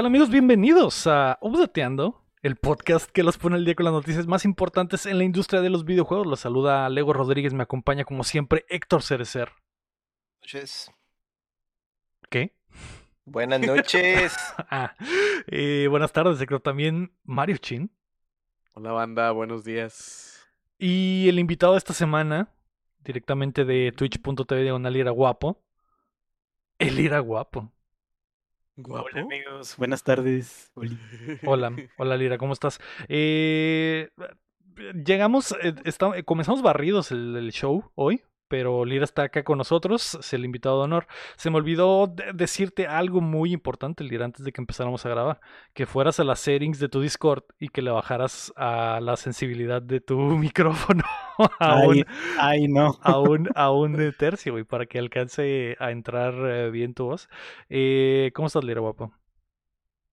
¿Qué tal amigos? Bienvenidos a Updateando, el podcast que los pone al día con las noticias más importantes en la industria de los videojuegos. Los saluda Lego Rodríguez, me acompaña como siempre Héctor Cerecer. noches. ¿Qué? Buenas noches. ah, eh, buenas tardes, Héctor. También Mario Chin. Hola banda, buenos días. Y el invitado de esta semana, directamente de twitch.tv de Lira Guapo, el Ira Guapo. ¿Guapo? Hola amigos, buenas tardes. Hola, hola Lira, ¿cómo estás? Eh, llegamos, eh, comenzamos barridos el, el, show hoy, pero Lira está acá con nosotros, es el invitado de honor. Se me olvidó decirte algo muy importante, Lira, antes de que empezáramos a grabar, que fueras a las settings de tu Discord y que le bajaras a la sensibilidad de tu micrófono a, un, ay, no. a, un, a un tercio, güey, para que alcance a entrar eh, bien tu voz. Eh, ¿Cómo estás, Lira, guapo?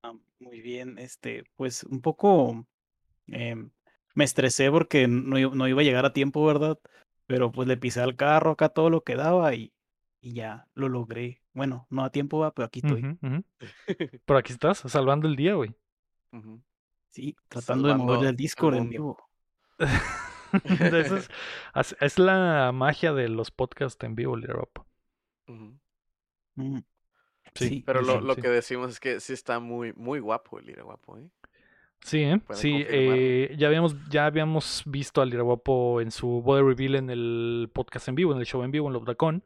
Ah, muy bien, este, pues un poco... Eh, me estresé porque no, no iba a llegar a tiempo, ¿verdad? Pero pues le pisé al carro acá todo lo que daba y, y ya lo logré. Bueno, no a tiempo va, pero aquí estoy. Uh -huh, uh -huh. Pero aquí estás, salvando el día, güey. Uh -huh. Sí, tratando salvando de mover el Discord en vivo. es, es, la magia de los podcasts en vivo, Lirop. Mm. Sí, sí, pero lo, lo sí. que decimos es que sí está muy, muy guapo el Lira Guapo, ¿eh? Sí, ¿eh? sí, eh, ya habíamos, ya habíamos visto al Iraguapo en su body reveal en el podcast en vivo, en el show en vivo, en Lobdacon.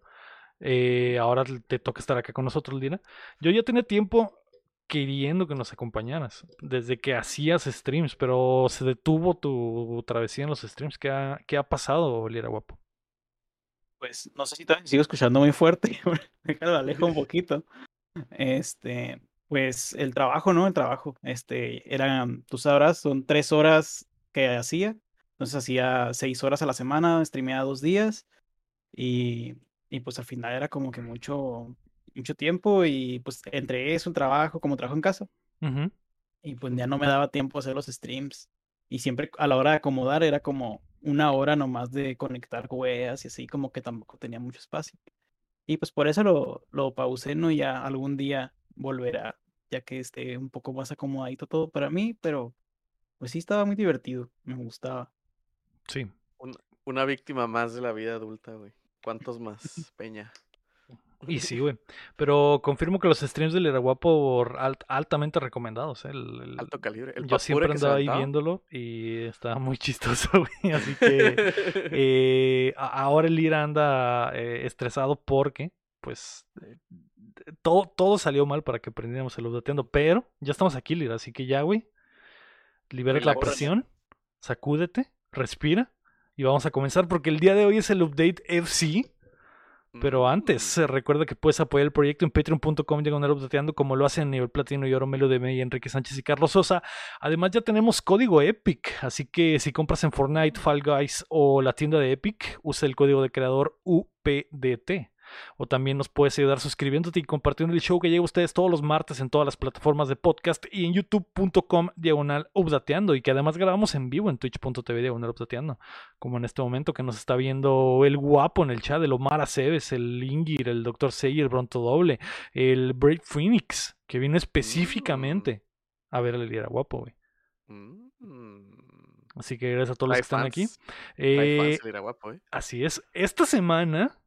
Eh, ahora te toca estar acá con nosotros, Lira. Yo ya tenía tiempo queriendo que nos acompañaras, desde que hacías streams, pero se detuvo tu travesía en los streams. ¿Qué ha, qué ha pasado, Lira Guapo? Pues no sé si todavía sigo escuchando muy fuerte, déjalo alejo un poquito. Este, pues el trabajo, ¿no? El trabajo. Este, eran, tú sabrás, son tres horas que hacía. Entonces hacía seis horas a la semana, streameaba dos días. Y, y pues al final era como que mucho, mucho tiempo. Y pues entre eso, un trabajo, como trabajo en casa. Uh -huh. Y pues ya no me daba tiempo a hacer los streams. Y siempre a la hora de acomodar era como una hora nomás de conectar weas y así, como que tampoco tenía mucho espacio. Y pues por eso lo, lo pausé, ¿no? Ya algún día volverá, ya que esté un poco más acomodadito todo para mí, pero pues sí estaba muy divertido, me gustaba. Sí. Un, una víctima más de la vida adulta, güey. ¿Cuántos más, Peña? Y sí, güey. Pero confirmo que los streams del Iraguapo alt, altamente recomendados. ¿eh? El, el, Alto calibre. El yo siempre andaba ahí viéndolo y estaba muy chistoso, güey. Así que eh, ahora el Ira anda eh, estresado porque, pues, eh, todo, todo salió mal para que aprendiéramos el updateando, pero ya estamos aquí, Lira, así que ya, güey, libera la presión, sacúdete, respira y vamos a comenzar porque el día de hoy es el update FC. Pero antes, Mm. recuerda que puedes apoyar el proyecto en patreon.com diagonal updateando como lo hacen Nivel Platino y Oro Melo de May, Enrique Sánchez y Carlos Sosa. Además ya tenemos código EPIC, así que si compras en Fortnite, Fall Guys o la tienda de Epic, usa el código de creador UPDT. O también nos puedes ayudar suscribiéndote y compartiendo el show que llega a ustedes todos los martes en todas las plataformas de podcast y en youtube.com diagonal updateando y que además grabamos en vivo en twitch.tv diagonal updateando. Como en este momento que nos está viendo el guapo en el chat, el Omar Aceves, el Ingir, el Dr. Sey, el Bronto Doble, el Brave Phoenix, que vino específicamente a ver el Lira guapo, güey. Mm. Así que gracias a todos los que están fans. aquí. Eh, fans, Lira Guapo, ¿eh? Así es. Esta semana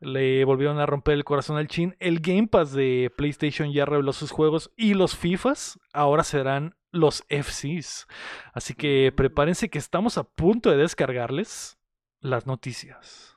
le volvieron a romper el corazón al chin. El Game Pass de PlayStation ya reveló sus juegos y los FIFAs ahora serán los FCs. Así que prepárense que estamos a punto de descargarles las noticias.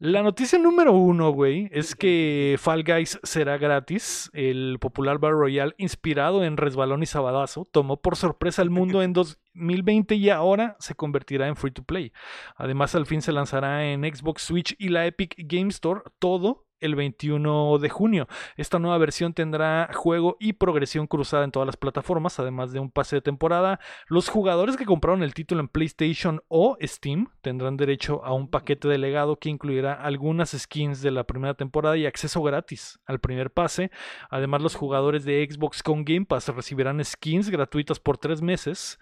La noticia número uno, güey, es que Fall Guys será gratis. El popular Battle Royale, inspirado en Resbalón y Sabadazo, tomó por sorpresa al mundo en 2020 y ahora se convertirá en free to play. Además, al fin se lanzará en Xbox, Switch y la Epic Game Store, todo el 21 de junio. Esta nueva versión tendrá juego y progresión cruzada en todas las plataformas, además de un pase de temporada. Los jugadores que compraron el título en PlayStation o Steam tendrán derecho a un paquete de legado que incluirá algunas skins de la primera temporada y acceso gratis al primer pase. Además, los jugadores de Xbox con Game Pass recibirán skins gratuitas por tres meses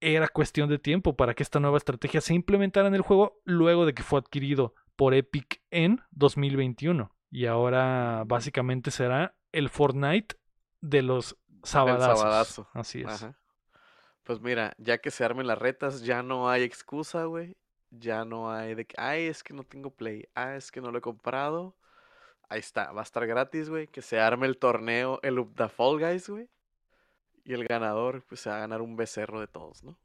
era cuestión de tiempo para que esta nueva estrategia se implementara en el juego luego de que fue adquirido por Epic en 2021. Y ahora básicamente será el Fortnite de los sabadazos. Así es. Pues mira, ya que se armen las retas, ya no hay excusa, güey. Ya no hay de que, ay, es que no tengo Play. Ah, es que no lo he comprado. Ahí está, va a estar gratis, güey. Que se arme el torneo, el Up the Fall Guys, güey. Y el ganador, pues se va a ganar un becerro de todos, ¿no?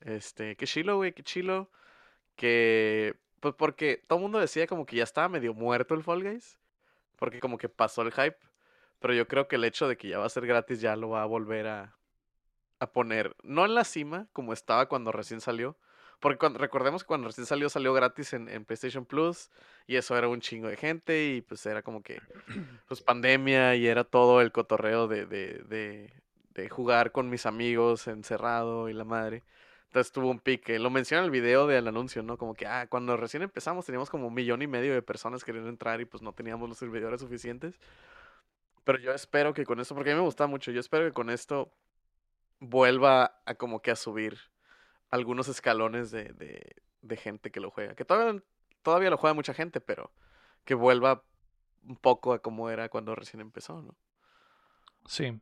Este, qué chilo, güey, qué chilo. Que, pues porque todo el mundo decía como que ya estaba medio muerto el Fall Guys. Porque como que pasó el hype. Pero yo creo que el hecho de que ya va a ser gratis ya lo va a volver a, poner, no en la cima, como estaba cuando recién salió. Porque cuando, recordemos que cuando recién salió, salió gratis en, en, PlayStation Plus. Y eso era un chingo de gente. Y pues era como que, pues pandemia. Y era todo el cotorreo de, de, de, de jugar con mis amigos encerrado y la madre. Entonces tuvo un pique. Lo menciona en el video del anuncio, ¿no? Como que, ah, cuando recién empezamos teníamos como un millón y medio de personas queriendo entrar y pues no teníamos los servidores suficientes. Pero yo espero que con esto, porque a mí me gusta mucho, yo espero que con esto vuelva a como que a subir algunos escalones de, de, gente que lo juega. Que todavía, todavía lo juega mucha gente, pero que vuelva un poco a como era cuando recién empezó, ¿no? Sí.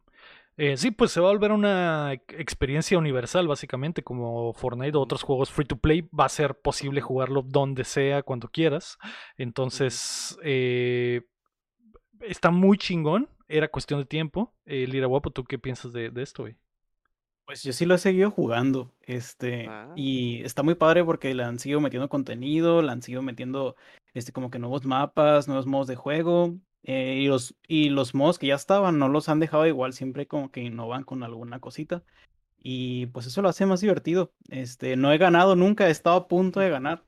Eh, sí, pues se va a volver una experiencia universal, básicamente, como Fortnite o otros juegos free to play. Va a ser posible jugarlo donde sea, cuando quieras. Entonces, eh, está muy chingón. Era cuestión de tiempo. Eh, Lira Guapo, ¿tú qué piensas de, de esto, güey? Pues yo sí lo he seguido jugando, este, ah. y está muy padre porque le han seguido metiendo contenido, le han seguido metiendo, este, como que nuevos mapas, nuevos modos de juego, eh, y los, y los modos que ya estaban no los han dejado igual, siempre como que innovan con alguna cosita, y pues eso lo hace más divertido, este, no he ganado nunca, he estado a punto de ganar,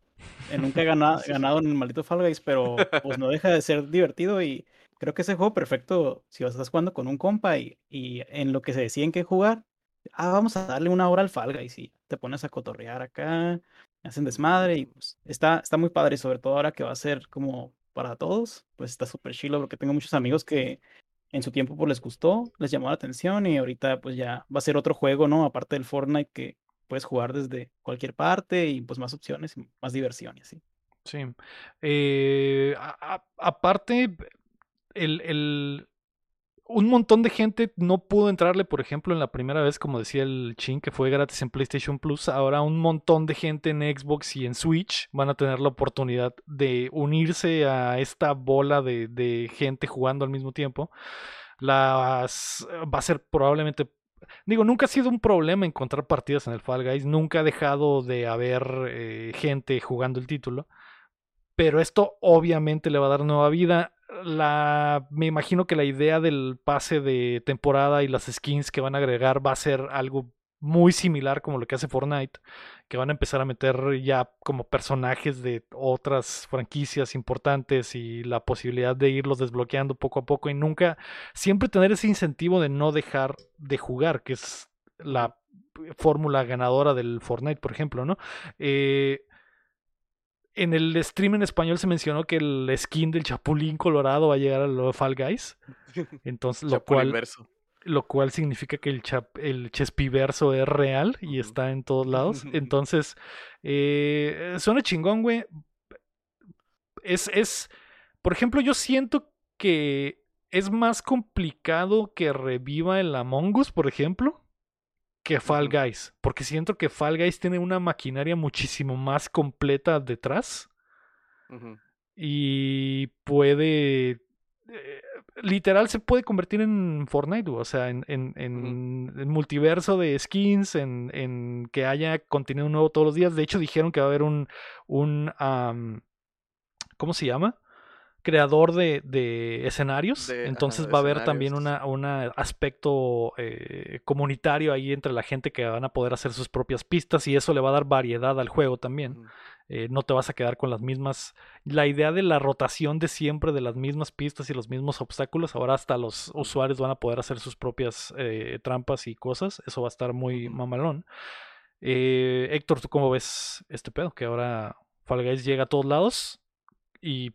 eh, nunca he ganado, ganado en el maldito Fall Guys, pero pues no deja de ser divertido y creo que ese juego perfecto si estás jugando con un compa y, y en lo que se deciden que jugar, ah, vamos a darle una hora al Falga y si te pones a cotorrear acá, hacen desmadre y pues está, está muy padre, sobre todo ahora que va a ser como para todos, pues está súper chilo porque tengo muchos amigos que en su tiempo pues les gustó, les llamó la atención y ahorita pues ya va a ser otro juego, ¿no? Aparte del Fortnite que puedes jugar desde cualquier parte y pues más opciones y más diversión y así. Sí. Eh, aparte, el, el, un montón de gente no pudo entrarle, por ejemplo, en la primera vez, como decía el Chin, que fue gratis en PlayStation Plus. Ahora un montón de gente en Xbox y en Switch van a tener la oportunidad de unirse a esta bola de, gente jugando al mismo tiempo. Las va a ser probablemente Digo, nunca ha sido un problema encontrar partidas en el Fall Guys, nunca ha dejado de haber eh, gente jugando el título, pero esto obviamente le va a dar nueva vida la, me imagino que la idea del pase de temporada y las skins que van a agregar va a ser algo muy similar como lo que hace Fortnite, que van a empezar a meter ya como personajes de otras franquicias importantes y la posibilidad de irlos desbloqueando poco a poco y nunca, siempre tener ese incentivo de no dejar de jugar, que es la fórmula ganadora del Fortnite, por ejemplo, ¿no? Eh, en el stream en español se mencionó que el skin del Chapulín Colorado va a llegar a lo de Fall Guys. Entonces, lo cual, lo cual significa que el, chap, el Chespiverso es real y está en todos lados. Entonces, eh, suena chingón, güey. Es, es, por ejemplo, yo siento que es más complicado que reviva el Among Us, por ejemplo que Fall Guys, porque siento que Fall Guys tiene una maquinaria muchísimo más completa detrás y puede... Eh, literal se puede convertir en Fortnite, o sea, en, en, multiverso de skins, en, que haya contenido nuevo todos los días. De hecho, dijeron que va a haber un... un ¿Cómo se llama? Creador de, escenarios, entonces va a haber también un aspecto eh, comunitario ahí entre la gente que van a poder hacer sus propias pistas y eso le va a dar variedad al juego también. Eh, no te vas a quedar con las mismas. La idea de la rotación de siempre de las mismas pistas y los mismos obstáculos, ahora hasta los usuarios van a poder hacer sus propias eh, trampas y cosas, eso va a estar muy mamalón. Héctor, ¿tú cómo ves este pedo? Que ahora Fall Guys llega a todos lados y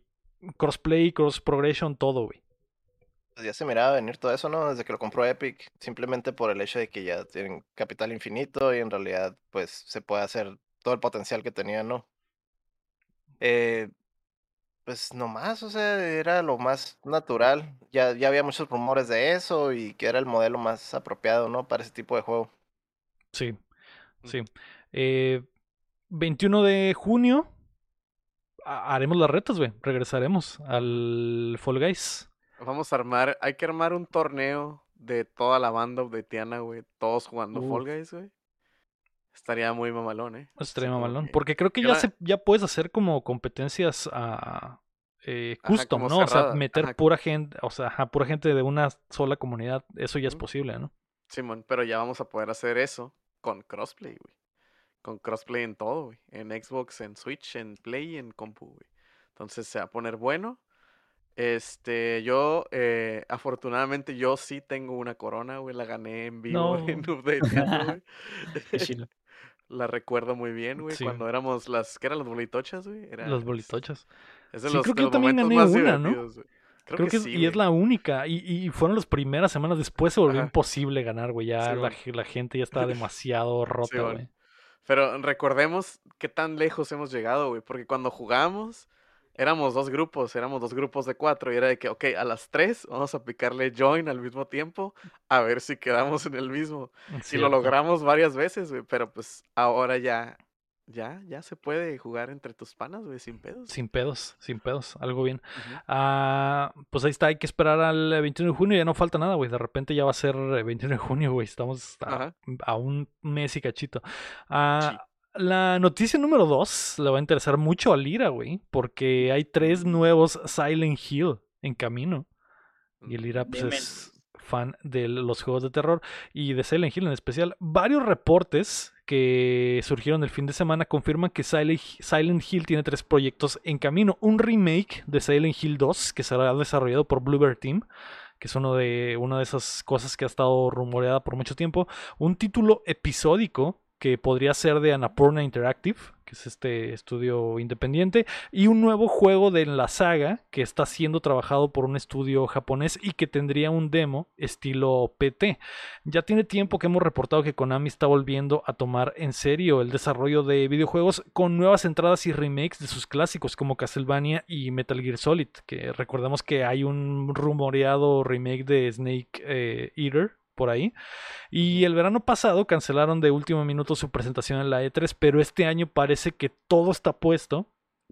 crossplay, cross progression, todo, güey. Pues ya se miraba venir todo eso, ¿no? Desde que lo compró Epic, simplemente por el hecho de que ya tienen capital infinito y en realidad, pues, se puede hacer todo el potencial que tenía, ¿no? Eh, pues nomás, o sea, era lo más natural. Ya, ya había muchos rumores de eso y que era el modelo más apropiado, ¿no? Para ese tipo de juego. Sí, sí. Eh, 21 de junio haremos las retas, güey. Regresaremos al Fall Guys. Vamos a armar, hay que armar un torneo de toda la banda de Tiana, güey. Todos jugando Fall Uf. Guys, güey. Estaría muy mamalón, ¿eh? Eso estaría mamalón. que- Porque creo que ya, se, ya puedes hacer como competencias a eh, Ajá, custom, ¿no? O sea, meter ajá. pura gente, o sea, ajá, pura gente de una sola comunidad. Eso ya es posible, ¿no? Simón, pero ya vamos a poder hacer eso con crossplay, güey. Con crossplay en todo, güey. En Xbox, en Switch, en Play y en compu, güey. Entonces se va a poner bueno. Este, yo, eh, afortunadamente, yo sí tengo una corona, güey. La gané en vivo No. en Updateando, güey. La recuerdo muy bien, güey. Sí. Cuando éramos las, ¿qué eran las bolitochas, güey? Era, bolitochas. Es de Sí, los, creo que yo los también momentos gané más una, ¿no? güey. Creo, Creo, que, es- sí, y es la única. Y, y fueron las primeras semanas después se volvió Ajá. imposible ganar, güey. Ya Sí, la, bueno. ge- la gente ya estaba demasiado rota, bueno. güey. Pero recordemos qué tan lejos hemos llegado, güey. Porque cuando jugamos, éramos dos grupos, éramos dos grupos de cuatro. Y era de que, ok, a las tres vamos a picarle join al mismo tiempo. A ver si quedamos en el mismo. Y lo logramos varias veces, güey. Pero pues ahora ya, ya, ya se puede jugar entre tus panas, güey, sin pedos. Sin pedos, sin pedos. Algo bien. Ah, pues ahí está, hay que esperar al eh, 21 de junio, ya no falta nada, güey. De repente ya va a ser eh, 21 de junio, güey. Estamos a, un mes y cachito. Ah, La noticia número 2 le va a interesar mucho a Lira, güey, porque hay tres nuevos Silent Hill en camino. Y el Lira pues, es fan de los juegos de terror y de Silent Hill en especial. Varios reportes que surgieron el fin de semana confirman que Silent Hill tiene tres proyectos en camino. Un remake de Silent Hill 2 que será desarrollado por Bluebird Team, que es uno de, una de esas cosas que ha estado rumoreada por mucho tiempo. Un título episódico que podría ser de Annapurna Interactive, que es este estudio independiente, y un nuevo juego de la saga que está siendo trabajado por un estudio japonés y que tendría un demo estilo PT. Ya tiene tiempo que hemos reportado que Konami está volviendo a tomar en serio el desarrollo de videojuegos con nuevas entradas y remakes de sus clásicos como Castlevania y Metal Gear Solid, que recordemos que hay un rumoreado remake de Snake eh, Eater por ahí. Y el verano pasado cancelaron de último minuto su presentación en la E3, pero este año parece que todo está puesto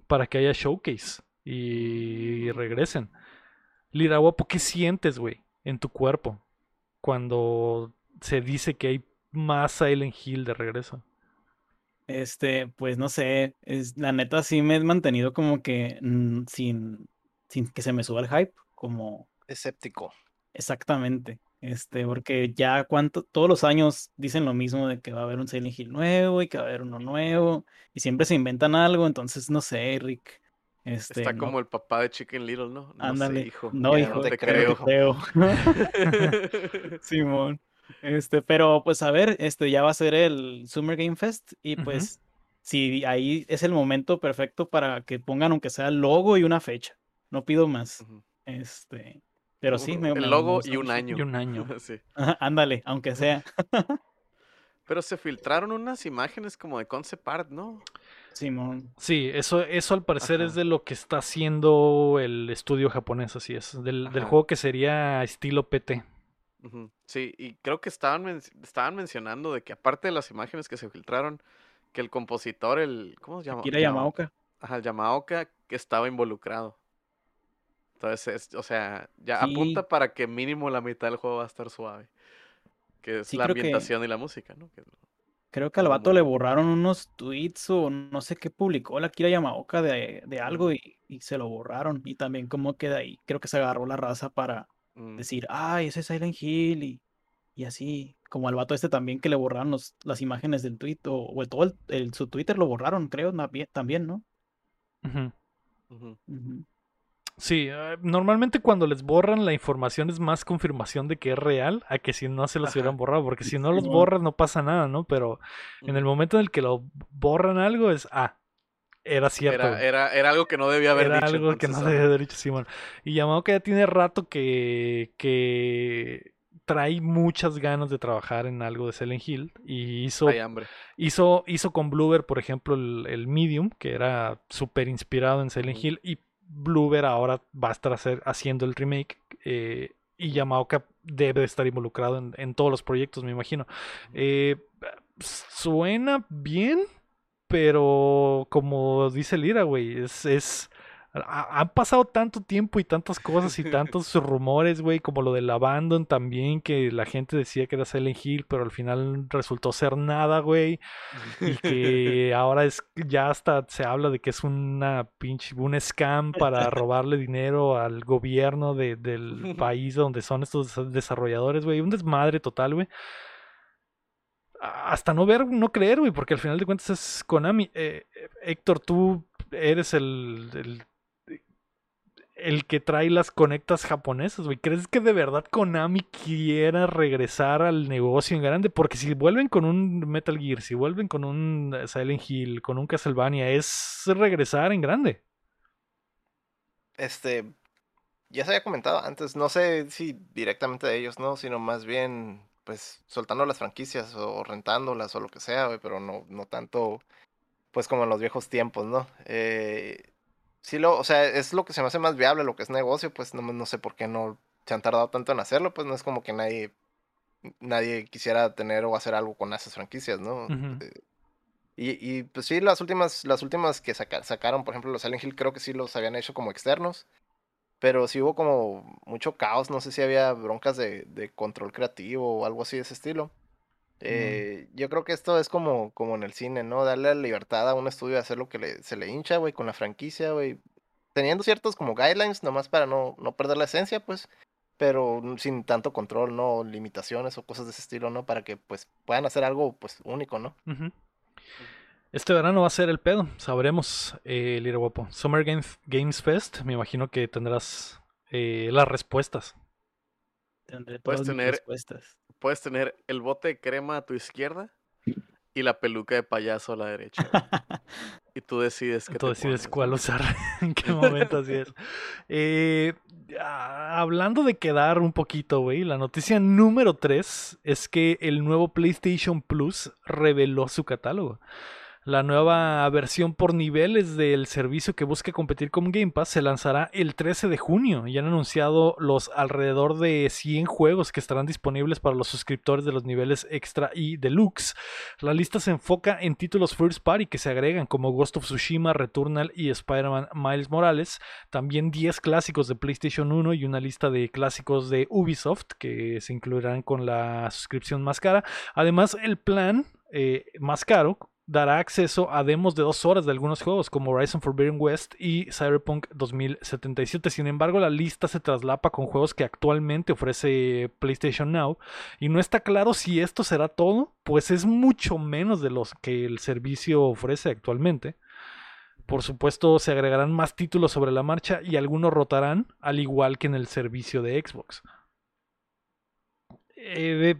para que haya showcase y regresen. Lira Guapo, ¿qué sientes, güey, en tu cuerpo cuando se dice que hay más Silent Hill de regreso? Este, pues no sé, es, la neta sí me he mantenido como que mm, sin, sin que se me suba el hype, como Escéptico. exactamente. Este, porque ya cuánto, todos los años dicen lo mismo de que va a haber un Silent Hill nuevo y que va a haber uno nuevo, y siempre se inventan algo, entonces no sé, Rick. Este, Está no- como el papá de Chicken Little, ¿no? No ándale. sé, hijo. No, ya hijo, no te te creo. creo. Simón. Este, pero pues a ver, este ya va a ser el Summer Game Fest y pues si ahí es el momento perfecto para que pongan aunque sea el logo y una fecha. No pido más. Este, pero sí me El logo y un año. Y un año. Sí. Ajá, Ándale, aunque sea. Pero se filtraron unas imágenes como de concept art, ¿no? Simón. Sí, eso, eso al parecer es de lo que está haciendo el estudio japonés, así es. Del, del juego que sería estilo PT. Sí, y creo que estaban, men- estaban mencionando de que aparte de las imágenes que se filtraron, que el compositor, el, ¿cómo se llama? Akira Yamaoka. Ajá, el Yamaoka, que estaba involucrado. Entonces, es- o sea, ya Sí. apunta para que mínimo la mitad del juego va a estar suave. Que es Sí, la que- ambientación y la música, ¿no? Que- Creo que al vato le borraron unos tweets o no sé qué publicó la Akira Yamaoka de, de algo y, y se lo borraron. Y también como que de ahí creo que se agarró la raza para mm, decir, ay, ese es Silent Hill y, y así. Como al vato este también que le borraron los- las imágenes del tweet o, o el- todo el, el- su Twitter lo borraron, creo, también, ¿no? Ujú. ujú. Ujú. Sí, eh, normalmente cuando les borran la información es más confirmación de que es real a que si no se los Ajá. hubieran borrado, porque si no los borras no pasa nada, ¿no? Pero en el momento en el que lo borran algo es, ah, era cierto. Era, era, era algo que no debía haber Era dicho. algo que no debía ah, haber dicho Simón. Y Yamaoka ya tiene rato que, que trae muchas ganas de trabajar en algo de Silent Hill y hizo, Hay hambre. hizo, hizo con Bluebird, por ejemplo, el, el Medium, que era súper inspirado en Silent. Hill y Bluebird ahora va a estar hacer- haciendo el remake eh, y Yamaoka debe de estar involucrado en, en todos los proyectos, me imagino. Eh, suena bien, pero como dice Lira, güey, es, han pasado tanto tiempo y tantas cosas y tantos rumores, güey, como lo del Abandon también, que la gente decía que era Silent Hill, pero al final resultó ser nada, güey. Y que ahora es ya hasta se habla de que es una pinche un scam para robarle dinero al gobierno de- del país donde son estos desarrolladores, güey. Un desmadre total, güey. Hasta no ver, no creer, güey, porque al final de cuentas es Konami. Eh, eh, Héctor, tú eres el, el, el que trae las conectas japonesas, güey. ¿Crees que de verdad Konami quiera regresar al negocio en grande? Porque si vuelven con un Metal Gear, si vuelven con un Silent Hill, con un Castlevania, es regresar en grande. Este, ya se había comentado antes, no sé si directamente de ellos, ¿no? Sino más bien, pues, soltando las franquicias o rentándolas o lo que sea, güey, pero no, no tanto, pues, como en los viejos tiempos, ¿no? Eh, sí lo, o sea, es lo que se me hace más viable, lo que es negocio, pues, no, no sé por qué no se han tardado tanto en hacerlo, pues, no es como que nadie, nadie quisiera tener o hacer algo con esas franquicias, ¿no? Eh, y, y, pues sí, las últimas, las últimas que saca- sacaron, por ejemplo, los Silent Hill, creo que sí los habían hecho como externos. Pero sí hubo como mucho caos, no sé si había broncas de, de control creativo o algo así de ese estilo. Eh, yo creo que esto es como, como en el cine, ¿no? Darle la libertad a un estudio de hacer lo que le, se le hincha, güey, con la franquicia, güey. Teniendo ciertos como guidelines, nomás para no, no perder la esencia, pues. Pero sin tanto control, ¿no? Limitaciones o cosas de ese estilo, ¿no? Para que pues puedan hacer algo pues único, ¿no? Este verano va a ser el pedo, sabremos, eh, Lira Guapo. Summer Games, Games Fest, me imagino que tendrás eh, las respuestas. Tendré Puedes todas tener- respuestas. Puedes tener el bote de crema a tu izquierda y la peluca de payaso a la derecha. Y tú decides qué Tú decides pones, cuál usar, en qué momento así es. Eh, ah, hablando de quedar un poquito, güey, la noticia número 3 es que el nuevo PlayStation Plus reveló su catálogo. La nueva versión por niveles del servicio que busca competir con Game Pass se lanzará el 13 de junio y han anunciado los alrededor de 100 juegos que estarán disponibles para los suscriptores de los niveles extra y deluxe. La lista se enfoca en títulos first party que se agregan como Ghost of Tsushima, Returnal y Spider-Man Miles Morales. También 10 clásicos de PlayStation 1 y una lista de clásicos de Ubisoft que se incluirán con la suscripción más cara. Además, el plan eh, más caro dará acceso a demos de dos horas de algunos juegos como Horizon Forbidden West y Cyberpunk 2077. Sin embargo, la lista se traslapa con juegos que actualmente ofrece PlayStation Now y no está claro si esto será todo, pues es mucho menos de los que el servicio ofrece actualmente. Por supuesto, se agregarán más títulos sobre la marcha y algunos rotarán, al igual que en el servicio de Xbox. Eh,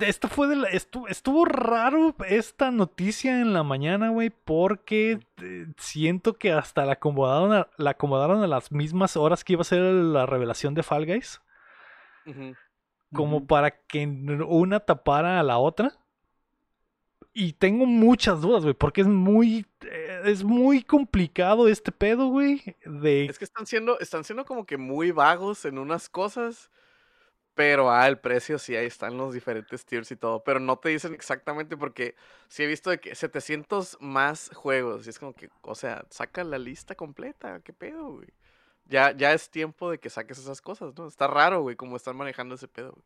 esta fue de la- estu- estuvo, raro esta noticia en la mañana, güey, porque eh, siento que hasta la acomodaron, a, la acomodaron a las mismas horas que iba a ser la revelación de Fall Guys. Como para que una tapara a la otra. Y tengo muchas dudas, güey, porque es muy eh, es muy complicado este pedo, güey, de Es que están siendo, están siendo como que muy vagos en unas cosas, pero ah, el precio sí, ahí están los diferentes tiers y todo, pero no te dicen exactamente porque sí he visto de que 700 más juegos y es como que, o sea, saca la lista completa, qué pedo, güey. Ya, ya es tiempo de que saques esas cosas, ¿no? Está raro, güey, cómo están manejando ese pedo, güey.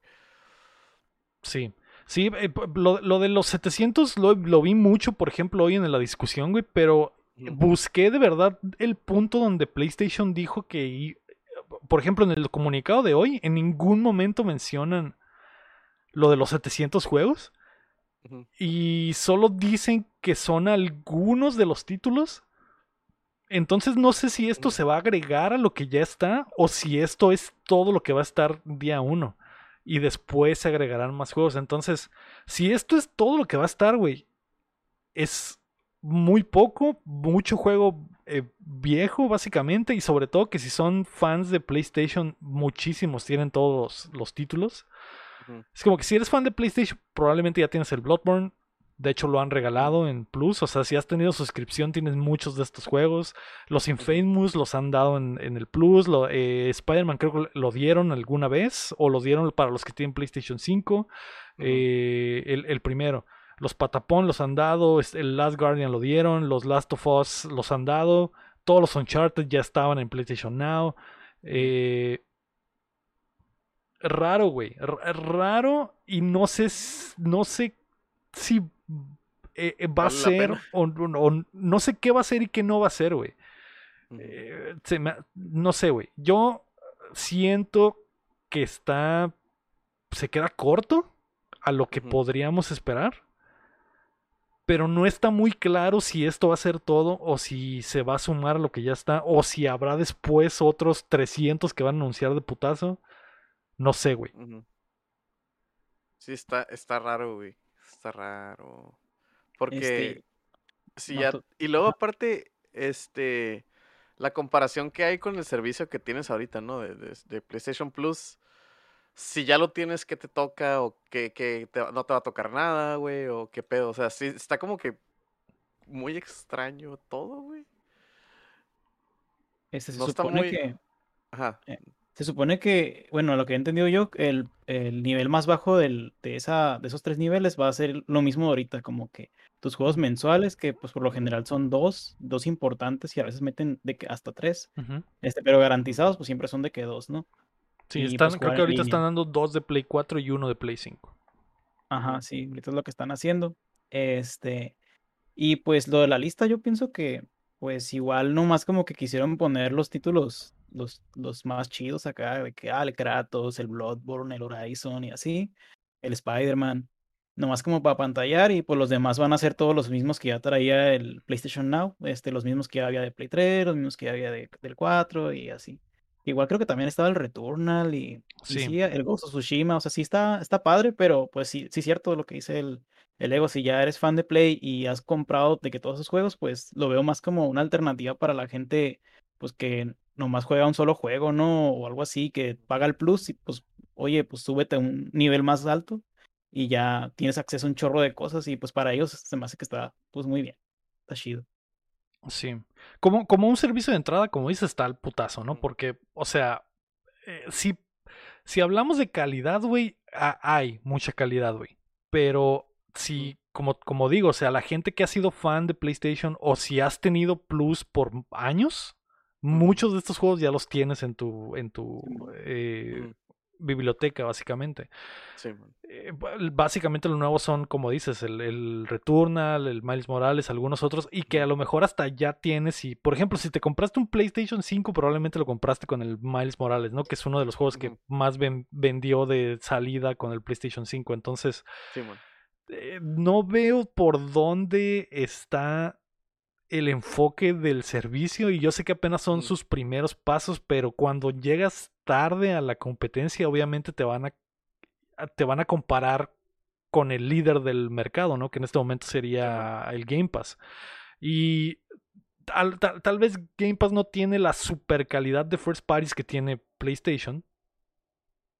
Sí, sí, eh, lo, lo de los 700 lo, lo vi mucho, por ejemplo, hoy en la discusión, güey, pero busqué de verdad el punto donde PlayStation dijo que, por ejemplo, en el comunicado de hoy, en ningún momento mencionan lo de los 700 juegos y solo dicen que son algunos de los títulos. Entonces no sé si esto se va a agregar a lo que ya está o si esto es todo lo que va a estar día uno y después se agregarán más juegos. Entonces, si esto es todo lo que va a estar, güey, es muy poco, mucho juego eh, viejo básicamente y sobre todo que si son fans de PlayStation, muchísimos tienen todos los, los títulos. Es como que si eres fan de PlayStation, probablemente ya tienes el Bloodborne. De hecho, lo han regalado en Plus. O sea, si has tenido suscripción, tienes muchos de estos juegos. Los Infamous los han dado en, en el Plus. Lo, eh, Spider-Man creo que lo dieron alguna vez. O lo dieron para los que tienen PlayStation 5. Eh, el, el primero. Los Patapón los han dado. El Last Guardian lo dieron. Los Last of Us los han dado. Todos los Uncharted ya estaban en PlayStation Now. Eh, raro, güey. Raro. Y no sé, no sé si eh, eh, va a ser o, o- no sé qué va a ser y qué no va a ser, güey. Eh, no sé, güey. Yo siento que está. Se queda corto a lo que podríamos esperar. Pero no está muy claro si esto va a ser todo o si se va a sumar a lo que ya está o si habrá después otros 300 que van a anunciar de putazo. No sé, güey. Sí, está, está raro, güey. Está raro. Porque Este, si no, ya. Y luego, aparte, este. La comparación que hay con el servicio que tienes ahorita, ¿no? De, de- de PlayStation Plus. Si ya lo tienes, ¿qué te toca? O que, que te no te va a tocar nada, güey. O qué pedo. O sea, sí, está como que muy extraño todo, güey. Este, se No supone muy- que, Ajá. se supone que, bueno, lo que he entendido yo, el, el nivel más bajo del, de, esa, de esos tres niveles va a ser lo mismo de ahorita, como que tus juegos mensuales, que pues por lo general son dos, dos importantes y a veces meten de que hasta tres, este, pero garantizados pues siempre son de que dos, ¿no? Sí, están, pues, creo que ahorita están dando dos de Play 4 y uno de Play 5. Ajá, sí, ahorita es lo que están haciendo. Este, y pues lo de la lista, yo pienso que, pues igual nomás como que quisieron poner los títulos, los, los más chidos acá, de que, ah, el Kratos, el Bloodborne, el Horizon y así, el Spider-Man, nomás como para pantallar y pues los demás van a ser todos los mismos que ya traía el PlayStation Now, este, los mismos que ya había de Play 3, los mismos que ya había de- del 4 y así. Igual creo que también estaba el Returnal y, y Sí. sí, el Ghost of Tsushima, o sea, sí está, está padre, pero pues sí, sí es cierto lo que dice el, el Ego, si ya eres fan de Play y has comprado de que todos esos juegos, pues lo veo más como una alternativa para la gente, pues que nomás juega un solo juego, ¿no? O algo así, que paga el plus y pues, oye, pues súbete a un nivel más alto y ya tienes acceso a un chorro de cosas y pues para ellos se me hace que está pues muy bien, está chido. Sí. Como, como un servicio de entrada, como dices, está el putazo, ¿no? Porque, o sea, eh, si, si hablamos de calidad, güey, ha- hay mucha calidad, güey. Pero si, como, como digo, o sea, la gente que ha sido fan de PlayStation o si has tenido Plus por años, muchos de estos juegos ya los tienes en tu, en tu eh. Biblioteca, básicamente. Sí. Eh, básicamente los nuevos son, como dices, el, el Returnal, el Miles Morales, algunos otros, y que a lo mejor hasta ya tienes, y por ejemplo, si te compraste un PlayStation 5, probablemente lo compraste con el Miles Morales, ¿no? Que es uno de los juegos que más ven- vendió de salida con el PlayStation 5. Entonces, Sí, eh, no veo por dónde está el enfoque del servicio y yo sé que apenas son sus primeros pasos, pero cuando llegas tarde a la competencia, obviamente te van a a- te van a comparar con el líder del mercado, ¿no? Que en este momento sería el Game Pass. Y tal, tal- tal vez Game Pass no tiene la super calidad de first parties que tiene PlayStation,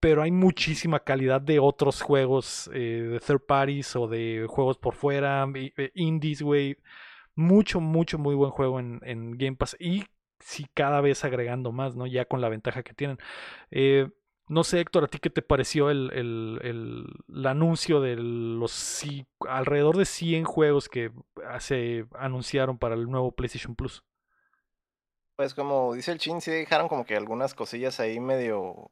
pero hay muchísima calidad de otros juegos eh, de third parties o de juegos por fuera, eh, indies, güey. Mucho, mucho, muy buen juego en, en Game Pass. Y sí, cada vez agregando más, ¿no? Ya con la ventaja que tienen. Eh, no sé, Héctor, ¿a ti qué te pareció el, el- el- anuncio de los ci- alrededor de 100 juegos que se anunciaron para el nuevo PlayStation Plus? Pues como dice el Chin, sí dejaron como que algunas cosillas ahí medio,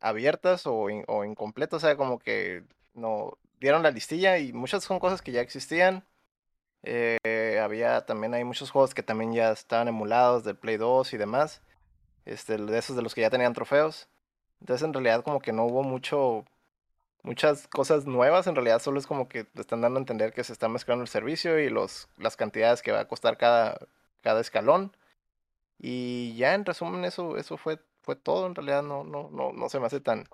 abiertas o, o incompletas, o sea, como que no dieron la listilla y muchas son cosas que ya existían. Eh, había también hay muchos juegos que también ya estaban emulados del Play 2 y demás. Este, de esos de los que ya tenían trofeos. Entonces en realidad como que no hubo mucho muchas cosas nuevas, en realidad solo es como que te están dando a entender que se está mezclando el servicio y los las cantidades que va a costar cada cada escalón. Y ya en resumen eso eso fue fue todo, en realidad no no no no se me hace tan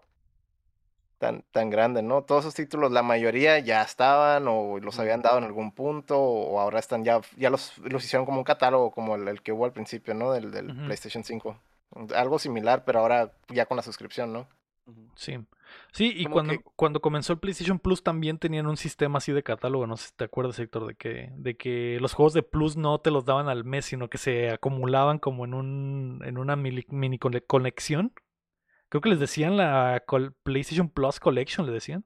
tan tan grande, ¿no? Todos esos títulos la mayoría ya estaban o los habían dado en algún punto o ahora están ya ya los los hicieron como un catálogo como el, el que hubo al principio, ¿no? Del del. PlayStation 5. Algo similar, pero ahora ya con la suscripción, ¿no? Sí. Sí, y cuando, que- cuando comenzó el PlayStation Plus también tenían un sistema así de catálogo, no sé si te acuerdas, Héctor, de que, de que los juegos de Plus no te los daban al mes, sino que se acumulaban como en un, en una mini, colección. Creo que les decían la PlayStation Plus Collection, le decían.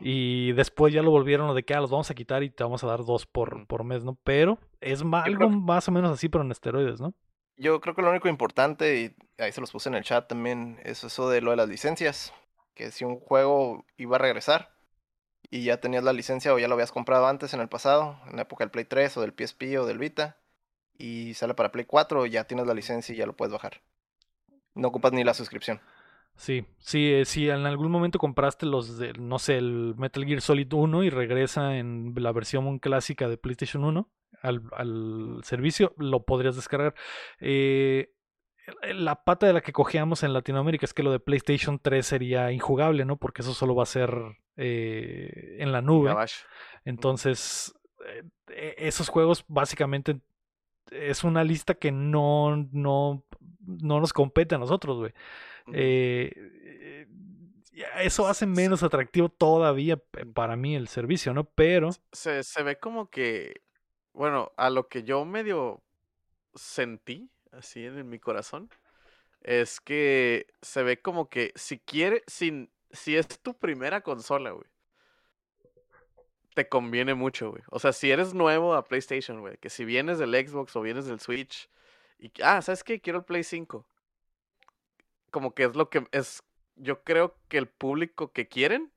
Y después ya lo volvieron lo de que ah, los vamos a quitar y te vamos a dar dos por, por mes, ¿no? Pero es algo que- más o menos así, pero en esteroides, ¿no? Yo creo que lo único importante, y ahí se los puse en el chat también, es eso de lo de las licencias. Que si un juego iba a regresar y ya tenías la licencia o ya lo habías comprado antes en el pasado, en la época del Play 3 o del PSP o del Vita, y sale para Play 4, ya tienes la licencia y ya lo puedes bajar. No ocupas ni la suscripción. Sí, sí, eh, si en algún momento compraste los de, no sé, el Metal Gear Solid 1 y regresa en la versión clásica de PlayStation 1 al, al servicio, lo podrías descargar. Eh, la pata de la que cogíamos en Latinoamérica es que lo de PlayStation 3 sería injugable, ¿no? Porque eso solo va a ser eh, en la nube. Entonces, eh, eh, esos juegos básicamente es una lista que no, no, no nos compete a nosotros, güey. Eh, eh, eso hace menos atractivo todavía para mí el servicio, ¿no? Pero, se, se ve como que, bueno, a lo que yo medio sentí, así en, en mi corazón, es que se ve como que si quiere, si, si es tu primera consola, güey, te conviene mucho, güey. O sea, si eres nuevo a PlayStation, güey, que si vienes del Xbox o vienes del Switch, y, ah, ¿sabes qué? Quiero el Play 5. Como que es lo que es, yo creo que el público que quieren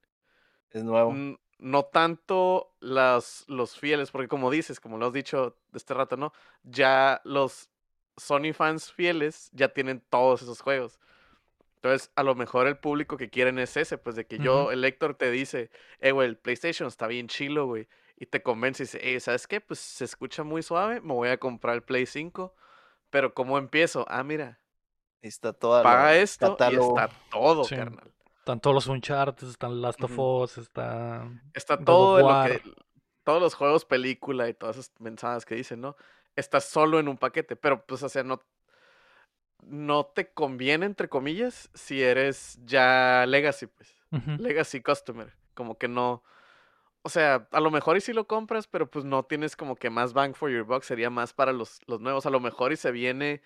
Es nuevo. No tanto las, los fieles, porque como dices, como lo has dicho de este rato, ¿no? Ya los Sony fans fieles ya tienen todos esos juegos. Entonces, a lo mejor el público que quieren es ese, pues de que yo, el Héctor te dice, eh, güey, el PlayStation está bien chilo, güey. Y te convence y dice, eh, ¿sabes qué? Pues se escucha muy suave, me voy a comprar el Play 5. Pero ¿cómo empiezo? Ah, mira, Ahí está toda paga la esto catálogo. y está todo, Sí. carnal. están todos los Uncharted, están Last of. Us, está Está todo de lo que. Todos los juegos, película y todas esas mensajes que dicen, ¿no? Está solo en un paquete. Pero, pues, o sea, no. No te conviene, entre comillas, si eres ya Legacy, pues. Legacy Customer. Como que no. O sea, a lo mejor y si lo compras, pero pues no tienes como que más bang for your buck. Sería más para los, los nuevos. A lo mejor y se viene.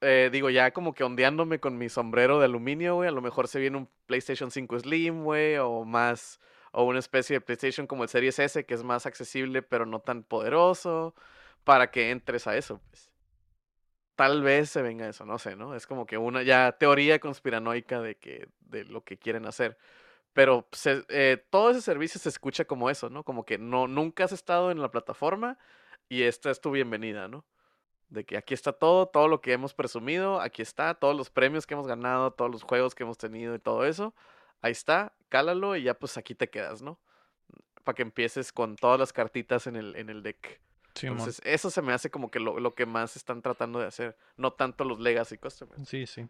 eh, digo, ya como que ondeándome con mi sombrero de aluminio, güey. A lo mejor se viene un PlayStation 5 Slim, güey. O más. O una especie de PlayStation como el Series S, que es más accesible, pero no tan poderoso. Para que entres a eso, pues. Tal vez se venga eso, no sé, ¿no? Es como que una ya teoría conspiranoica de que de lo que quieren hacer. Pero se- eh, todo ese servicio se escucha como eso, ¿no? Como que no, nunca has estado en la plataforma y esta es tu bienvenida, ¿no? De que aquí está todo, todo lo que hemos presumido, aquí está, todos los premios que hemos ganado, todos los juegos que hemos tenido y todo eso. Ahí está, cálalo y ya pues aquí te quedas, ¿no? Para que empieces con todas las cartitas en el, en el deck. Simón. Entonces, eso se me hace como que lo, lo que más están tratando de hacer, no tanto los legacy customers. Sí, sí.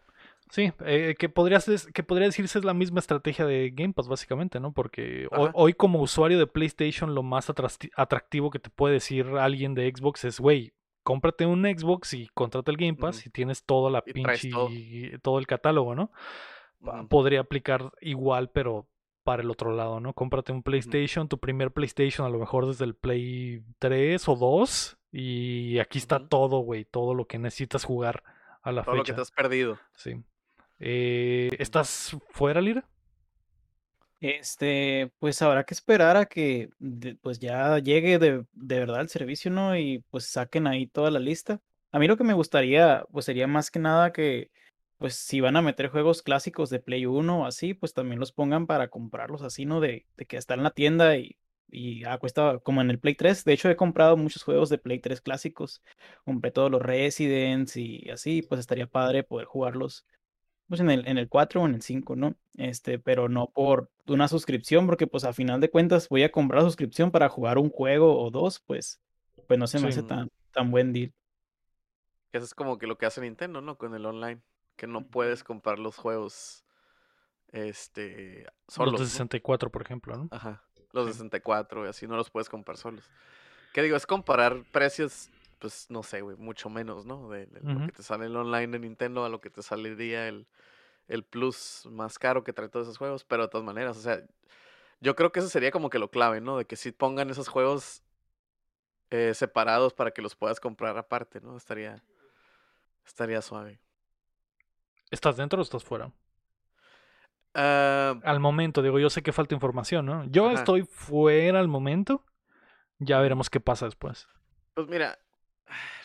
Sí, eh, que, podría ser- que podría decirse es la misma estrategia de Game Pass, básicamente, ¿no? Porque hoy, como usuario de PlayStation, lo más atractivo que te puede decir alguien de Xbox es, güey, cómprate un Xbox y contrata el Game Pass y tienes toda la Y traes todo. pinche, todo el catálogo, ¿no? Podría aplicar igual, pero para el otro lado, ¿no? Cómprate un PlayStation, tu primer PlayStation, a lo mejor desde el Play 3 o 2, y aquí está todo, güey, todo lo que necesitas jugar a la Todo lo que fecha. te has perdido. Sí. Eh, ¿Estás fuera, Lira? Este, pues habrá que esperar a que pues ya llegue de, de verdad el servicio, ¿no? Y pues saquen ahí toda la lista. A mí lo que me gustaría, pues sería más que nada que, pues si van a meter juegos clásicos de Play 1 o así, pues también los pongan para comprarlos así, ¿no? De, de que está en la tienda y, y cuesta como en el Play 3. De hecho, he comprado muchos juegos de Play 3 clásicos. Compré todos los Residents y así, pues estaría padre poder jugarlos pues en el, en el 4 o en el 5, ¿no? Este, pero no por una suscripción, porque pues a final de cuentas voy a comprar suscripción para jugar un juego o dos, pues, pues no se me Sí. hace tan, tan buen deal. Eso es como que lo que hace Nintendo, ¿no? Con el online. Que no puedes comprar los juegos. Este. Solos. Los de ¿no? 64, por ejemplo, ¿no? Ajá. Los de Sí. 64, y así no los puedes comprar solos. ¿Qué digo? Es comparar precios, pues no sé, güey, mucho menos, ¿no? De, de lo que te sale el online de Nintendo a lo que te saldría el, el plus más caro que trae todos esos juegos, pero de todas maneras, o sea, yo creo que eso sería como que lo clave, ¿no? De que si pongan esos juegos eh, separados para que los puedas comprar aparte, ¿no? Estaría, estaría suave. ¿Estás dentro o estás fuera? Ah, Al momento, digo, yo sé que falta información, ¿no? Yo Ajá. estoy fuera al momento. Ya veremos qué pasa después. pues mira,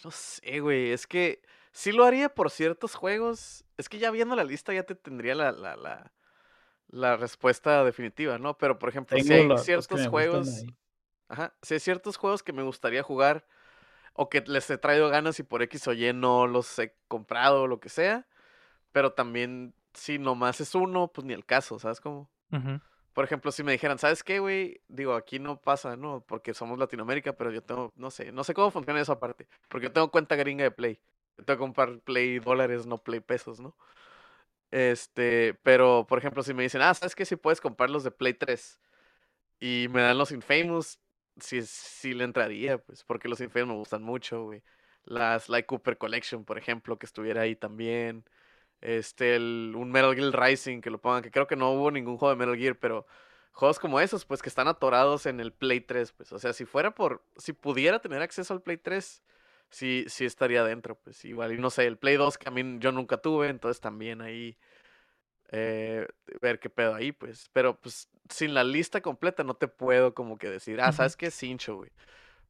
no sé, güey, es que sí lo haría por ciertos juegos. Es que ya viendo la lista ya te tendría la, la, la, la respuesta definitiva, ¿no? Pero por ejemplo, si hay los- ciertos juegos, ajá, si hay ciertos juegos que me gustaría jugar o que les he traído ganas y por X o Y no los he comprado o lo que sea, pero también si nomás es uno, pues ni el caso, ¿sabes cómo? Ujú. Por ejemplo, si me dijeran, ¿sabes qué, güey? Digo, aquí no pasa, ¿no? Porque somos Latinoamérica, pero yo tengo, no sé, no sé cómo funciona esa parte. Porque yo tengo cuenta gringa de Play. Tengo que comprar Play dólares, no Play pesos, ¿no? Este, pero, por ejemplo, si me dicen, ah, ¿sabes qué? Si puedes comprar los de Play 3 y me dan los Infamous, sí, sí le entraría, pues, porque los Infamous me gustan mucho, güey. Las Sly Cooper Collection, por ejemplo, que estuviera ahí también. Este, el, un Metal Gear Rising, que lo pongan, que creo que no hubo ningún juego de Metal Gear, pero juegos como esos, pues que están atorados en el Play 3, pues, o sea, si fuera por, si pudiera tener acceso al Play 3, sí, sí estaría dentro, pues, igual, y no sé, el Play 2 que a mí yo nunca tuve, entonces también ahí, eh, ver qué pedo ahí, pues, pero pues, sin la lista completa no te puedo como que decir, ah. ¿sabes qué es hincho, güey?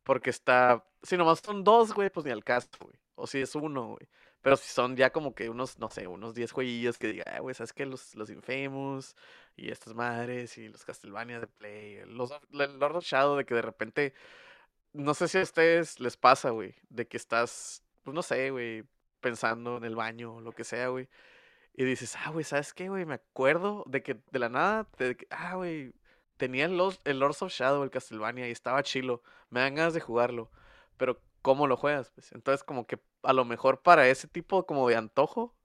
Porque está, si nomás son dos, güey, pues ni al caso, güey, o si es uno, güey. Pero si son ya como que unos, no sé, unos 10 jueguillos que diga, ah, güey, ¿sabes qué? Los, los Infamous y estas madres y los Castlevania de Play, los el Lord of Shadow, de que de repente, no sé si a ustedes les pasa, güey, de que estás, pues no sé, güey, pensando en el baño o lo que sea, güey, y dices, ah, güey, ¿sabes qué, güey? Me acuerdo de que de la nada, que, ah, güey, tenía el, el Lords of Shadow, el Castlevania, y estaba chilo, me dan ganas de jugarlo, pero ¿cómo lo juegas? Pues entonces como que a lo mejor para ese tipo como de antojo,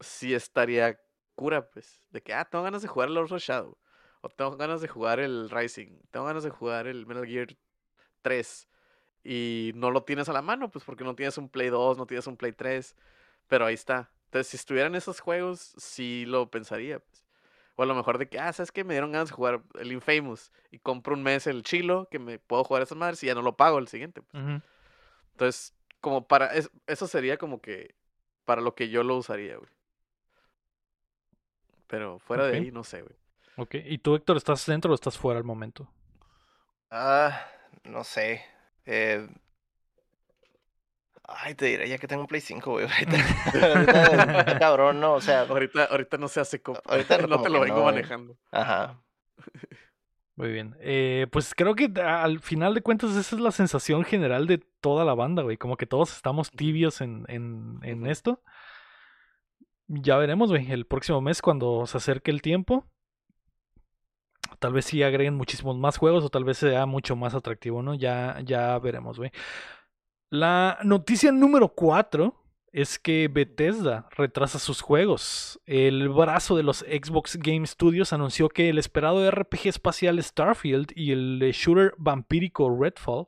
sí estaría cura, pues. De que, ah, tengo ganas de jugar el Lords of Shadow. O tengo ganas de jugar el Rising. Tengo ganas de jugar el Metal Gear 3. Y no lo tienes a la mano, pues porque no tienes un Play 2, no tienes un Play 3. Pero ahí está. Entonces, si estuvieran esos juegos, sí lo pensaría, pues. O a lo mejor de que, ah, ¿sabes qué? Me dieron ganas de jugar el Infamous. Y compro un mes el Chilo, que me puedo jugar esas madres y ya no lo pago el siguiente. pues. Entonces, como para. es- eso sería como que. Para lo que yo lo usaría, güey. Pero fuera de ahí, no sé, güey. Ok. ¿Y tú, Héctor, estás dentro o estás fuera al momento? Ah, no sé. Eh... Ay, te diré ya que tengo un Play 5, güey. Ahorita, cabrón, ¿no? O sea, Ahorita, ahorita no se hace compa. Ahorita no te lo vengo no, manejando. ajá. Muy bien. Eh, pues creo que al final de cuentas esa es la sensación general de toda la banda, güey. Como que todos estamos tibios en, en, en esto. Ya veremos, güey. El próximo mes, cuando se acerque el tiempo. Tal vez sí agreguen muchísimos más juegos o tal vez sea mucho más atractivo, ¿no? Ya, ya veremos, güey. La noticia número 4 es que Bethesda retrasa sus juegos. El brazo de los Xbox Game Studios anunció que el esperado RPG espacial Starfield y el shooter vampírico Redfall,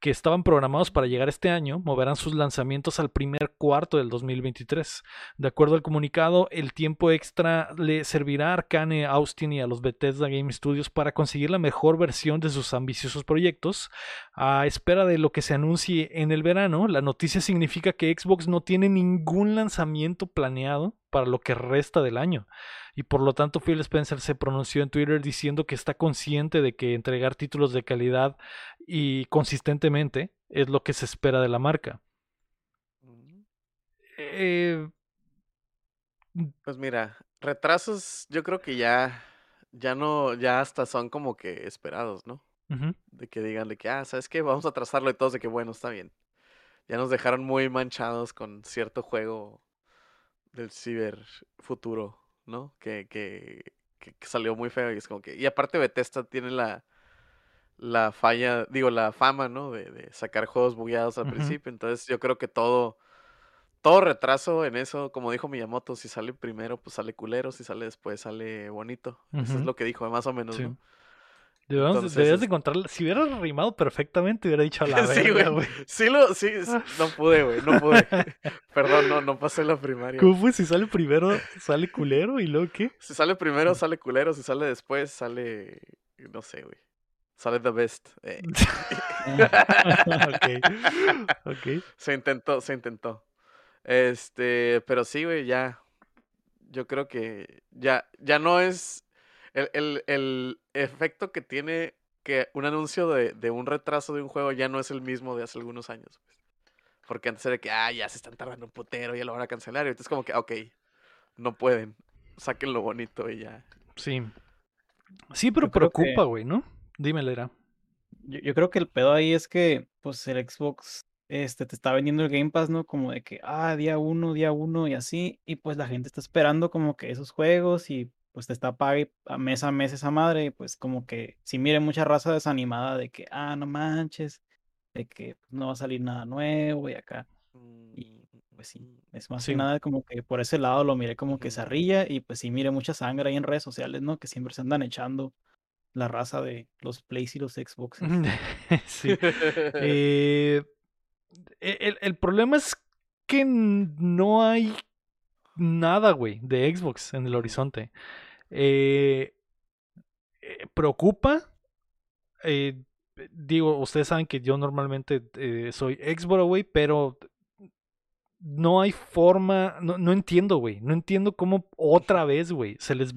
que estaban programados para llegar este año, moverán sus lanzamientos al primer cuarto del 2023. De acuerdo al comunicado, el tiempo extra le servirá a Arcane, Austin y a los Bethesda Game Studios para conseguir la mejor versión de sus ambiciosos proyectos. A espera de lo que se anuncie en el verano, la noticia significa que Xbox no tiene ningún lanzamiento planeado para lo que resta del año. Y por lo tanto, Phil Spencer se pronunció en Twitter diciendo que está consciente de que entregar títulos de calidad y consistentemente es lo que se espera de la marca. Ujú. Eh, Pues mira, retrasos yo creo que ya, ya no, ya hasta son como que esperados, ¿no? De que digan de que, ah, ¿sabes qué? Vamos a trazarlo y todos de que, bueno, está bien. Ya nos dejaron muy manchados con cierto juego del ciber futuro, ¿no? Que, que, que, que salió muy feo y es como que... Y aparte Bethesda tiene la, la falla, digo, la fama, ¿no? De, de sacar juegos bugueados al principio. Entonces yo creo que todo, todo retraso en eso, como dijo Miyamoto, si sale primero, pues sale culero, si sale después, sale bonito. Eso es lo que dijo, más o menos, Sí. ¿no? Debemos- Entonces, deberías de encontrarla. Si hubiera rimado perfectamente, hubiera dicho a la Sí, verga, güey. güey. Sí, lo, sí, no pude, güey, no pude. Perdón, no, no pasé la primaria. ¿Cómo fue? Si sale primero, sale culero y luego qué? Si sale primero, sale culero. Si sale después, sale. No sé, güey. Sale the best. eh. ok. Ok. Se intentó, se intentó. Este, pero sí, güey, ya. Yo creo que ya, ya no es el, el, el efecto que tiene que un anuncio de, de un retraso de un juego ya no es el mismo de hace algunos años. pues. Porque antes era de que, ah, ya se están tardando un putero, ya lo van a cancelar. Y ahorita es como que, ok, no pueden. Saquen lo bonito y ya. Sí. Sí, pero que- preocupa, güey, ¿no? Dime, Lera. Yo, yo creo que el pedo ahí es que, pues, el Xbox este, te está vendiendo el Game Pass, ¿no? Como de que, ah, día uno, día uno y así. Y pues la gente está esperando como que esos juegos y pues te está pague a mes a mes esa madre. Y pues como que si mire mucha raza desanimada de que, ah, no manches, de que pues, no va a salir nada nuevo y acá. Y, Pues sí, es más Sí. que nada como que por ese lado lo miré como que Ujú. zarrilla y pues sí mire mucha sangre ahí en redes sociales, ¿no? Que siempre se andan echando la raza de los Plays y los Xboxes. sí. Eh, e- el, el problema es que no hay nada, güey, de Xbox en el horizonte. Eh, eh, preocupa. digo, ustedes saben que yo normalmente soy Xbox, güey, pero no hay forma, no, no entiendo, güey, no entiendo cómo otra vez, güey, se les...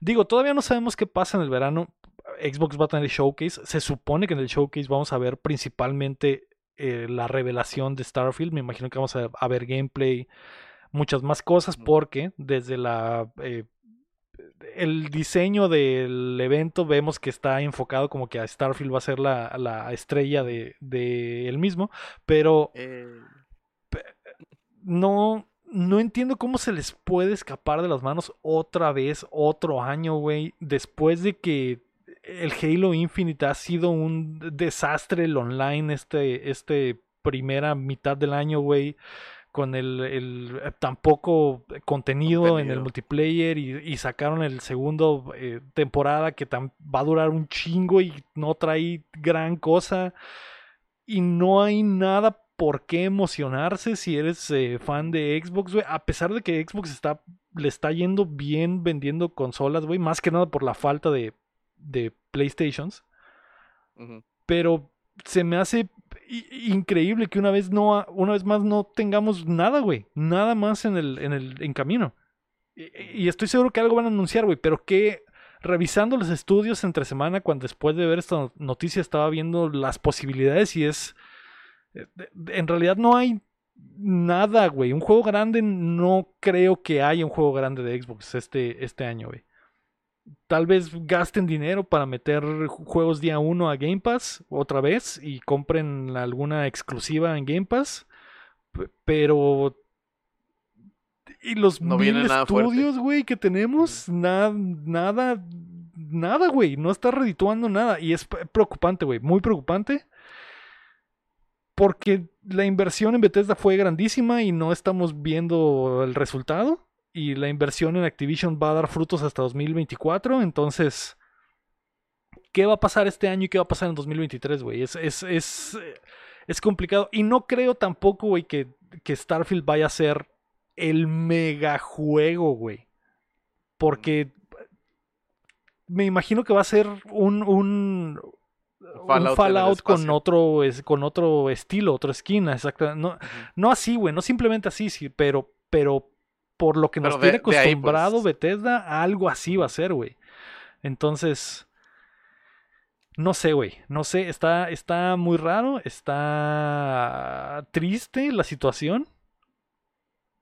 Digo, todavía no sabemos qué pasa en el verano. Xbox va a tener showcase. Se supone que en el showcase vamos a ver principalmente eh, la revelación de Starfield. Me imagino que vamos a, a ver gameplay, muchas más cosas, porque desde la eh, el diseño del evento vemos que está enfocado como que a Starfield va a ser la, la estrella de, de él mismo, pero Eh, no, no entiendo cómo se les puede escapar de las manos otra vez, otro año, güey, después de que el Halo Infinite ha sido un desastre el online este, este primera mitad del año, güey, con el, el eh, tan poco contenido, en el multiplayer y, y sacaron el segundo eh, temporada que tam- va a durar un chingo y no trae gran cosa. Y no hay nada por qué emocionarse si eres eh, fan de Xbox, güey. A pesar de que Xbox está, le está yendo bien vendiendo consolas, güey. Más que nada por la falta de, de PlayStations. Pero se me hace increíble que una vez no una vez más no tengamos nada, güey. Nada más en el, en el en camino. Y, y estoy seguro que algo van a anunciar, güey. Pero que revisando los estudios entre semana, cuando después de ver esta noticia estaba viendo las posibilidades y es. En realidad no hay nada, güey. Un juego grande no creo que haya un juego grande de Xbox este, este año, güey. Tal vez gasten dinero para meter ju- juegos día uno a Game Pass otra vez y compren alguna exclusiva en Game Pass. Pero. Y los No mil estudios, güey, que tenemos, na- nada, nada, güey. No está redituando nada. Y es preocupante, güey. Muy preocupante. Porque la inversión en Bethesda fue grandísima y no estamos viendo el resultado. Y la inversión en Activision va a dar frutos hasta 2024. Entonces, ¿qué va a pasar este año y qué va a pasar en 2023, güey? Es, es, es, es complicado. Y no creo tampoco, güey, que, que Starfield vaya a ser el mega juego, güey. Porque me imagino que va a ser un, un Fallout el Fallout con otro, es- con otro estilo, otra esquina, exacto. No, no así, güey, no simplemente así, sí, pero, pero por lo que nos de- tiene ahí, acostumbrado pues. Bethesda, algo así va a ser, güey. Entonces, no sé, güey, no sé, está, está muy raro, está triste la situación.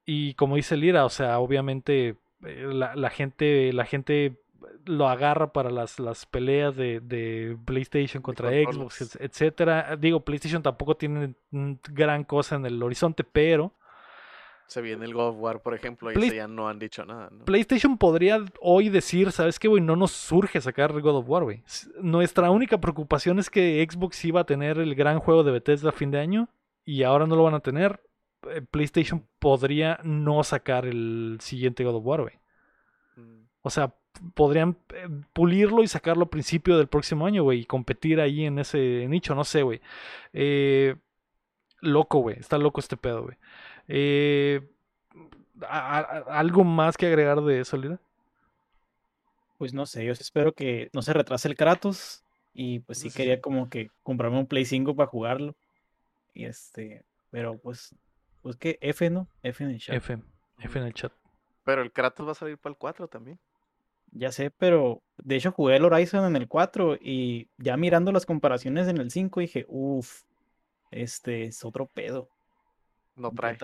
Y como dice Lira, o sea, obviamente eh, la, la gente, la gente lo agarra para las, las peleas de, de PlayStation contra. Xbox, et- etcétera. Digo, PlayStation tampoco tiene gran cosa en el horizonte, pero Se viene el God of War, por ejemplo, y ya no han dicho nada, ¿no? PlayStation podría hoy decir, ¿sabes qué, güey? No nos surge sacar God of War, güey. Nuestra única preocupación es que Xbox iba a tener el gran juego de Bethesda a fin de año y ahora no lo van a tener. Eh, PlayStation podría no sacar el siguiente God of War, güey. Mm. O sea, podrían eh, pulirlo y sacarlo a principio del próximo año, güey, y competir ahí en ese nicho, no sé, güey. Eh, loco, güey, está loco este pedo, güey. Eh, ¿Algo más que agregar de eso, Lira? Pues no sé, yo espero que no se retrase el Kratos. Y pues sí Sí. quería como que comprarme un Play 5 para jugarlo. Y este, pero pues, pues que F, ¿no? F en el chat. F, F en el chat. Pero el Kratos va a salir para el 4 también. Ya sé, pero de hecho jugué el Horizon en el 4 y ya mirando las comparaciones en el 5 dije, uff, este es otro pedo. No trae.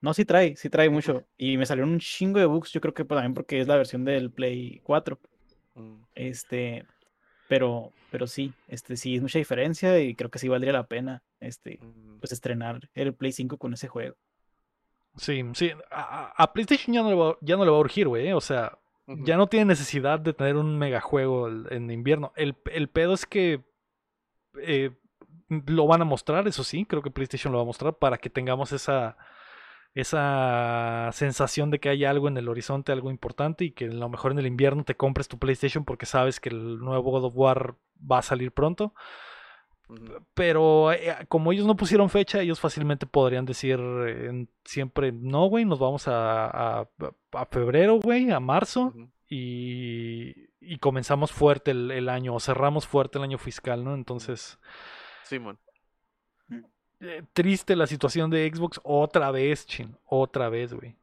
No, sí trae, sí trae mucho. Y me salieron un chingo de bugs, yo creo que también porque es la versión del Play 4. Mm, Este, pero, pero sí, este sí es mucha diferencia y creo que sí valdría la pena, este, mm. pues estrenar el Play 5 con ese juego. Sí, sí. A, PlayStation ya no, le va, ya no le va a urgir, güey. ¿eh? O sea, Ya no tiene necesidad de tener un megajuego en invierno. El, el pedo es que eh, lo van a mostrar, eso sí, creo que PlayStation lo va a mostrar para que tengamos esa, esa sensación de que hay algo en el horizonte, algo importante y que a lo mejor en el invierno te compres tu PlayStation porque sabes que el nuevo God of War va a salir pronto. Pero eh, como ellos no pusieron fecha, ellos fácilmente podrían decir eh, en- siempre, no, güey, nos vamos a, a- a febrero, güey, a marzo y, y comenzamos fuerte el, el año o cerramos fuerte el año fiscal, ¿no? Entonces, Simón. eh, triste la situación de Xbox otra vez, chin, otra vez, güey.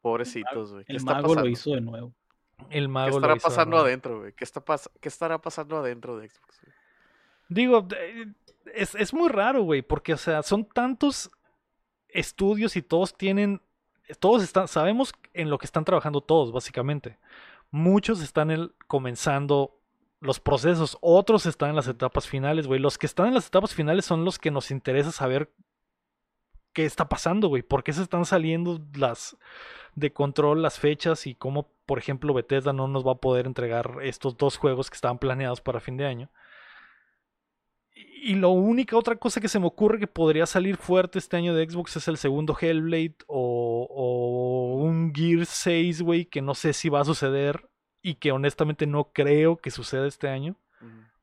Pobrecitos, güey. ¿Qué El está mago pasando? lo hizo de nuevo. El ¿Qué mago lo estará hizo pasando adentro, güey? ¿Qué, está pas- ¿Qué estará pasando adentro de Xbox? güey? Digo, es, es muy raro, güey, porque, o sea, son tantos estudios y todos tienen, todos están, sabemos en lo que están trabajando todos, básicamente. Muchos están el- comenzando los procesos, otros están en las etapas finales, güey. Los que están en las etapas finales son los que nos interesa saber qué está pasando, güey. ¿Por qué se están saliendo las de control las fechas y cómo, por ejemplo, Bethesda no nos va a poder entregar estos dos juegos que estaban planeados para fin de año? Y la única otra cosa que se me ocurre que podría salir fuerte este año de Xbox es el segundo Hellblade o, o un Gear 6, güey, que no sé si va a suceder y que honestamente no creo que suceda este año.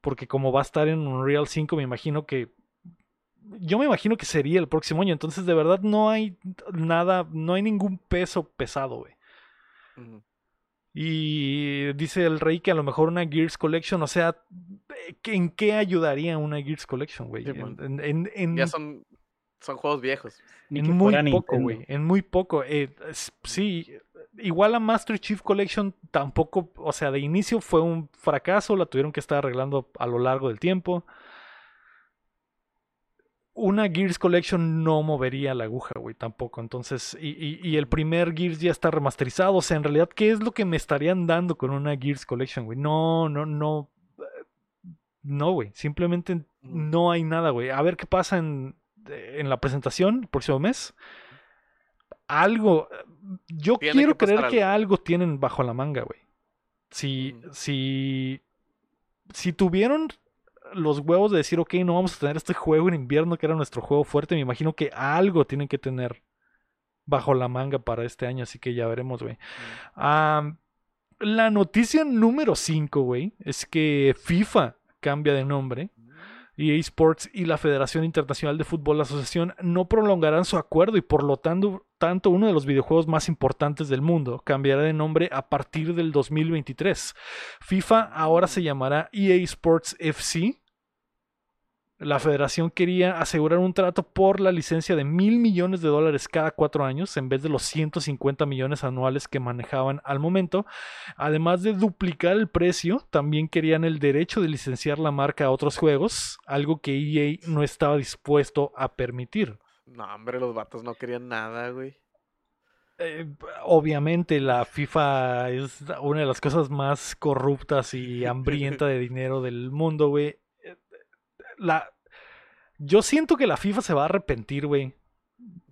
Porque como va a estar en Unreal 5, me imagino que... Yo me imagino que sería el próximo año. Entonces, de verdad, no hay nada, no hay ningún peso pesado, güey. Y dice el rey que a lo mejor una Gears Collection, o sea, ¿qué- ¿en qué ayudaría una Gears Collection, güey? Sí, En, man. en- en- en- Ya son, son juegos viejos. Ni en muy poco, güey. En muy poco. Eh, sí, igual a Master Chief Collection tampoco, o sea, de inicio fue un fracaso, la tuvieron que estar arreglando a lo largo del tiempo. Una Gears Collection no movería la aguja, güey, tampoco. Entonces, y, y- y el primer Gears ya está remasterizado. O sea, en realidad, ¿qué es lo que me estarían dando con una Gears Collection, güey? No, no, no. Eh, No, güey. Simplemente no hay nada, güey. A ver qué pasa en, en la presentación el próximo mes. Algo. Yo Tiene quiero que creer que algo. tienen bajo la manga, güey. Si, si, si tuvieron los huevos de decir, ok, no vamos a tener este juego en invierno que era nuestro juego fuerte, me imagino que algo tienen que tener bajo la manga para este año, así que ya veremos, güey. La noticia número 5, güey, es que FIFA cambia de nombre. EA Sports y la Federación Internacional de Fútbol Asociación no prolongarán su acuerdo y por lo tanto, tanto uno de los videojuegos más importantes del mundo cambiará de nombre a partir del 2023. FIFA ahora se llamará EA Sports FC. La federación quería asegurar un trato por la licencia de mil millones de dólares cada cuatro años en vez de los 150 millones anuales que manejaban al momento. Además de duplicar el precio, también querían el derecho de licenciar la marca a otros juegos, algo que EA no estaba dispuesto a permitir. No, hombre, los vatos no querían nada, güey. Eh, obviamente la FIFA es una de las cosas más corruptas y hambrienta de dinero del mundo, güey. La... Yo siento que la FIFA se va a arrepentir, güey.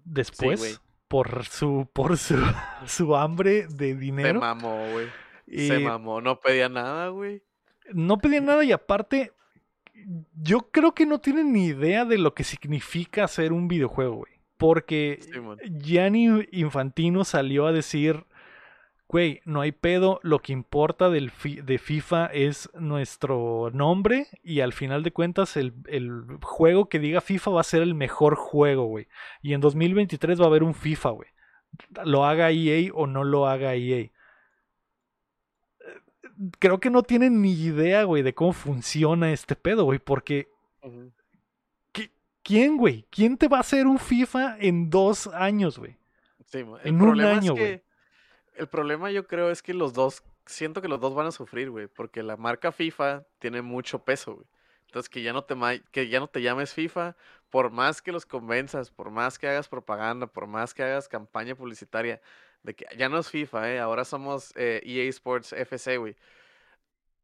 Después. por su, por su, su hambre de Se dinero. mamó, güey. Se mamó. No pedía nada, güey. no pedían nada y aparte, yo creo que no tienen ni idea de lo que significa hacer un videojuego, güey. Porque. Gianni Infantino salió a decir güey, no hay pedo, lo que importa del fi- de FIFA es nuestro nombre y al final de cuentas el, el juego que diga FIFA va a ser el mejor juego, güey. Y en 2023 va a haber un FIFA, güey. Lo haga EA o no lo haga EA. Creo que no tienen ni idea, güey, de cómo funciona este pedo, güey, porque. ¿quién, güey? ¿Quién te va a hacer un FIFA en dos años, güey? Sí, mo- el En un año, güey. que- El problema yo creo es que los dos, siento que los dos van a sufrir, güey, porque la marca FIFA tiene mucho peso, güey. Entonces que ya no te que ya no te llames FIFA, por más que los convenzas, por más que hagas propaganda, por más que hagas campaña publicitaria, de que ya no es FIFA, eh, ahora somos eh, EA Sports FC, güey.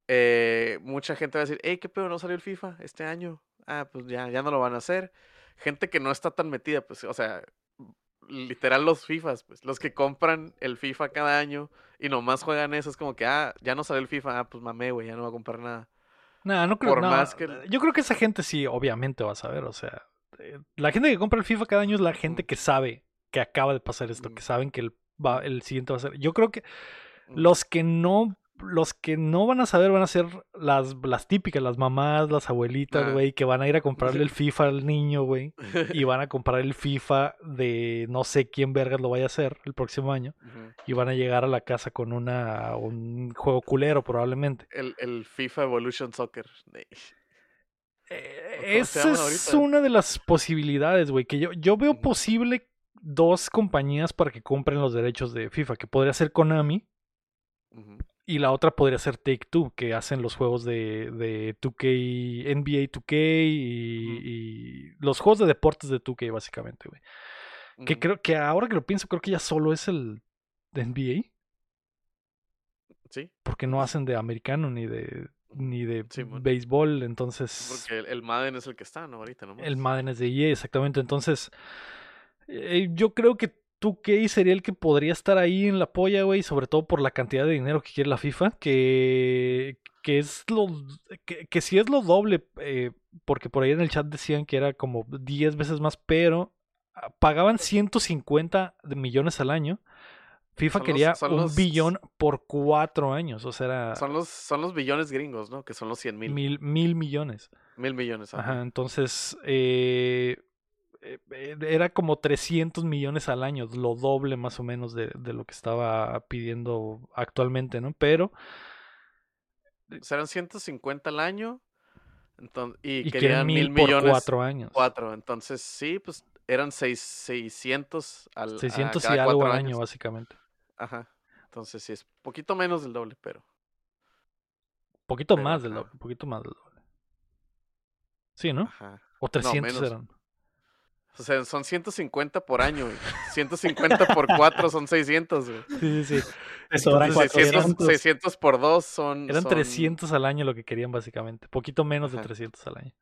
Eh, mucha gente va a decir, hey, ¿qué pedo? ¿No salió el FIFA este año? Ah, pues ya, ya no lo van a hacer. Gente que no está tan metida, pues, o sea, literal los FIFAs, pues, los que compran el FIFA cada año y nomás juegan eso, es como que, ah, ya no sale el FIFA, ah, pues mamé, güey, ya no voy a comprar nada. Nah, no creo Por no, más que- Yo creo que esa gente sí, obviamente va a saber. O sea, eh, la gente que compra el FIFA cada año es la gente que sabe que acaba de pasar esto, que saben que el, va, el siguiente va a ser. Yo creo que los que no. Los que no van a saber van a ser las, las típicas, las mamás, las abuelitas, Ah. güey, que van a ir a comprarle el FIFA al niño, güey, y van a comprar el FIFA de no sé quién vergas lo vaya a hacer el próximo año, y van a llegar a la casa con una un juego culero probablemente. el, el FIFA Evolution Soccer. Eh, ¿O cómo se Esa es una de las posibilidades, güey. Que yo, yo veo posible dos compañías para que compren los derechos de FIFA. Que podría ser Konami Ujú. Y la otra podría ser Take Two, que hacen los juegos de, de 2K, NBA 2K y, los juegos de deportes de 2K, básicamente, güey. Que creo que ahora que lo pienso, creo que ya solo es el de NBA. Sí, Porque no hacen de americano ni de ni de béisbol. Entonces. porque el, el Madden es el que está, ¿no? Ahorita, ¿no? El Madden es de EA, exactamente. Entonces, eh, yo creo que 2K sería el que podría estar ahí en la polla, güey, sobre todo por la cantidad de dinero que quiere la FIFA, que, que es lo, que, que sí es lo doble, eh, porque por ahí en el chat decían que era como 10 veces más, pero ah, pagaban 150 de millones al año. FIFA Son quería un los- billón por cuatro años, o sea, era Son los, son los billones gringos, ¿no? Que son los 100 mil. Mil, mil, mil millones. millones. ajá. Ajá, entonces eh, era como 300 millones al año, lo doble más o menos de, de lo que estaba pidiendo actualmente, ¿no? Pero Serán 150 al año. enton- y, querían mil mil por millones. cuatro años. Cuatro. Entonces, sí, pues eran seis, 600 al a 600 y algo al año, años. básicamente. Ajá. Entonces, sí, es poquito menos del doble, pero. Poquito Pero, más del doble, poquito más del doble. Sí, ¿no? Ajá. O 300 menos. eran. O sea, son 150 por año, güey. 150 por 4 son 600, güey. Sí, sí, sí. Entonces, 600, 400. 600 por 2 son. Eran son- 300 al año lo que querían, básicamente. Poquito menos de Ajá. 300 al año.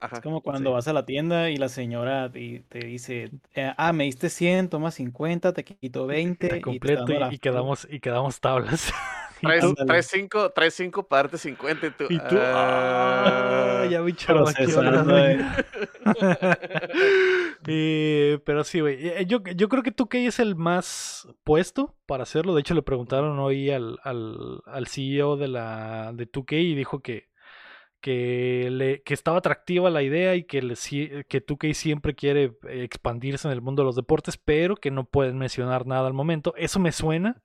Ajá. Es como cuando sí. vas a la tienda y la señora te, te dice, eh, ah, me diste 100, toma 50, te quito 20 Está y te completo y, y quedamos, y quedamos tablas. Y Traes, tú- Ándale. traes 5 traes cinco para darte 50 y tú. Y tú, ah, ya doña. Eh, pero sí, güey. eh, Yo, yo creo que 2K es el más puesto para hacerlo. De hecho, le preguntaron hoy al, al, al CEO de la de 2K y dijo que, que, le, que estaba atractiva la idea y que, le, que 2K siempre quiere eh, expandirse en el mundo de los deportes, pero que no pueden mencionar nada al momento. Eso me suena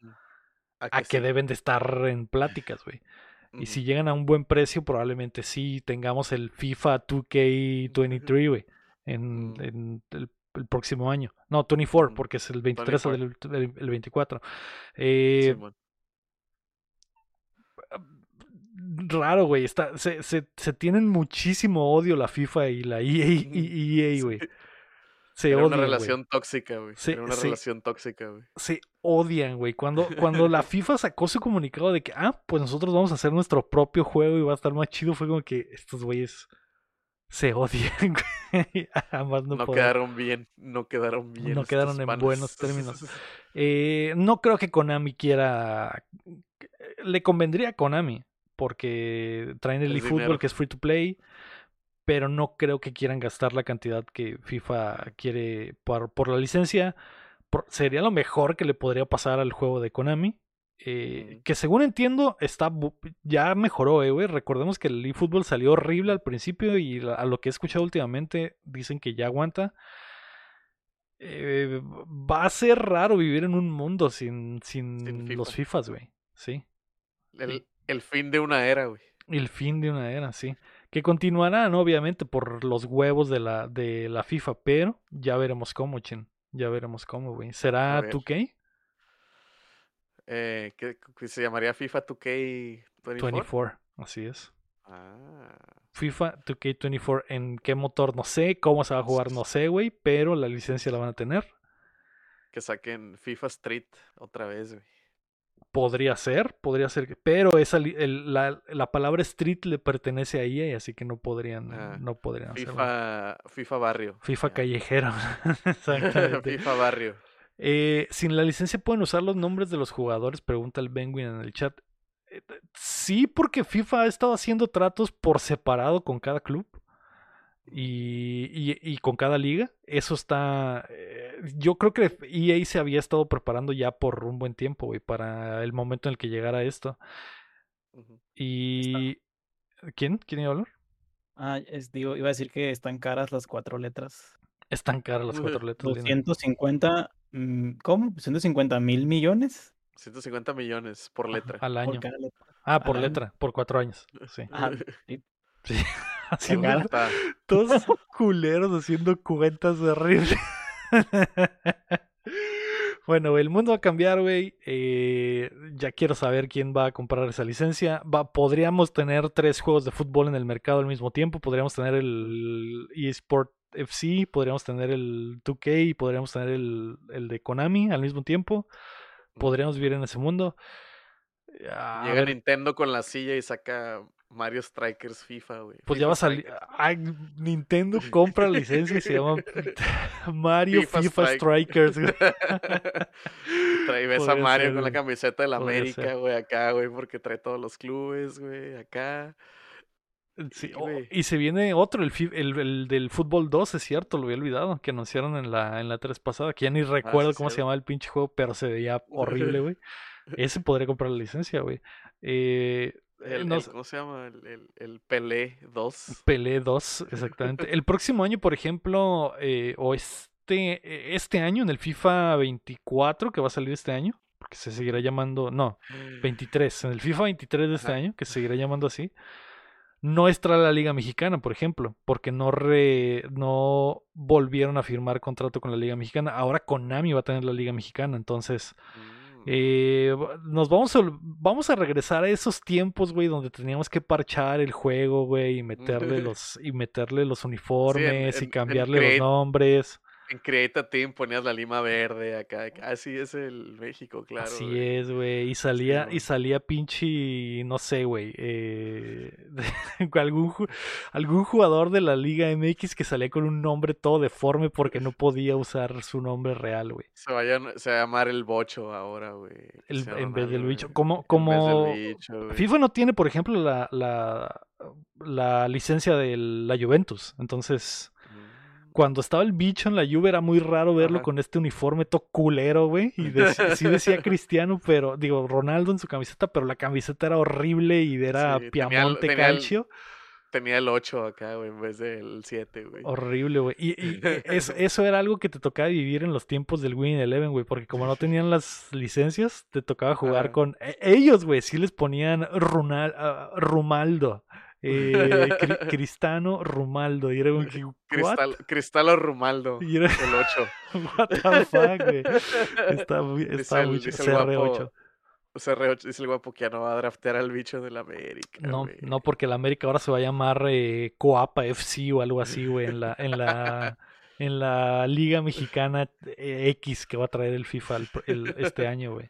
a a que sí. deben de estar en pláticas, güey. Y si llegan a un buen precio, probablemente sí tengamos el FIFA 2K23, güey, en, Mm. en el, el próximo año. No, 24, Mm, porque es el 23 o 24. el, el- el 24. Eh, Simón. raro, güey. Está, se, se, se tienen muchísimo odio la FIFA y la EA, EA, güey. Se Era una odian, güey. relación tóxica, güey. Sí, Era una sí. relación tóxica, güey. se odian, güey. Cuando, cuando la FIFA sacó su comunicado de que, ah, pues nosotros vamos a hacer nuestro propio juego y va a estar más chido, fue como que estos güeyes se odian, güey. No, No, quedaron bien, no quedaron bien. No quedaron en buenos términos. Eh, no creo que Konami quiera. Le convendría a Konami, porque traen el Es eFootball que es free to play. Pero no creo que quieran gastar la cantidad que FIFA quiere por, por la licencia. Por- sería lo mejor que le podría pasar al juego de Konami. eh, que según entiendo está ya mejoró, eh, güey. Recordemos que el eFootball salió horrible al principio y la- a lo que he escuchado últimamente dicen que ya aguanta. Eh, va a ser raro vivir en un mundo sin, sin, Sin los FIFA. FIFAs, güey. Sí. El, el fin de una era, güey. El fin de una era, sí. Que continuarán, obviamente, por los huevos de la, de la FIFA, pero ya veremos cómo, Chen. Ya veremos cómo, güey. ¿Será ver. 2K? Eh, ¿qué, qué se llamaría FIFA 2K24? 24, así es. Ah, FIFA 2K24, ¿en qué motor? No sé. ¿Cómo se va a jugar? No sé, güey. Pero la licencia la van a tener. que saquen FIFA Street otra vez, güey. Podría ser, podría ser. Pero esa, el- la, la palabra street le pertenece a EA, así que no podrían, Ah, no podrían hacerlo. FIFA, FIFA Barrio. FIFA ya. callejero. Exactamente. FIFA Barrio. Eh, sin la licencia pueden usar los nombres de los jugadores, pregunta el Benguin en el chat. Eh, Sí, porque FIFA ha estado haciendo tratos por separado con cada club y, y- y con cada liga. Eso está... eh, yo creo que EA se había estado preparando ya por un buen tiempo, güey, para el momento en el que llegara esto. Y... ¿Quién? ¿Quién iba a hablar? Ah, es, digo, iba a decir que están caras las cuatro letras. Están caras las cuatro letras. Lina. 250, mm, ¿cómo? ¿150 mil millones? 150 millones por letra. Al año. letra. Ah, por al año. letra, por cuatro años. Sí. Ajá, sí. Sí. Haciendo Todos culeros haciendo cuentas horribles. bueno, el mundo va a cambiar, güey. Eh, ya quiero saber quién va a comprar esa licencia. Va, podríamos tener tres juegos de fútbol en el mercado al mismo tiempo. Podríamos tener el eSport FC, podríamos tener el 2K y podríamos tener el, el de Konami al mismo tiempo. Podríamos vivir en ese mundo. Llega ver, Nintendo con la silla y saca Mario Strikers FIFA, güey. Pues ya va a salir. Ay, Nintendo compra licencia y se llama Mario FIFA FIFA, Strike. Strikers. güey. Trae, ves a Mario ser, con la camiseta de la América, ser. güey, acá, güey, porque trae todos los clubes, güey, acá. Sí, oh, güey. y se viene otro, el, fi- el, el del fútbol 2, es cierto, lo había olvidado, que anunciaron en la, en la 3 pasada, que ya ni recuerdo Ah, sí, cómo se llamaba el pinche juego, pero se veía horrible, güey. Ese podría comprar la licencia, güey. Eh, El, no el- ¿Cómo se llama? El, el, el Pelé 2. Pelé 2, exactamente. El próximo año, por ejemplo, eh, o este, eh, este año, en el FIFA 24, que va a salir este año, porque se seguirá llamando, no, 23, en el FIFA 23 de este Ajá. año, que se seguirá llamando así, no estará la Liga Mexicana, por ejemplo, porque no, re- no volvieron a firmar contrato con la Liga Mexicana. Ahora Konami va a tener la Liga Mexicana, entonces Mm. Eh, nos vamos a, vamos a regresar a esos tiempos, güey, donde teníamos que parchar el juego, güey, y meterle los, y meterle los uniformes en- y cambiarle los nombres. En Create a Team ponías la lima verde acá. Así es el México, claro. Así güey. es, güey. Y salía, y salía pinche, no sé, güey. eh, algún, algún jugador de la Liga MX que salía con un nombre todo deforme porque no podía usar su nombre real, güey. Se, vayan, se va a llamar el Bocho ahora, güey. El- en vez del bicho. Como, como bicho. FIFA no tiene, por ejemplo, la, la, la licencia de la Juventus. Entonces. Cuando estaba el bicho en la Juve era muy raro verlo Ajá. con este uniforme todo culero, güey. Y sí decía Cristiano, pero digo, Ronaldo en su camiseta, pero la camiseta era horrible y era Sí, Piamonte tenía Calcio. Tenía el 8 acá, güey, en vez del 7, güey. Horrible, güey. Y, y es- eso era algo que te tocaba vivir en los tiempos del Win Eleven, güey. Porque como no tenían las licencias, te tocaba jugar Ajá. con. e- Ellos, güey, sí les ponían Runal, ah, Rumaldo. Eh, Cri- Cristano Rumaldo. Y era un. que, ¿What? Cristal, Cristalo Rumaldo, Y era, el 8. What the fuck, güey. Está está el CR8. guapo, CR8 dice el guapo que ya no va a draftear al bicho del América. No, no, porque el América ahora se va a llamar eh, Coapa FC o algo así, güey, en la, en la, en la Liga Mexicana eh, X que va a traer el FIFA el pr- el- este año, güey.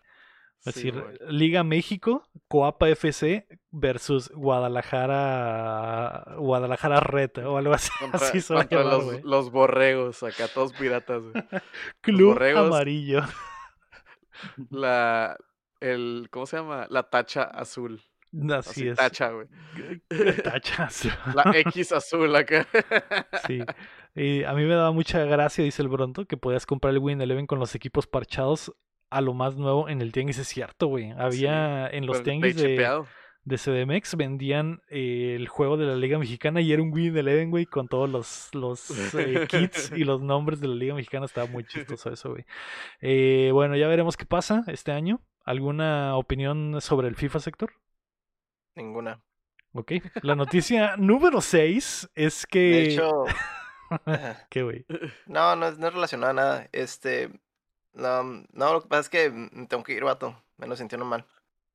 Es Sí, decir. Liga México, Coapa FC versus Guadalajara, Guadalajara Red o algo así, Contra, así se va a contra llamar, los, los borregos, acá todos piratas. Club borregos. Amarillo. La, el, ¿cómo se llama? La tacha azul. Así Así, es. tacha, güey. Tachas. La X azul acá. Sí. Y a mí me daba mucha gracia, dice el Bronto, que podías comprar el Win Eleven con los equipos parchados a lo más nuevo en el tianguis, es cierto, güey. Había en los el tianguis de, CDMX vendían eh, el juego de la Liga Mexicana y era un Win Eleven, güey, con todos los, los eh, kits y los nombres de la Liga Mexicana. Estaba muy chistoso eso, güey. Eh, bueno, ya veremos qué pasa este año. ¿Alguna opinión sobre el FIFA sector? Ninguna. Ok. La noticia número 6 es que. De hecho. ¿Qué, güey? no, no es, no es relacionado a nada. Este, no, no, lo que pasa es que mm, tengo que ir, vato. Me lo sentí mal.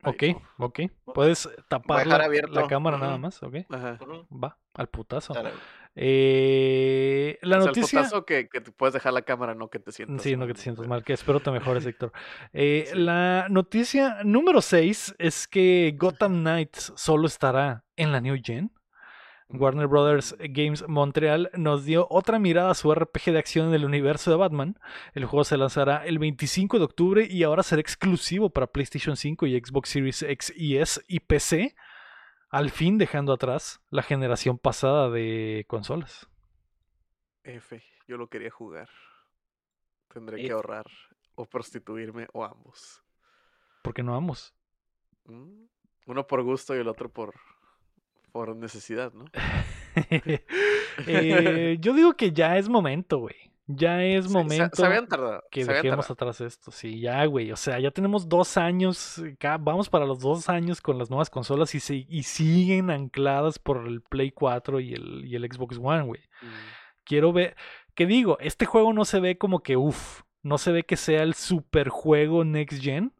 Ok, ok. Puedes tapar la, abierto. la cámara nada más, ok. Ajá. Va, al putazo. Eh, la O sea, noticia. el putazo que, que te puedes dejar la cámara, no que te sientas. Sí, no mal, que te sientas mal, que espero te mejores, Héctor. Eh, Sí. La noticia número 6 es que Gotham Knights solo estará en la New Gen. Warner Brothers Games Montreal nos dio otra mirada a su RPG de acción en el universo de Batman. El juego se lanzará el 25 de octubre y ahora será exclusivo para PlayStation 5 y Xbox Series X y S y PC, al fin dejando atrás la generación pasada de consolas. F, yo lo quería jugar. Tendré que ahorrar o prostituirme o ambos. Porque no vamos. Mm, Uno por gusto y el otro por, por necesidad, ¿no? Eh, yo digo que ya es momento, güey. Ya es Se- se- momento Se, habían tardado. que se dejemos tardado. atrás esto. Sí, ya, güey. O sea, ya tenemos dos años. eh, Vamos para los dos años con las nuevas consolas y, se- y siguen ancladas por el Play 4 y el, y el Xbox One, güey. Mm, Quiero ver. Que digo, este juego no se ve como que, uff, no se ve que sea el super juego Next Gen.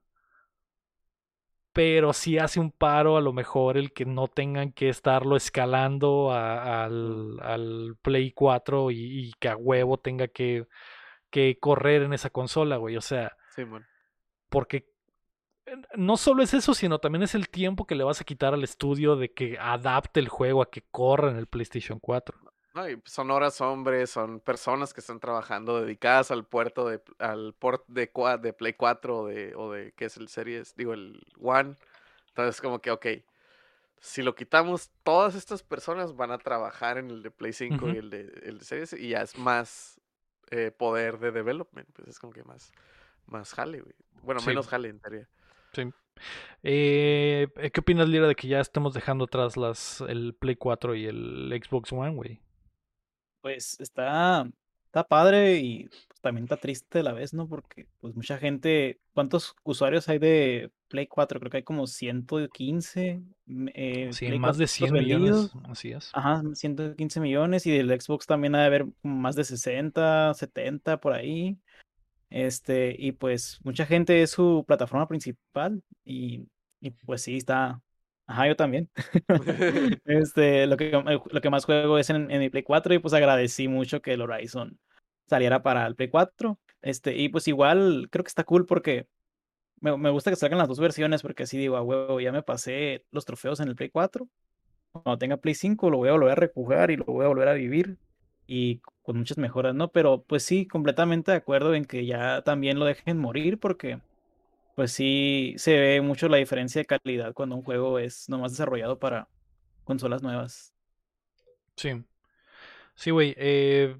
Pero sí hace un paro a lo mejor el que no tengan que estarlo escalando a- al, al Play 4 y, y que a huevo tenga que, que correr en esa consola, güey. O sea, porque eh, no solo es eso, sino también es el tiempo que le vas a quitar al estudio de que adapte el juego a que corra en el PlayStation 4. No, y pues, son horas hombres, son personas que están trabajando dedicadas al puerto de al port de, de Play 4 o de, o de ¿qué es el Series? Digo, el One. Entonces, como que, ok, si lo quitamos, todas estas personas van a trabajar en el de Play 5 Ujú. y el de, el de Series y ya es más eh, poder de development, pues es como que más, más jale, güey. Bueno, Sí. menos jale en teoría. Sí. Eh, ¿Qué opinas, Lira, de que ya estemos dejando atrás las, el Play 4 y el Xbox One, güey? Pues está, está padre y pues, también está triste a la vez, ¿no? Porque pues mucha gente, ¿cuántos usuarios hay de Play 4? Creo que hay como 115 mm, eh, Sí, Play más de 4 100 vendidos. millones, así es. Ajá, 115 millones y del Xbox también ha de haber más de 60, 70 por ahí. Este, y pues mucha gente es su plataforma principal y, y pues sí, está... Ajá, yo también. Este, lo que, lo que más juego es en, en mi Play 4 y pues agradecí mucho que el Horizon saliera para el Play 4. Este, y pues igual creo que está cool porque me, me gusta que salgan las dos versiones porque así digo, a huevo, ya me pasé los trofeos en el Play 4. Cuando tenga Play 5 lo voy a volver a rejugar y lo voy a volver a vivir y con muchas mejoras, ¿no? Pero pues sí, completamente de acuerdo en que ya también lo dejen morir porque pues sí se ve mucho la diferencia de calidad cuando un juego es nomás desarrollado para consolas nuevas. Sí. Sí, güey. eh,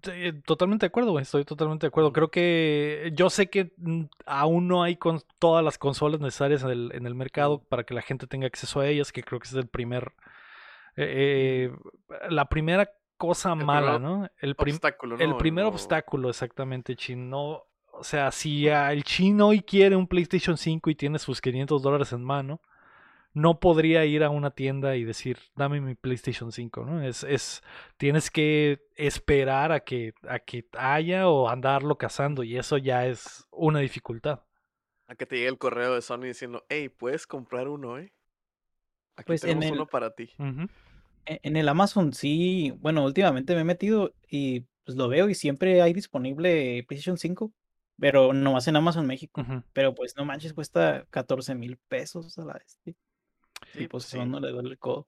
te- totalmente de acuerdo, güey. Estoy totalmente de acuerdo. Creo que yo sé que mm, aún no hay con todas las consolas necesarias en el, en el mercado para que la gente tenga acceso a ellas, que creo que es el primer, eh, eh, la primera cosa El mala, ¿no? El, prim- Obstáculo, ¿no? el primer Lo- obstáculo, exactamente, chino. O sea, si el chino hoy quiere un PlayStation 5 y tiene sus 500 dólares en mano, no podría ir a una tienda y decir, dame mi PlayStation 5, ¿no? Es, es, tienes que esperar a que, a que haya o andarlo cazando y eso ya es una dificultad. A que te llegue el correo de Sony diciendo, hey, puedes comprar uno, ¿eh? Aquí Pues en tenemos el- uno para ti. E- En el Amazon sí, bueno, últimamente me he metido y pues lo veo y siempre hay disponible PlayStation 5, pero nomás en Amazon México. Pero pues no manches, cuesta 14 mil pesos a la vez. Y Sí, pues sí. eso no le duele el codo.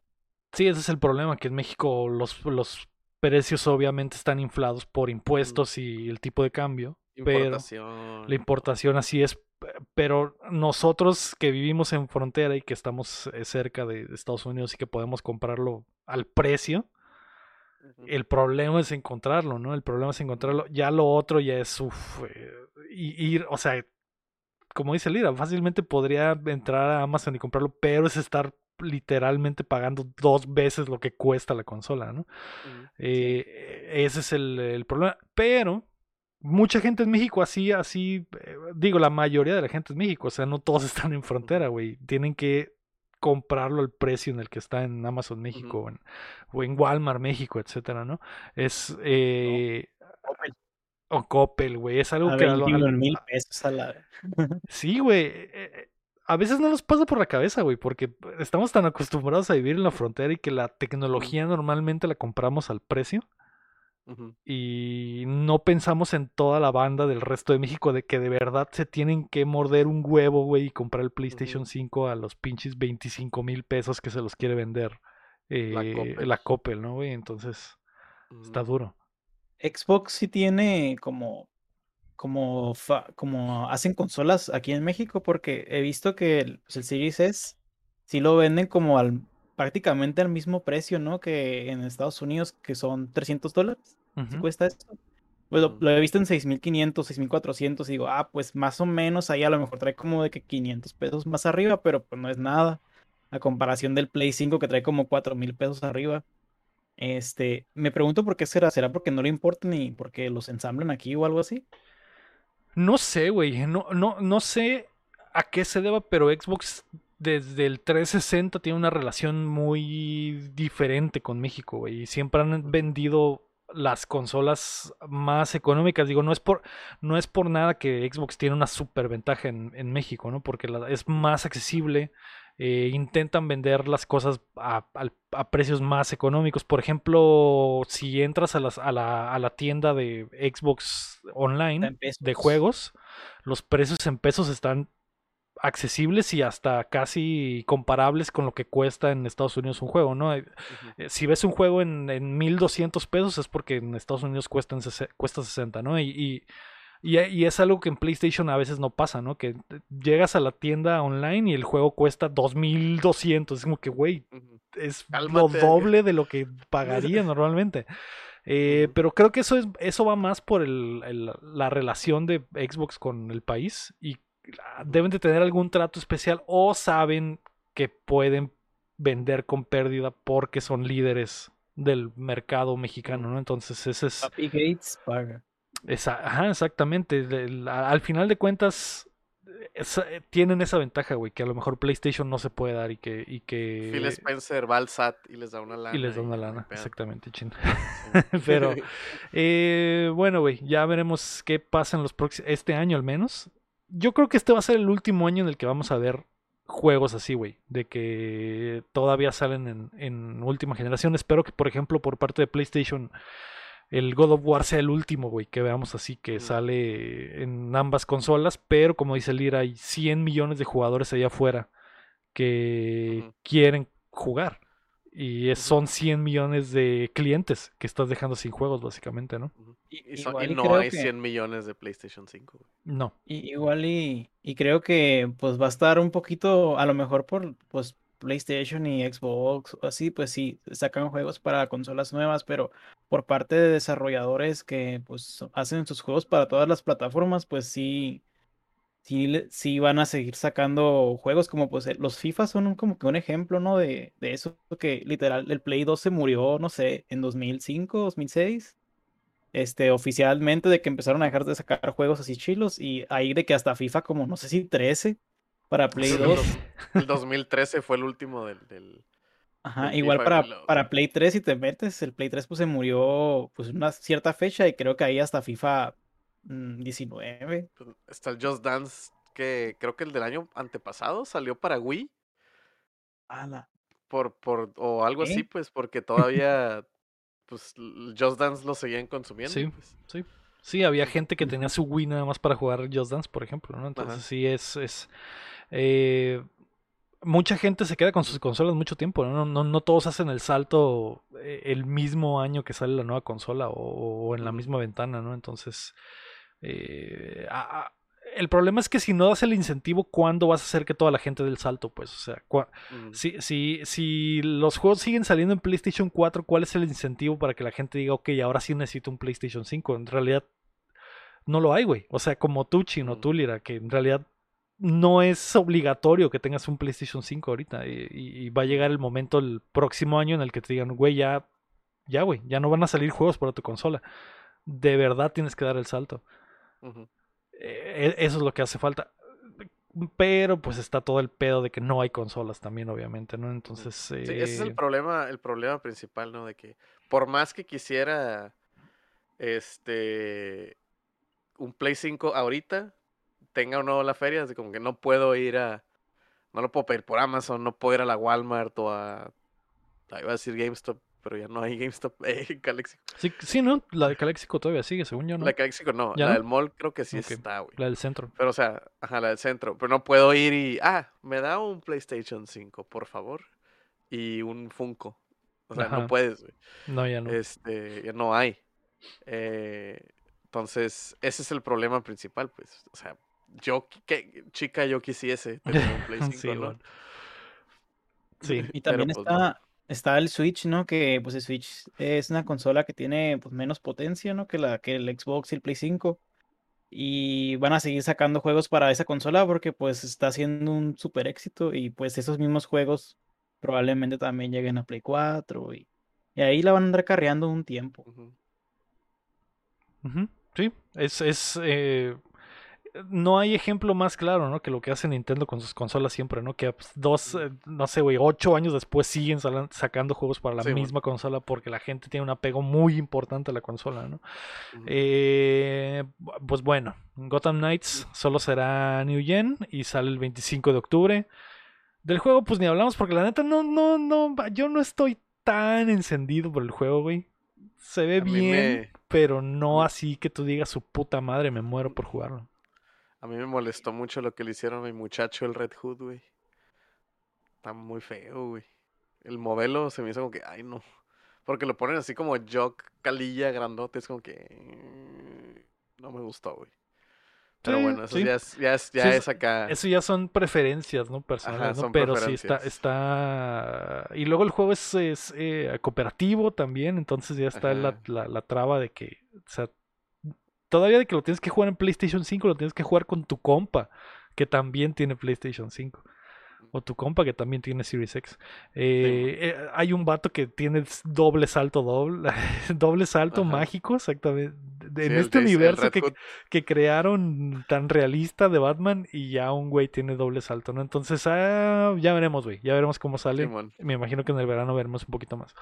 Sí, ese es el problema, que en México los, los precios obviamente están inflados por impuestos y el tipo de cambio, pero Importación. la importación así es. Pero nosotros que vivimos en frontera y que estamos eh, cerca de Estados Unidos y que podemos comprarlo al precio. El problema es encontrarlo, ¿no? El problema es encontrarlo. Ya lo otro ya es uf, eh, y ir, o sea, como dice Lira, fácilmente podría entrar a Amazon y comprarlo, pero es estar literalmente pagando dos veces lo que cuesta la consola, ¿no? Ujú. Eh, ese es el, el problema. Pero mucha gente en México así, así, eh, digo, la mayoría de la gente en México, o sea, no todos están en frontera, güey. Tienen que comprarlo al precio en el que está en Amazon México o, en, o en Walmart México, etcétera, ¿no? Es eh, Coppel, o Coppel, güey. Es algo a que a lo- 21 al- mil pesos a la... Sí, güey. eh, eh, A veces no nos pasa por la cabeza, güey, porque estamos tan acostumbrados a vivir en la frontera y que la tecnología normalmente la compramos al precio Y no pensamos en toda la banda del resto de México de que de verdad se tienen que morder un huevo, güey, y comprar el PlayStation 5 a los pinches 25 mil pesos que se los quiere vender eh, Coppel. la Coppel, ¿no, güey? Entonces está duro. Xbox sí tiene como, como, fa- como hacen consolas aquí en México, porque he visto que el, pues, el Series S sí lo venden como al prácticamente al mismo precio, ¿no? Que en Estados Unidos, que son 300 dólares. ¿Sí Ujú. cuesta eso? Pues lo he visto en 6500, 6400 y digo, ah, pues más o menos ahí a lo mejor trae como de que 500 pesos más arriba, pero pues no es nada. A comparación del Play 5 que trae como 4000 pesos arriba. Este, me pregunto por qué será. ¿Será porque no le importa ni porque los ensamblan aquí o algo así? No sé, güey. No, no, no sé a qué se deba, pero Xbox desde el 360 tiene una relación muy diferente con México, güey. Y siempre han vendido las consolas más económicas. Digo, no es por, no es por nada que Xbox tiene una super ventaja en, en México, ¿no? Porque la- es más accesible. eh, intentan vender las cosas a, precios más económicos. Por ejemplo, si entras a, las- a la, a la tienda de Xbox online de juegos, los precios en pesos están accesibles y hasta casi comparables con lo que cuesta en Estados Unidos un juego, ¿no? Eh, eh, Si ves un juego en, en 1200 pesos es porque en Estados Unidos cuesta, en cuesta 60, ¿no? Y, y, y- y es algo que en PlayStation a veces no pasa, ¿no? Que eh, llegas a la tienda online y el juego cuesta 2200. Es como que, güey, es Cálmate, lo doble de lo que pagaría normalmente. Eh, pero creo que eso es eso va más por el- el- la relación de Xbox con el país y deben de tener algún trato especial o saben que pueden vender con pérdida porque son líderes del mercado mexicano, ¿no? Entonces ese es, Papi Gates paga. esa- ajá, exactamente. al final de cuentas esa- eh, tienen esa ventaja, güey, que a lo mejor PlayStation no se puede dar y que y que Phil Spencer va al SAT y les da una lana. y les da una lana, exactamente, chin. Sí. Pero, eh, bueno, güey, ya veremos qué pasa en los próximos, este año al menos. Yo creo que este va a ser el último año en el que vamos a ver juegos así, güey, de que todavía salen en, en última generación. Espero que, por ejemplo, por parte de PlayStation, el God of War sea el último, güey, que veamos así, que sale en ambas consolas, pero como dice Lira, hay 100 millones de jugadores allá afuera que quieren jugar. Y es- son 100 millones de clientes que estás dejando sin juegos, básicamente, ¿no? Y, son- y y no hay que- 100 millones de PlayStation 5. güey. No. I- Igual y, y creo que pues va a estar un poquito, a lo mejor por pues PlayStation y Xbox o así, pues sí, sacan juegos para consolas nuevas, pero por parte de desarrolladores que pues hacen sus juegos para todas las plataformas, pues sí, sí, sí van a seguir sacando juegos como pues eh, los FIFA son un- como que un ejemplo, ¿no? De, de eso que literal el Play 2 se murió, no sé, en 2005, 2006 este, oficialmente de que empezaron a dejar de sacar juegos así chilos y ahí de que hasta FIFA como no sé si 13 para Play Sí, 2. El 2013 fue el último del... del- Ajá, del igual FIFA para, lo- para Play 3 si te metes, el Play 3 pues se murió pues una cierta fecha y creo que ahí hasta FIFA mm, 19. pues, está el Just Dance, que creo que el del año antepasado salió para Wii. Ala. Por, por, o algo así, ¿Eh? pues, porque todavía, pues, Just Dance lo seguían consumiendo. Sí. pues. Sí. Sí, había gente que tenía su Wii nada más para jugar Just Dance, por ejemplo, ¿no? Entonces Ajá. sí es... es eh, mucha gente se queda con sus consolas mucho tiempo, ¿no? No, no, no todos hacen el salto eh, el mismo año que sale la nueva consola o, o en la misma ventana, ¿no? Entonces... eh, a- el problema es que si no das el incentivo, ¿cuándo vas a hacer que toda la gente dé el salto? Pues, o sea, Mm, si, si, si los juegos siguen saliendo en PlayStation 4, ¿cuál es el incentivo para que la gente diga, ok, ahora sí necesito un PlayStation 5? En realidad, No lo hay, güey. O sea, como tú, Chino, Mm. tú, Lira, que en realidad no es obligatorio que tengas un PlayStation 5 ahorita. Y, va a llegar el momento el próximo año en el que te digan, güey, ya, ya, güey, ya no van a salir juegos para tu consola. De verdad tienes que dar el salto. Eh, e- eso es lo que hace falta. Pero pues está todo el pedo de que no hay consolas también, obviamente, ¿no? Entonces. Sí, ese es eh, el problema, el problema principal, ¿no? De que por más que quisiera este un Play 5 ahorita, tenga o no la feria, así como que no puedo ir a, no lo puedo pedir por Amazon, no puedo ir a la Walmart o a, iba a decir GameStop, pero ya no hay GameStop, eh, Calexico. Sí, sí, ¿no? La de Calexico todavía sigue, según yo, ¿no? La Calexico no, ¿Ya la no? del mall creo que sí está, güey. La del centro. Pero, o sea, ajá, la del centro. Pero no puedo ir y. Ah, me da un PlayStation 5, por favor. Y un Funko. O sea, Ajá. no puedes, güey. No, ya no. Este, ya no hay. Eh, entonces, ese es el problema principal, pues. O sea, yo, que, chica, yo quisiese tener un Play 5, Sí, ¿no? bueno. Sí. Y Pero, también pues, no. Está, el Switch, ¿no? Que pues el Switch es una consola que tiene pues, menos potencia, ¿no? Que la que el Xbox y el Play 5. Y van a seguir sacando juegos para esa consola porque pues está haciendo un super éxito y pues esos mismos juegos probablemente también lleguen a Play 4 y, ahí la van a andar carreando un tiempo. Sí, es, es eh, no hay ejemplo más claro, ¿no? Que lo que hace Nintendo con sus consolas siempre, ¿no? Que pues, dos, eh, no sé, güey, ocho años después siguen sacando juegos para la Sí, bueno. misma consola porque la gente tiene un apego muy importante a la consola, ¿no? Eh, pues bueno, Gotham Knights solo será New Gen y sale el 25 de octubre. Del juego, pues ni hablamos porque la neta no, no, no, yo no estoy tan encendido por el juego, güey. Se ve bien, me- pero no así que tú digas su puta madre, me muero por jugarlo. A mí me molestó mucho lo que le hicieron a mi muchacho, el Red Hood, güey. Está muy feo, güey. El modelo se me hizo como que, ay, no. Porque lo ponen así como Jock Calilla grandote, es como que. No me gustó, güey. Pero Sí, bueno, eso sí. ya es, ya es, ya Sí, es acá. Eso ya son preferencias, ¿no? Personales, Ajá, Pero sí está, está. Y luego el juego es, es, eh, cooperativo también, entonces ya está la, la- la traba de que. O sea, todavía de que lo tienes que jugar en PlayStation 5, lo tienes que jugar con tu compa, que también tiene PlayStation 5. O tu compa que también tiene Series X. Eh, eh, hay un vato que tiene doble salto, doble, doble salto Ajá. mágico, exactamente. de- Sí, En este universo que, que crearon tan realista de Batman y ya un güey tiene doble salto, ¿no? Entonces, ah, ya veremos, güey. Ya veremos cómo sale. Me imagino que en el verano veremos un poquito más.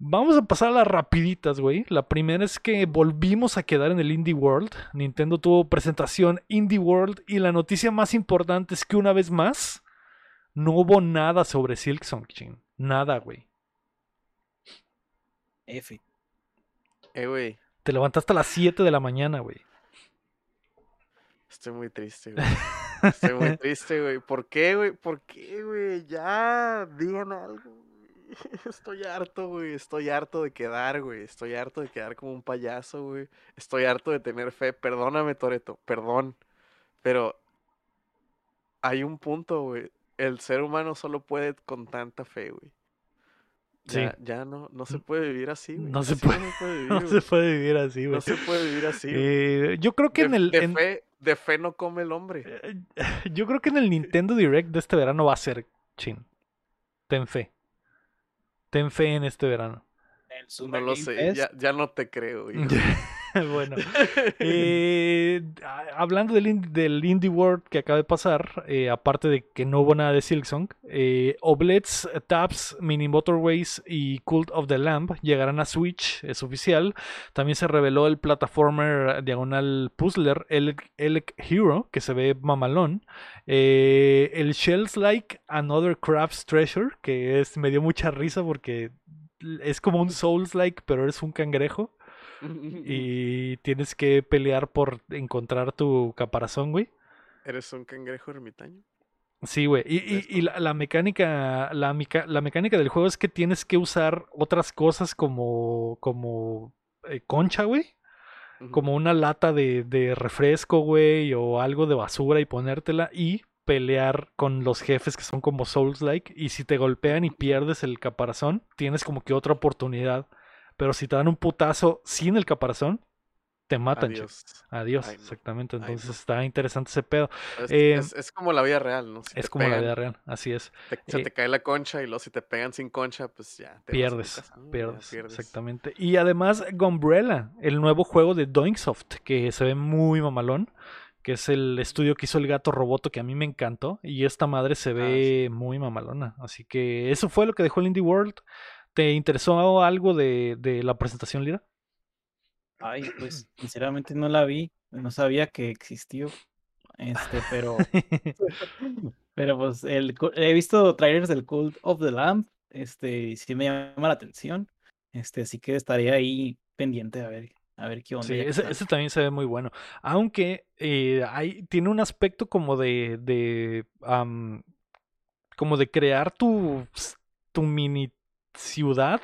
Vamos a pasar a las rapiditas, güey. La primera es que volvimos a quedar en el Indie World. Nintendo tuvo presentación Indie World y la noticia más importante es que una vez más no hubo nada sobre Silksong, chin. Nada, güey. F. Eh, güey. Te levantaste a las 7 de la mañana, güey. Estoy muy triste, güey. Estoy muy triste, güey. ¿Por qué, güey? ¿Por qué, güey? Ya, digan algo. Estoy harto, güey. Estoy harto de quedar, güey. Estoy harto de quedar como un payaso, güey. Estoy harto de tener fe. Perdóname, Toreto. Perdón. Pero hay un punto, güey. El ser humano solo puede con tanta fe, güey. Sí. Ya, ya no, no se puede vivir así, güey. No se puede- No se puede vivir, No güey. se puede vivir así, güey. No se puede vivir así, güey. Eh, yo creo que de, en el. de en- fe, de fe no come el hombre. Eh, Yo creo que en el Nintendo Direct de este verano va a ser chin. Ten fe. Ten fe en este verano. El No lo Game sé, ya, ya no te creo. bueno, eh, hablando del, del Indie World que acaba de pasar, eh, aparte de que no hubo nada de Silksong, eh, Oblets, Tabs, Mini Motorways y Cult of the Lamb llegarán a Switch, es oficial. También se reveló el plataformer diagonal puzzler Elec, Elec Hero, que se ve mamalón. El Shells Like Another Crab's Treasure, que es, me dio mucha risa porque es como un Souls Like, pero eres un cangrejo y tienes que pelear por encontrar tu caparazón, güey. ¿Eres un cangrejo ermitaño? Sí, güey. Y, y- y la, la mecánica, la, mecánica del juego es que tienes que usar otras cosas como, como eh, concha, güey. Como una lata de, de refresco, güey, o algo de basura y ponértela y pelear con los jefes que son como Souls-like. Y si te golpean y pierdes el caparazón, tienes como que otra oportunidad. Pero si te dan un putazo sin el caparazón, te matan, che. Adiós. Adiós, Ay, exactamente. Ay, Entonces no. está interesante ese pedo. Es, Eh, es- es como la vida real, ¿no? Si Es como la vida real, así es. te- se Eh, te cae la concha y luego si te pegan sin concha, pues ya te Pierdes. Ya pierdes, pierdes. exactamente. Y además Gumbrella, el nuevo juego de Doinksoft, que se ve muy mamalón, que es el estudio que hizo el gato roboto que a mí me encantó, y esta madre se Ah, ve muy mamalona. Así que eso fue lo que dejó el Indie World. ¿Te interesó algo de, de la presentación, Lira? Ay, pues sinceramente no la vi, no sabía que existió. Este, pero, pero pues el, he visto trailers del Cult of the Lamb, este, y sí me llama la atención. Este, así que estaría ahí pendiente a ver, a ver qué onda. Sí, ese, también se ve muy bueno. Aunque eh, hay, tiene un aspecto como de, de como de crear tu, tu mini ciudad.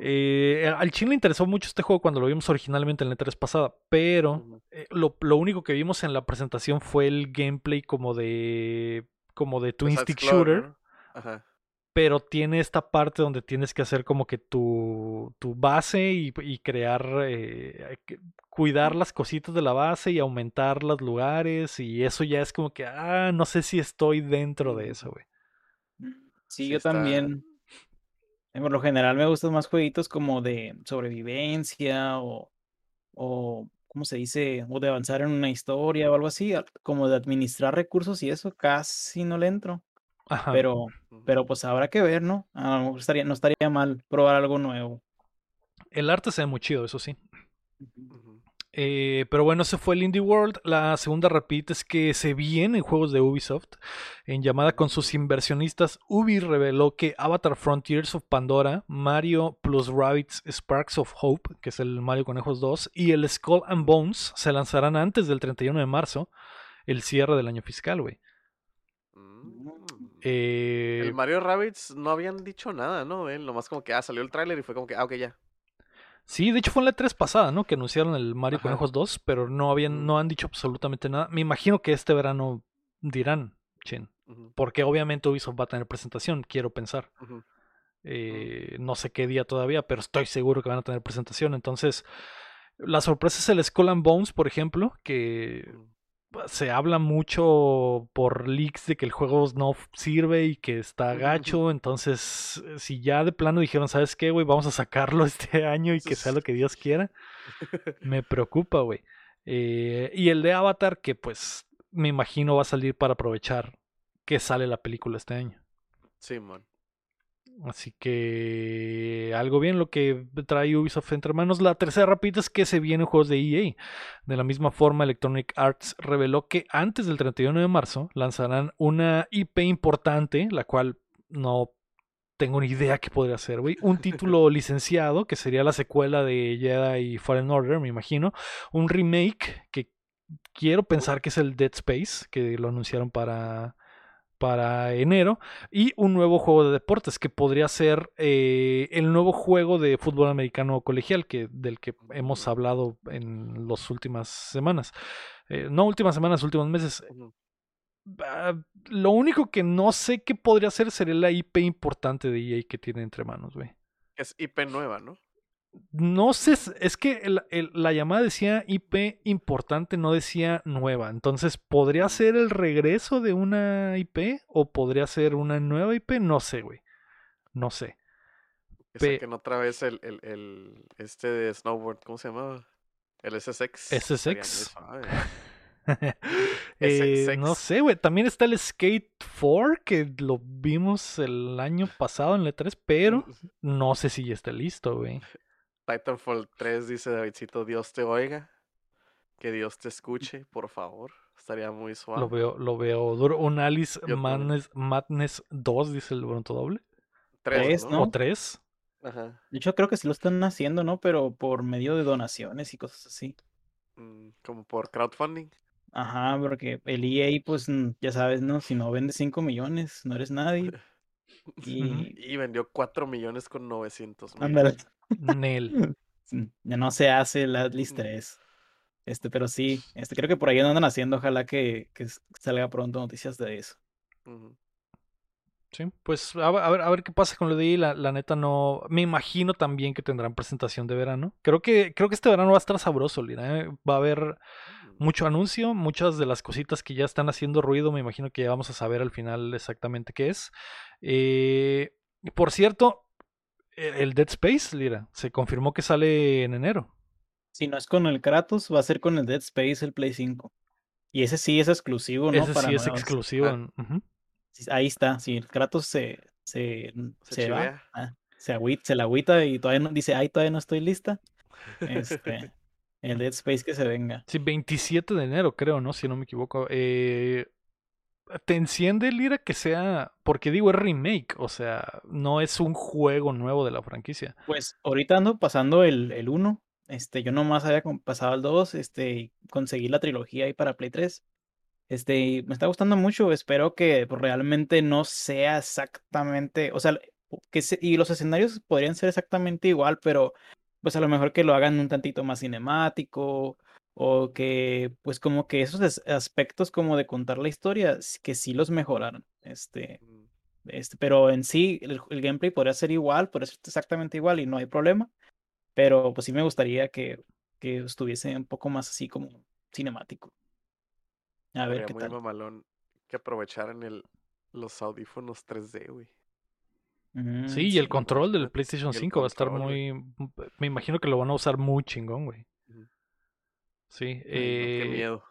Eh, al Chin le interesó mucho este juego cuando lo vimos originalmente en la E3 pasada, pero eh, lo, lo único que vimos en la presentación fue el gameplay como de como de Twin Stick Shooter, ¿no? Ajá. pero tiene esta parte donde tienes que hacer como que tu, tu base y, y crear, eh, cuidar las cositas de la base y aumentar los lugares y eso ya es como que, ah, no sé si estoy dentro de eso, güey. Sí, Sí yo está- también. Por lo general me gustan más jueguitos como de sobrevivencia o, o, ¿cómo se dice? O de avanzar en una historia o algo así, a- como de administrar recursos y eso casi no le entro. Ajá. Pero, Ujú. pero pues habrá que ver, ¿no? A lo mejor estaría, no estaría mal probar algo nuevo. El arte se ve muy chido, eso sí. Ujú. Eh, pero bueno, ese fue el Indie World. La segunda rapidita es que se vienen juegos de Ubisoft. En llamada con sus inversionistas, Ubi reveló que Avatar Frontiers of Pandora, Mario plus Rabbids Sparks of Hope, que es el Mario Conejos 2, y el Skull and Bones se lanzarán antes del 31 de marzo, el cierre del año fiscal, güey. Mm. Eh, El Mario Rabbids no habían dicho nada, ¿no? Él nomás como que, ah, salió el tráiler y fue como que, ah, ok, ya. Sí, de hecho fue en la 3 pasada, ¿no? Que anunciaron el Mario Ajá. Conejos 2, pero no habían, Mm. no han dicho absolutamente nada. Me imagino que este verano dirán, chin. Porque obviamente Ubisoft va a tener presentación, quiero pensar. Eh, no sé qué día todavía, pero estoy seguro que van a tener presentación. Entonces, la sorpresa es el Skull and Bones, por ejemplo, que Ujú. Se habla mucho por leaks de que el juego no sirve y que está gacho. Entonces, eh, si ya de plano dijeron, ¿sabes qué, güey? Vamos a sacarlo este año y que sea lo que Dios quiera, me preocupa, güey. Eh, y el de Avatar, que pues me imagino va a salir para aprovechar que sale la película este año. Simón. Así que algo bien lo que trae Ubisoft entre manos. La tercera rapidita es que se vienen juegos de EA. De la misma forma, Electronic Arts reveló que antes del 31 de marzo lanzarán una IP importante, la cual no tengo ni idea qué podría ser, güey. Un título licenciado, que sería la secuela de Jedi Fallen Order, me imagino. Un remake que quiero pensar que es el Dead Space, que lo anunciaron para, para enero. Y un nuevo juego de deportes, que podría ser eh, el nuevo juego de fútbol americano colegial, que, del que hemos hablado en las últimas semanas. Eh, no últimas semanas, últimos meses. Ah, lo único que no sé qué podría ser sería la IP importante de EA que tiene entre manos, güey. Es IP nueva, ¿no? No sé, es que el- el- la llamada decía IP importante, no decía nueva. Entonces, ¿podría ser el regreso de una IP o podría ser una nueva IP? No sé, güey. No sé. Que saquen otra vez el, el, el, este de snowboard, ¿cómo se llamaba? El SSX. SSX. suave. Eh, no sé, güey. También está el Skate 4, que lo vimos el año pasado en la 3, pero no sé si ya está listo, güey. Titanfall 3 dice Davidcito, Dios te oiga. Que Dios te escuche, por favor. Estaría muy suave. Lo veo, lo veo duro. Un Alice. Madness, Madness 2, dice el Bronto Doble. Tres, Tres, ¿no? O 3. Ajá. De hecho, creo que sí lo están haciendo, ¿no? Pero por medio de donaciones y cosas así. Mm, Como por crowdfunding. Ajá, porque el EA, pues mm, ya sabes, ¿no? Si no vendes 5 millones, no eres nadie. Y Y vendió 4 millones con 900 mil. Nel. Mm, Ya no se hace Atlas Mm. 3. Este, pero sí, este, creo que por ahí andan haciendo, ojalá que, que salga pronto noticias de eso. Sí, pues a, ver, a ver, qué pasa con lo de ahí. La, la neta no. Me imagino también que tendrán presentación de verano. Creo que, creo que este verano va a estar sabroso, Lira. ¿eh? Va a haber mucho anuncio, muchas de las cositas que ya están haciendo ruido. Me imagino que ya vamos a saber al final exactamente qué es. Eh, por cierto, el Dead Space, Lira, se confirmó que sale en enero. Si no es con el Kratos, va a ser con el Dead Space, el Play 5. Y ese sí es exclusivo, ¿no? Ese Para sí es exclusivo. Ah. Ahí está, sí, el Kratos se, se, Se se va, ah, se, agüita, se la agüita y todavía no, dice, ay, todavía no estoy lista. Este, el Dead Space que se venga. Sí, 27 de enero, creo, ¿no? Si no me equivoco. Eh, te enciende, Lira, que sea. Porque digo, es remake. O sea, no es un juego nuevo de la franquicia. Pues ahorita ando pasando el, el 1. Este, yo nomás había pasado el 2, este, conseguí la trilogía ahí para Play 3. Este, me está gustando mucho. Espero que pues, realmente no sea exactamente, o sea, que se- y los escenarios podrían ser exactamente igual, pero pues a lo mejor que lo hagan un tantito más cinemático o que pues como que esos as- aspectos como de contar la historia s- que sí los mejoraran. Este, Mm, este, pero en sí el, el gameplay podría ser igual, podría ser exactamente igual y no hay problema. Pero pues sí me gustaría que, que estuviese un poco más así como cinemático. A ver estaría qué muy tal. mamalón que aprovecharan el, los audífonos 3D, güey. Mm, Sí, y el sí. control del PlayStation y el 5 va a estar control, güey. muy. Me imagino que lo van a usar muy chingón, güey. Sí. Ay, eh, qué miedo.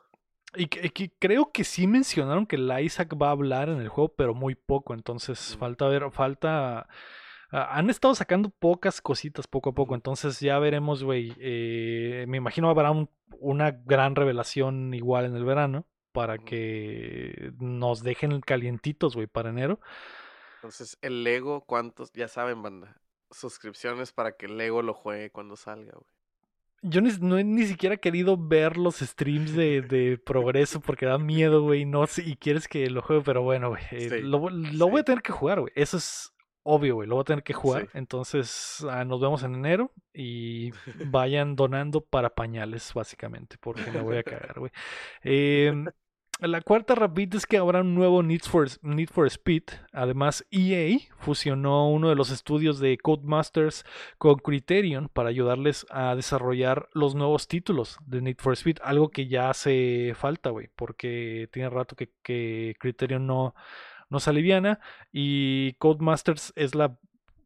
Y, que- creo que sí mencionaron que el Isaac va a hablar en el juego, pero muy poco. Entonces Mm. falta ver, falta. han estado sacando pocas cositas poco a poco. Entonces ya veremos, güey. eh, me imagino habrá un- una gran revelación igual en el verano. Para que nos dejen calientitos, güey, para enero. Entonces, el Lego, ¿cuántos? Ya saben, banda. Suscripciones para que el Lego lo juegue cuando salga, güey. Yo ni, no he ni siquiera querido ver los streams de, de progreso porque da miedo, güey. No sé, y quieres que lo juegue, pero bueno, güey. eh, Sí, lo, lo voy a tener que jugar, güey. Eso es obvio, güey. Lo voy a tener que jugar. Sí. Entonces, ah, nos vemos en enero y vayan donando para pañales, básicamente, porque me voy a cagar, güey. Em, la cuarta rapidita es que habrá un nuevo Need for, Need for Speed. Además, EA fusionó uno de los estudios de Codemasters con Criterion para ayudarles a desarrollar los nuevos títulos de Need for Speed. Algo que ya hace falta, güey, porque tiene rato que, que Criterion no, no se aliviana. Y Codemasters es la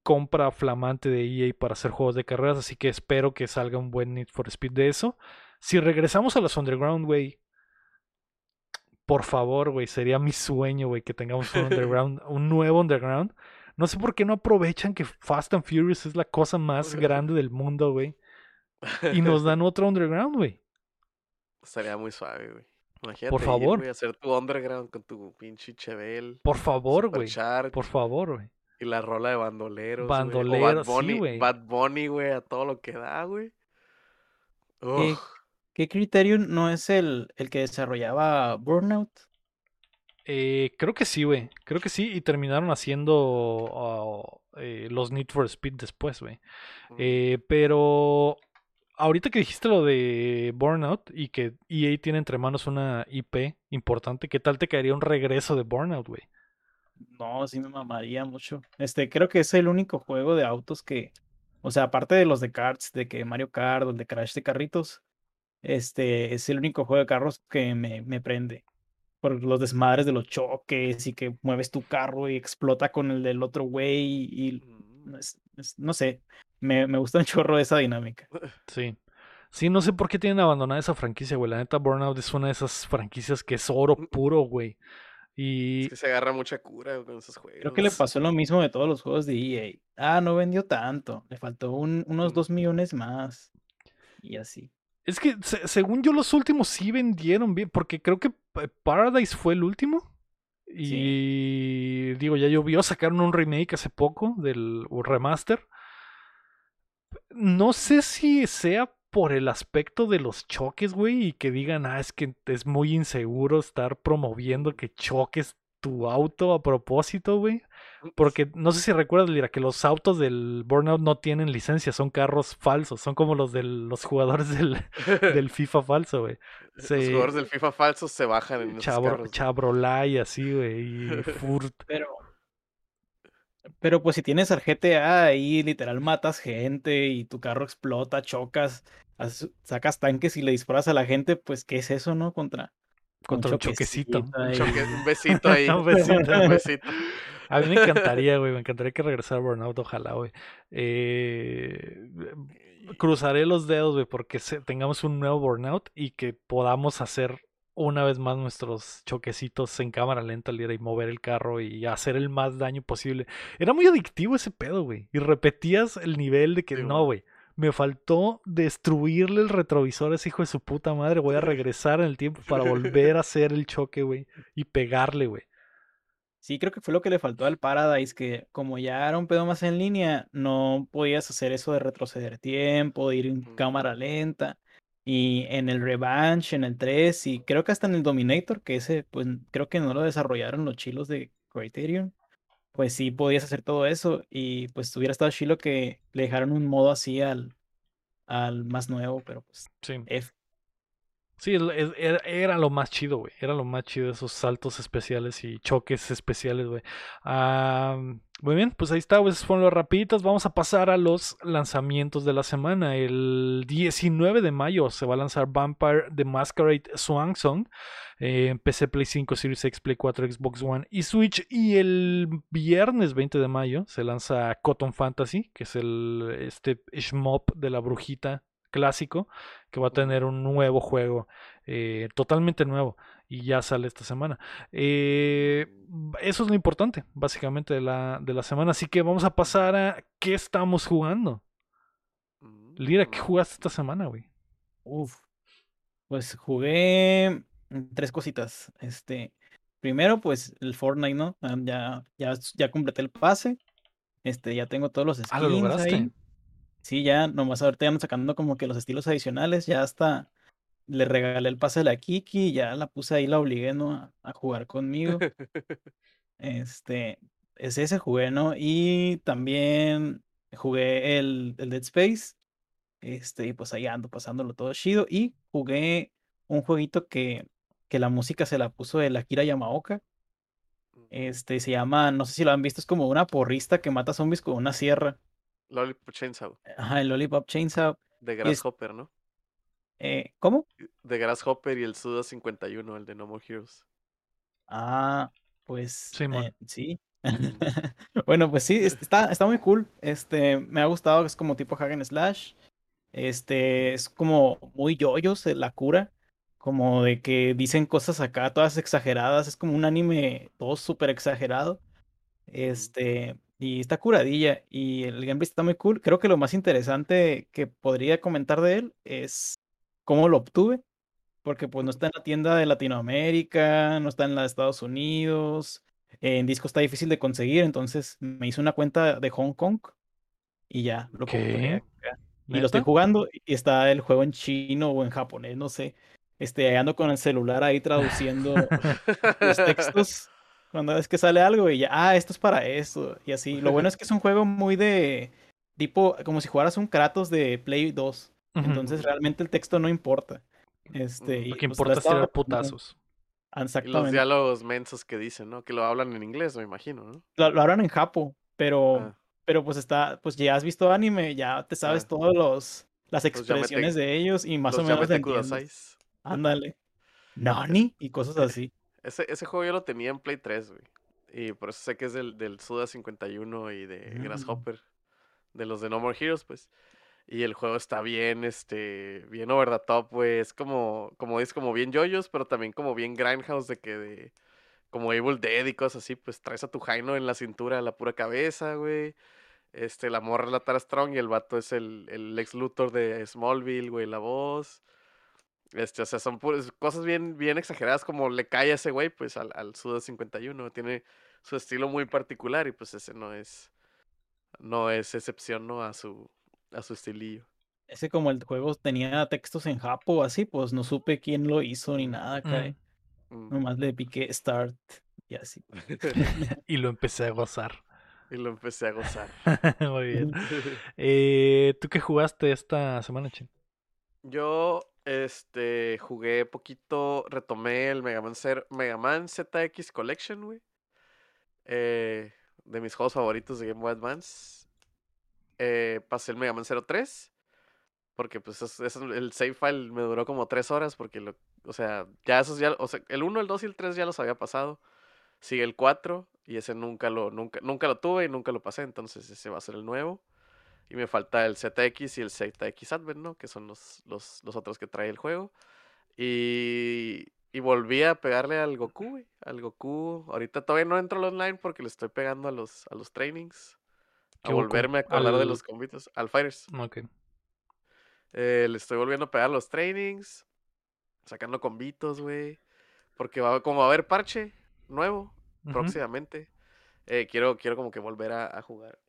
compra flamante de EA para hacer juegos de carreras. Así que espero que salga un buen Need for Speed de eso. Si regresamos a los Underground, güey. Por favor, güey, sería mi sueño, güey, que tengamos un underground, un nuevo underground. No sé por qué no aprovechan que Fast and Furious es la cosa más grande del mundo, güey. Y nos dan otro underground, güey. Estaría muy suave, güey. Imagínate Por favor. güey, hacer tu underground con tu pinche Chevel. Por favor, güey. Por favor, güey. Y la rola de bandoleros. Bandoleros, Bad sí, Bunny, güey. Bad Bunny, güey, a todo lo que da, güey. ¿Qué, Criterion no es el, el que desarrollaba Burnout? Eh, creo que sí, güey. Creo que sí. Y terminaron haciendo ah, eh, los Need for Speed después, güey. mm, Eh, pero ahorita que dijiste lo de Burnout y que EA tiene entre manos una IP importante, ¿qué tal te caería un regreso de Burnout, güey? No, sí me mamaría mucho. Este, creo que es el único juego de autos que, o sea, aparte de los de karts, de que Mario Kart, o el de Crash de carritos, este, es el único juego de carros que me, me prende. Por los desmadres de los choques y que mueves tu carro y explota con el del otro güey y mm. es- es- no sé, me, me gusta un chorro esa dinámica. Sí. Sí, no sé por qué tienen abandonada esa franquicia, güey. La neta, Burnout es una de esas franquicias que es oro puro, güey. Y Es que se agarra mucha cura con esos juegos. Creo que le pasó lo mismo de todos los juegos de EA. Ah, no vendió tanto, le faltó un- unos Mm. dos millones más. Y así. Es que, se- según yo, los últimos sí vendieron bien, porque creo que Pa- Paradise fue el último. Y digo, ya llovió, sacaron un remake hace poco del o remaster. No sé si sea por el aspecto de los choques, güey, y que digan, ah, es que es muy inseguro estar promoviendo que choques tu auto a propósito, güey. Porque no sé si recuerdas, Lira, que los autos del Burnout no tienen licencia, son carros falsos, son como los de los jugadores del, del FIFA falso, güey. Los jugadores del FIFA falsos se bajan en esos Chabro, carros. Chabrolay, así, güey, y Furt. Pero, Pero pues si tienes al GTA ahí, literal matas gente y tu carro explota, chocas, sacas tanques y le disparas a la gente, pues ¿qué es eso, no? Contra, Contra un choquecito. Un, choque- un besito ahí. Un besito. Un besito. A mí me encantaría, güey. Me encantaría que regresara Burnout, ojalá, güey. Eh, cruzaré los dedos, güey, porque se- tengamos un nuevo Burnout y que podamos hacer una vez más nuestros choquecitos en cámara lenta y mover el carro y hacer el más daño posible. Era muy adictivo ese pedo, güey. Y repetías el nivel de que Sí, no, güey. Me faltó destruirle el retrovisor a ese hijo de su puta madre. Voy a regresar en el tiempo para volver a hacer el choque, güey. Y pegarle, güey. Sí, creo que fue lo que le faltó al Paradise, que como ya era un pedo más en línea, no podías hacer eso de retroceder tiempo, de ir en cámara lenta. Y en el Revanche, en el 3, y creo que hasta en el Dominator, que ese, pues creo que no lo desarrollaron los chilos de Criterion, pues sí podías hacer todo eso. Y pues hubiera estado chilo que le dejaron un modo así al, al más nuevo, pero pues Sí. F. Sí, era, lo más chido, güey. Era lo más chido esos saltos especiales y choques especiales, güey. Ah, muy bien, pues ahí está, güey. Fueron los rapiditos. Vamos a pasar a los lanzamientos de la semana. El 19 de mayo se va a lanzar Vampire the Masquerade Swan Song eh, PC, Play 5, Series X, Play 4, Xbox One y Switch. Y el viernes 20 de mayo se lanza Cotton Fantasy, que es el este shmup de la brujita clásico que va a tener un nuevo juego, eh, totalmente nuevo, y ya sale esta semana. Eh, eso es lo importante, básicamente, de la, de la semana. Así que vamos a pasar a qué estamos jugando. Lira, ¿qué Mm. jugaste esta semana, güey? Uf. Pues jugué tres cositas. Este, primero, pues el Fortnite, ¿no? Ah, Ya, ya, ya completé el pase. Este, ya tengo todos los Ah, ¿lo skins lograste? ahí. Sí, ya, nomás ahorita ya ando sacando como que los estilos adicionales. Ya hasta le regalé el pase a la Kiki, ya la puse ahí, la obligué, ¿no? A, a jugar conmigo. Este, es ese jugué, ¿no? Y también jugué el, el Dead Space. Este, y pues ahí ando pasándolo todo chido. Y jugué un jueguito que, que la música se la puso el Akira Yamaoka. Este, se llama, no sé si lo han visto, es como una porrista que mata zombies con una sierra. Lollipop Chainsaw. Ajá, el Lollipop Chainsaw. De es- Grasshopper, ¿no? eh, ¿cómo? De Grasshopper y el Suda 51, el de No More Heroes. Ah, pues Simón. eh, sí. Bueno, pues sí, es- está, está muy cool. Este, me ha gustado, es como tipo and slash. Este, es como muy yoyos eh, la cura. Como de que dicen cosas acá todas exageradas. Es como un anime todo súper exagerado. Este, y está curadilla. Y el gameplay está muy cool. Creo que lo más interesante que podría comentar de él es cómo lo obtuve. Porque pues no está en la tienda de Latinoamérica, no está en la de Estados Unidos. En disco está difícil de conseguir, entonces me hice una cuenta de Hong Kong y ya lo compré. Y lo estoy jugando y está el juego en chino o en japonés, no sé. Este, ando con el celular ahí traduciendo los textos cuando es que sale algo y ya, ah, esto es para eso y así. Lo bueno es que es un juego muy de tipo como si jugaras un Kratos de Play 2. Ujú. Entonces realmente el texto no importa. Este, Lo y, que pues, importa es tirar putazos. Y los Exactamente. diálogos mensos que dicen, ¿no? Que lo hablan en inglés, me imagino, ¿no? Lo, lo hablan en japo, pero, Ah, pero pues está, pues ya has visto anime, ya te sabes Ah. todos los las Los yamete- expresiones de ellos y más o los menos Yamete entiendes. Kudasais. Ándale. Nani y cosas así. Ese, ese juego yo lo tenía en Play 3, güey. Y por eso sé que es del, del Suda 51 y de Mm. Grasshopper. De los de No More Heroes, pues. Y el juego está bien, este, bien over the top, güey. Es como, como es como bien yoyos, pero también como bien grindhouse de que de, como Evil Dead y cosas así, pues traes a tu Jaino en la cintura, la pura cabeza, güey. Este, la morra es la Tara Strong y el vato es el, el ex Luthor de Smallville, güey, la voz. Este, o sea, son puras cosas bien, bien exageradas como le cae a ese güey, pues al, al Suda 51. Tiene su estilo muy particular y pues ese no es, no es excepción, ¿no? A su, a su estilillo. Ese como el juego tenía textos en japo o así, pues no supe quién lo hizo ni nada acá. eh. Mm. Nomás le piqué start y así. Y lo empecé a gozar. y lo empecé a gozar. Muy bien. Eh, ¿Tú qué jugaste esta semana, Chin? Yo, este, jugué poquito, retomé el Mega Man, Zer- ZX Collection, güey. Eh, de mis juegos favoritos de Game Boy Advance. Eh, pasé el Mega Man 03. Porque pues es- es- el save file me duró como tres horas. Porque o sea, ya esos ya, o sea, el 1, el 2 y el 3 ya los había pasado. Sigue el 4 y ese nunca lo, nunca, nunca lo tuve y nunca lo pasé. Entonces ese va a ser el nuevo. Y me falta el ZX y el ZX Advent, ¿no? Que son los, los, los otros que trae el juego. Y, y volví a pegarle al Goku, güey. Al Goku. Ahorita todavía no entro al online porque le estoy pegando a los, a los trainings. A volverme a acordar de los convitos. Al Fighters. Ok. Eh, le estoy volviendo a pegar los trainings. Sacando convitos, güey. Porque va, como va a haber parche nuevo próximamente. eh, quiero, quiero como que volver a, a jugar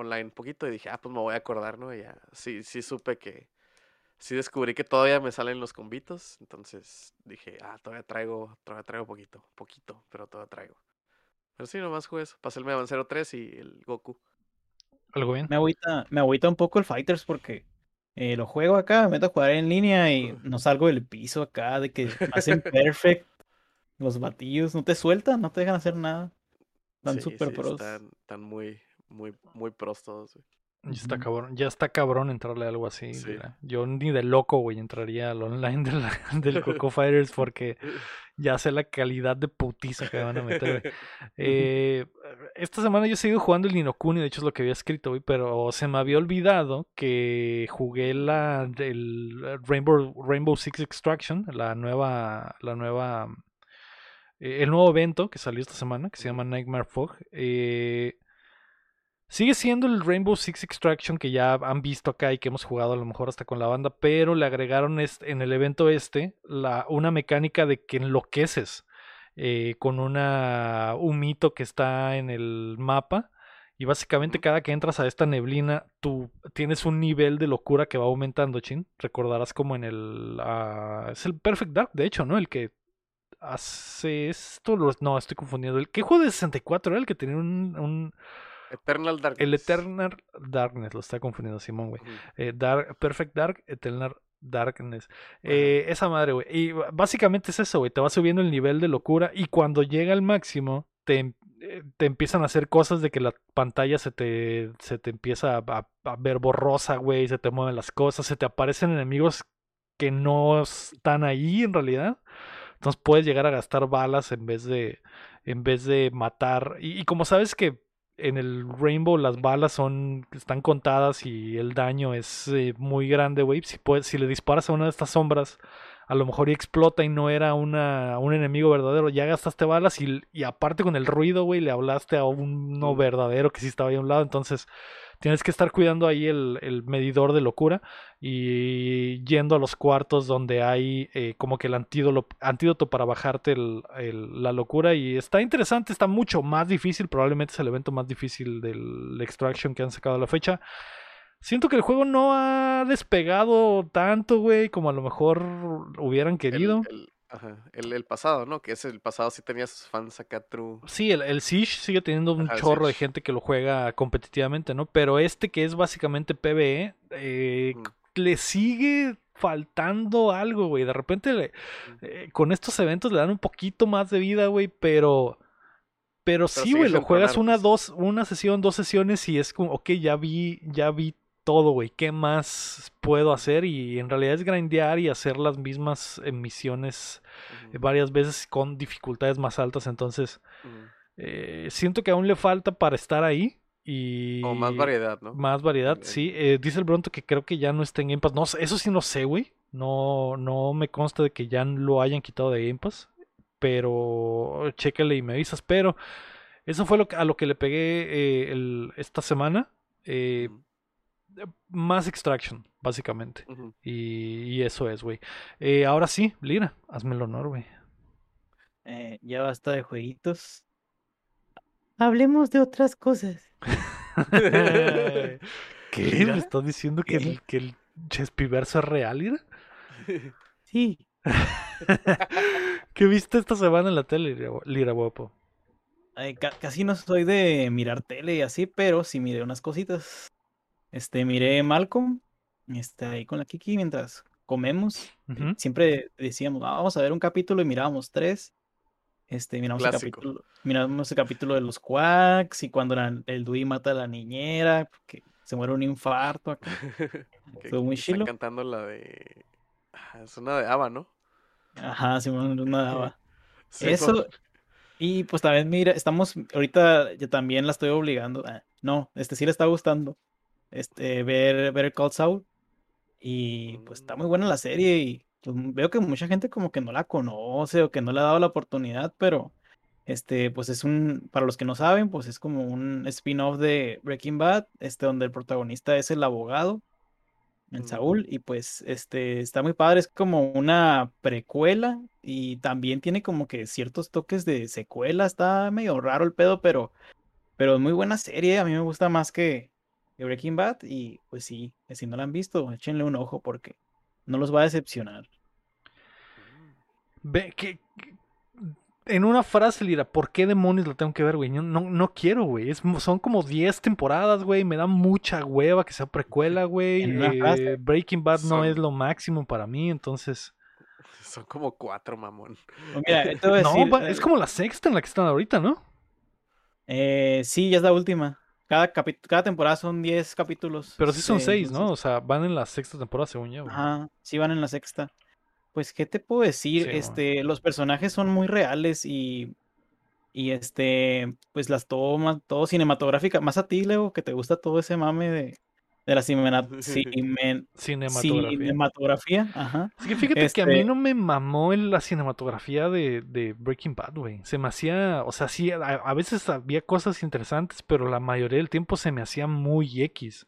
online un poquito. Y dije, ah, pues me voy a acordar, ¿no? Y ya, sí, sí supe que. Sí descubrí que todavía me salen los convitos. Entonces dije, ah, todavía traigo, todavía traigo poquito, poquito, pero todavía traigo. Pero sí, nomás jugué eso. Pasé el Mega Man 03 y el Goku. ¿Algo bien? Me agüita, me agüita un poco el Fighters porque eh, lo juego acá, me meto a jugar en línea y no salgo del piso acá, de que hacen perfect los batillos, no te sueltan, no te dejan hacer nada. Están Sí, súper sí, pros. Están, están muy, muy, muy pros todos, güey. Ya está cabrón, ya está cabrón entrarle a algo así. Sí. Yo ni de loco, güey, entraría al online de la- del Coco Fighters porque ya sé la calidad de putiza que me van a meter, güey. Eh, esta semana yo he seguido jugando el Ninokuni, de hecho es lo que había escrito, güey, pero se me había olvidado que jugué la del Rainbow, Rainbow Six Extraction, la nueva, la nueva, eh, el nuevo evento que salió esta semana, que se llama Nightmare Fog. Eh, Sigue siendo el Rainbow Six Extraction que ya han visto acá y que hemos jugado a lo mejor hasta con la banda, pero le agregaron este, en el evento este la, una mecánica de que enloqueces eh, con una, un mito que está en el mapa. Y básicamente cada que entras a esta neblina, tú tienes un nivel de locura que va aumentando, Chin. Recordarás como en el... ah, es el Perfect Dark, de hecho, ¿no? El que hace esto. no, estoy confundiendo. ¿El qué juego de 64 era el que tenía un... un- Eternal Darkness. el Eternal Darkness, lo está confundiendo Simón, güey. Eh, Dark, Perfect Dark, Eternal Darkness. Eh, esa madre, güey. Y básicamente es eso, güey. Te va subiendo el nivel de locura y cuando llega al máximo, te, em- eh, te empiezan a hacer cosas de que la pantalla se te, se te empieza a, a- a ver borrosa, güey. Se te mueven las cosas, se te aparecen enemigos que no están ahí en realidad. Entonces puedes llegar a gastar balas en vez de, en vez de matar. Y, y como sabes que en el Rainbow las balas son están contadas y el daño es eh, muy grande, güey. Si puedes, si le disparas a una de estas sombras, a lo mejor y explota y no era una, un enemigo verdadero. Ya gastaste balas y, y aparte con el ruido, güey, le hablaste a uno verdadero que sí estaba ahí a un lado. Entonces tienes que estar cuidando ahí el, el medidor de locura y yendo a los cuartos donde hay eh, como que el antídoto, antídoto para bajarte el- el- la locura y está interesante, está mucho más difícil, probablemente es el evento más difícil del Extraction que han sacado a la fecha. Siento que el juego no ha despegado tanto, güey, como a lo mejor hubieran querido. el- ajá, el- el pasado, ¿no? Que ese el pasado sí tenía sus fans acá true. Sí, el, el Siege sigue teniendo un Ajá, chorro de gente que lo juega competitivamente, ¿no? Pero este que es básicamente PvE, eh, le sigue faltando algo, güey. De repente le- eh, con estos eventos le dan un poquito más de vida, güey, pero... Pero sí, sigue güey, lo juegas una, pues. dos, una sesión, dos sesiones y es como, ok, ya vi, ya vi todo, güey. ¿Qué más puedo hacer? Y en realidad es grindear y hacer las mismas misiones eh, varias veces con dificultades más altas. Entonces, eh, siento que aún le falta para estar ahí. Y Como más variedad, ¿no? más variedad, sí. Eh, dice el Bronto que creo que ya no está en Game Pass. No, eso sí no sé, güey. No, no me consta de que ya lo hayan quitado de Game Pass. Pero chécale y me avisas. Pero eso fue lo que- a lo que le pegué eh, el- esta semana. Eh, más Extraction, básicamente. Y, y eso es, güey. Eh, ahora sí, Lira, hazme el honor, güey. Eh, ya basta de jueguitos. Hablemos de otras cosas. ¿Qué? Lira. ¿Me estás diciendo que el, que el Chespiverso es real, Lira? Sí, ¿Qué viste esta semana en la tele, Lira, Lira guapo? ay, ca- casi no soy de mirar tele y así, pero sí miré unas cositas. Este, miré Malcolm, este, ahí con la Kiki mientras comemos. eh. Siempre decíamos, "Ah, vamos a ver un capítulo y mirábamos tres. Este, miramos el capítulo, miramos el capítulo de los Quacks y cuando la- el Dewey mata a la niñera, que se muere un infarto acá. Que- muy que están chilo. cantando la de. Ah, Es una de Ava, ¿no? Ajá, Simón, una daba. Sí, Eso, por- y pues también, mira, estamos, ahorita yo también la estoy obligando, ah, no, este sí le está gustando, este, ver, ver Call Saul, y pues está muy buena la serie, y pues, veo que mucha gente como que no la conoce o que no le ha dado la oportunidad, pero este, pues es un, para los que no saben, pues es como un spin-off de Breaking Bad, este, donde el protagonista es el abogado, el. Saúl, y pues este está muy padre, es como una precuela y también tiene como que ciertos toques de secuela, está medio raro el pedo, pero, pero es muy buena serie, a mí me gusta más que, que Breaking Bad y pues sí, si no la han visto, échenle un ojo porque no los va a decepcionar. Ve, que, que- en una frase, Lira, ¿por qué demonios lo tengo que ver, güey? No, no quiero, güey. Es- son como 10 temporadas, güey. Me da mucha hueva que sea precuela, güey. Eh. Breaking Bad no es lo máximo para mí, entonces... Son como cuatro, mamón. Pues mira, te voy a No, decir, va- es eh, como la sexta en la que están ahorita, ¿no? eh, sí, ya es la última. Cada, cada temporada son 10 capítulos. Pero sí son este, seis, ¿no? entonces- O sea, van en la sexta temporada, según yo. güey. Ajá, sí van en la sexta. Pues, ¿qué te puedo decir? Sí. Este, los personajes son muy reales y, y este, pues las tomas, todo cinematográfica, más a ti, Leo, que te gusta todo ese mame de, de la Cinematografía. cinematografía, ajá. Es que fíjate que a mí Este- no me mamó en la cinematografía de, de Breaking Bad, güey. Se me hacía, o sea, sí, a, a veces había cosas interesantes, pero la mayoría del tiempo se me hacía muy X.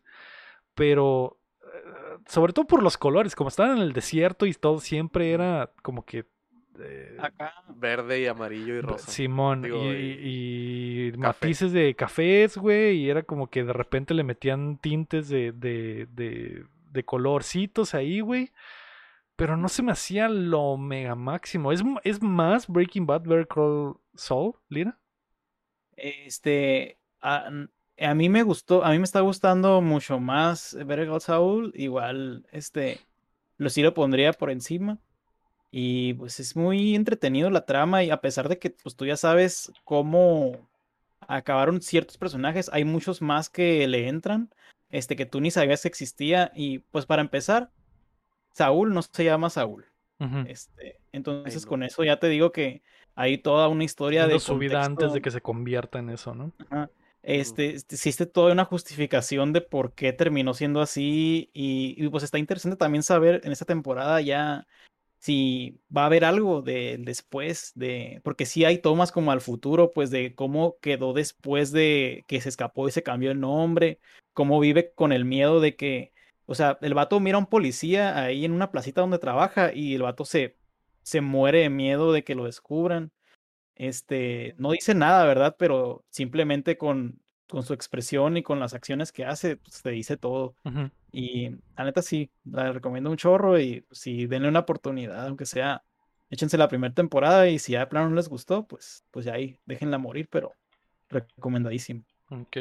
Pero, eh, sobre todo por los colores, como estaban en el desierto y todo, siempre era como que... eh, Acá, Verde y amarillo y rosa. Simón, Digo, y, y matices de cafés, güey, y era como que de repente le metían tintes de, de, de, de colorcitos ahí, güey. Pero no se me hacía lo mega máximo. ¿Es, es más Breaking Bad, Better Call Saul, Lira? este, a, a mí me gustó, a mí me está gustando mucho más Better Call Saul, igual, este, lo sí lo pondría por encima. Y pues es muy entretenido la trama y a pesar de que pues tú ya sabes cómo acabaron ciertos personajes, hay muchos más que le entran, este que tú ni sabías que existía y pues para empezar, Saúl no se llama Saúl. Este, entonces con eso ya te digo que hay toda una historia de su vida antes de que se convierta en eso, ¿no? Ajá. Este, este, existe toda una justificación de por qué terminó siendo así y, y, pues está interesante también saber en esta temporada ya si va a haber algo de después de, porque sí hay tomas como al futuro, pues de cómo quedó después de que se escapó y se cambió el nombre, cómo vive con el miedo de que, o sea, el vato mira a un policía ahí en una placita donde trabaja y el vato se, se muere de miedo de que lo descubran. Este, no dice nada, ¿verdad? Pero simplemente con, con su expresión y con las acciones que hace, pues te dice todo. Y la neta sí, la recomiendo un chorro y pues, sí, denle una oportunidad, aunque sea, échense la primera temporada y si ya de plano no les gustó, pues, pues ya ahí, déjenla morir, pero recomendadísimo. Ok.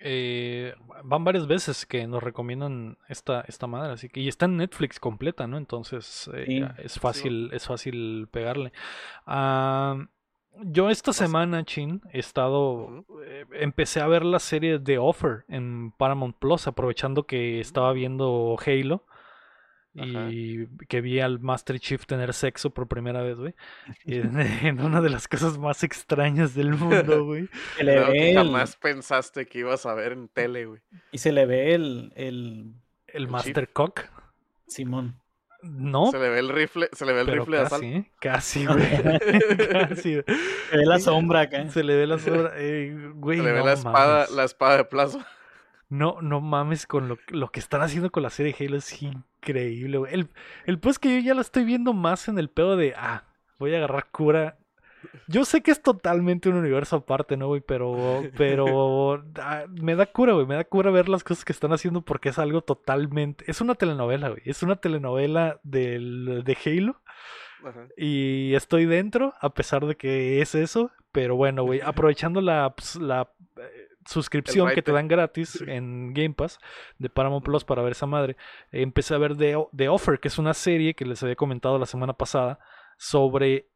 Eh, van varias veces que nos recomiendan esta, esta madre, así que y está en Netflix completa, ¿no? Entonces eh, Sí. es fácil, es fácil pegarle. Ah, yo esta semana, Chin, he estado, eh, empecé a ver la serie The Offer en Paramount Plus, aprovechando que estaba viendo Halo Ajá. y que vi al Master Chief tener sexo por primera vez, güey. En, en una de las cosas más extrañas del mundo, güey. Se le Creo ve que el- jamás pensaste que ibas a ver en tele, güey. y se le ve el, el El El Master Cock. Simón. No, Se le ve el rifle, se le ve el pero rifle de casi, asalto. ¿eh? Casi, güey. casi. Se ve la sombra acá. Se le ve la sombra. eh, güey, Se le ve no la espada, mames. la espada de plazo. No, no mames con lo, lo que están haciendo con la serie Halo es increíble, güey. El, el pues que yo ya la estoy viendo más en el pedo de, ah, voy a agarrar cura. Yo sé que es totalmente un universo aparte, ¿no, güey? Pero, pero ah, me da cura, güey. Me da cura ver las cosas que están haciendo porque es algo totalmente... Es una telenovela, güey. Es una telenovela del, de Halo. Ajá. Y estoy dentro, a pesar de que es eso. Pero bueno, güey, aprovechando la, pues, la eh, suscripción que te dan gratis en Game Pass de Paramount Plus para ver esa madre, empecé a ver The, The Offer, que es una serie que les había comentado la semana pasada sobre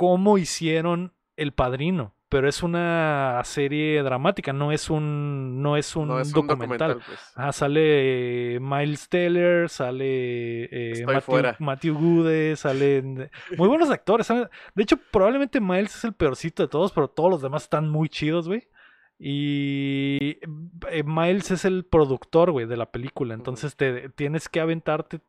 cómo hicieron El Padrino, pero es una serie dramática, no es un, no es un, No es un documental. documental, pues. Ah, sale eh, Miles Teller, sale eh, Matthew. Matthew Goode, salen muy buenos actores. De hecho, probablemente Miles es el peorcito de todos, pero todos los demás están muy chidos, güey. Y eh, Miles es el productor, güey, de la película. Entonces te tienes que aventarte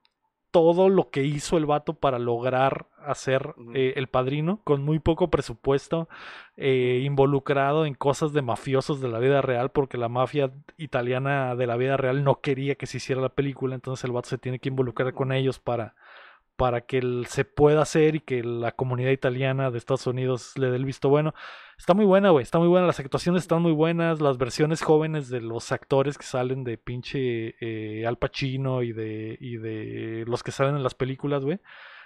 todo lo que hizo el vato para lograr hacer eh, El Padrino con muy poco presupuesto, eh, involucrado en cosas de mafiosos de la vida real, porque la mafia italiana de la vida real no quería que se hiciera la película, entonces el vato se tiene que involucrar con ellos para, para que el- se pueda hacer y que la comunidad italiana de Estados Unidos le dé el visto bueno. Está muy buena, güey, está muy buena, las actuaciones están muy buenas, las versiones jóvenes de los actores que salen de pinche eh, Al Pacino y de, y de los que salen en las películas, güey,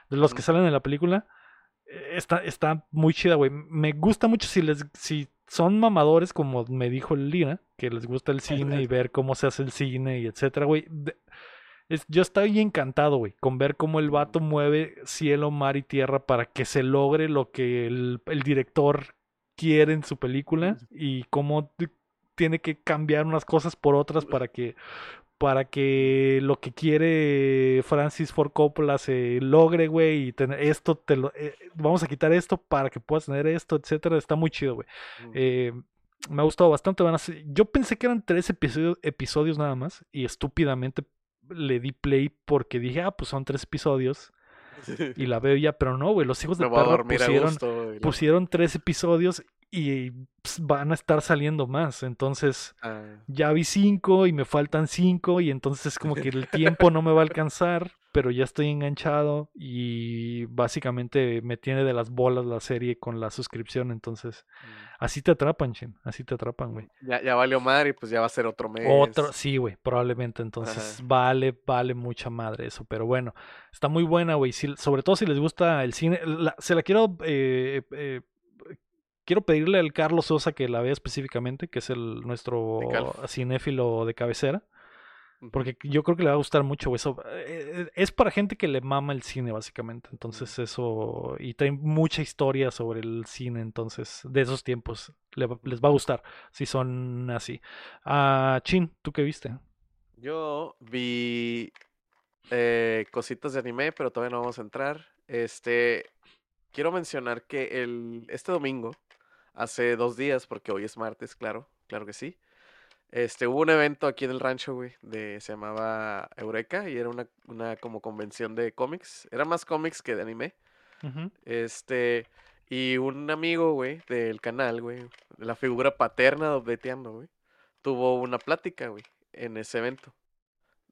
de los que salen en la película, eh, está, está muy chida, güey. Me gusta mucho si les, si son mamadores, como me dijo Lina, que les gusta el cine y ver cómo se hace el cine y etcétera, güey. es- yo estoy encantado, güey, con ver cómo el vato mueve cielo, mar y tierra para que se logre lo que el, el director quiere en su película y cómo tiene que cambiar unas cosas por otras para que para que lo que quiere Francis Ford Coppola se logre, güey, y tener esto te lo eh, vamos a quitar esto para que puedas tener esto, etcétera, está muy chido, güey. Eh, me ha gustado bastante. Van a ser- yo pensé que eran tres episodios, episodios nada más y estúpidamente le di play porque dije, ah, pues son tres episodios y la veo ya, pero no, güey, los hijos de dormir a pusieron, gusto. pusieron tres episodios y pues, van a estar saliendo más. Entonces Ah, ya vi cinco y me faltan cinco y entonces es como que el tiempo no me va a alcanzar, pero ya estoy enganchado y básicamente me tiene de las bolas la serie con la suscripción, entonces mm. así te atrapan, Chin, así te atrapan, güey. ya, ya valió madre y pues ya va a ser otro mes. Otro, sí, güey, probablemente. Entonces, Ajá. vale, vale mucha madre eso. Pero bueno, está muy buena, güey. Si- sobre todo si les gusta el cine. la- se la quiero. eh, eh, quiero pedirle al Carlos Sosa que la vea específicamente, que es el nuestro De cinéfilo de cabecera. Porque yo creo que le va a gustar mucho, güey. Eso, eh, es para gente que le mama el cine, básicamente. Entonces, eso. Y trae mucha historia sobre el cine, entonces, de esos tiempos. le va- les va a gustar si son así. Ah, Chin, ¿tú qué viste? Yo vi eh, cositas de anime, pero todavía no vamos a entrar. Este, quiero mencionar que el, este domingo, hace dos días, porque hoy es martes, claro, claro que sí. Este, hubo un evento aquí en el rancho, güey, de, se llamaba Eureka y era una, una como convención de cómics. Era más cómics que de anime. Este, y un amigo, güey, del canal, güey, la figura paterna de Updateando, güey, tuvo una plática, güey, en ese evento.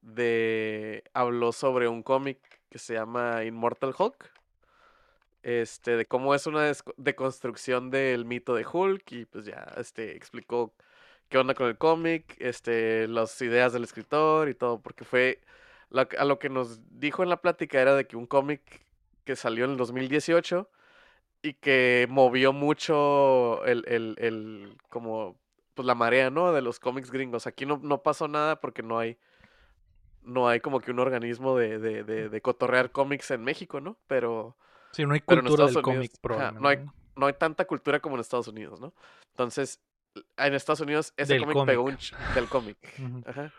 De, habló sobre un cómic que se llama Immortal Hulk. Este, de cómo es una deconstrucción del mito de Hulk y pues ya, este, explicó qué onda con el cómic, este, las ideas del escritor y todo, porque fue, a lo que nos dijo en la plática era de que un cómic que salió en el 2018 y que movió mucho el, el, el como, pues la marea, ¿no? De los cómics gringos. Aquí no, no pasó nada porque no hay, no hay como que un organismo de, de, de, de cotorrear cómics en México, ¿no? Pero Sí, no hay cultura del cómic, no hay- no hay tanta cultura como en Estados Unidos, ¿no? Entonces, en Estados Unidos ese cómic pegó un del cómic. Ajá.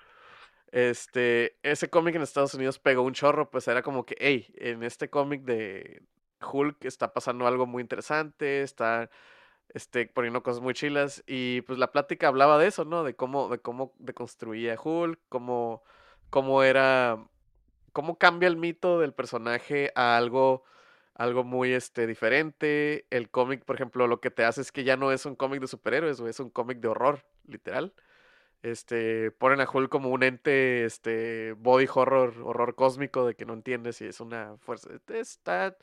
Este, ese cómic en Estados Unidos pegó un chorro, pues era como que, hey, en este cómic de Hulk está pasando algo muy interesante, está este, poniendo cosas muy chilas, y pues la plática hablaba de eso, ¿no? De cómo, de cómo deconstruía Hulk, cómo, cómo era, cómo cambia el mito del personaje a algo, algo muy este, diferente. El cómic, por ejemplo, lo que te hace es que ya no es un cómic de superhéroes, es un cómic de horror, literal. Este, ponen a Hulk como un ente, este, body horror, horror cósmico de que no entiendes si es una fuerza. Está.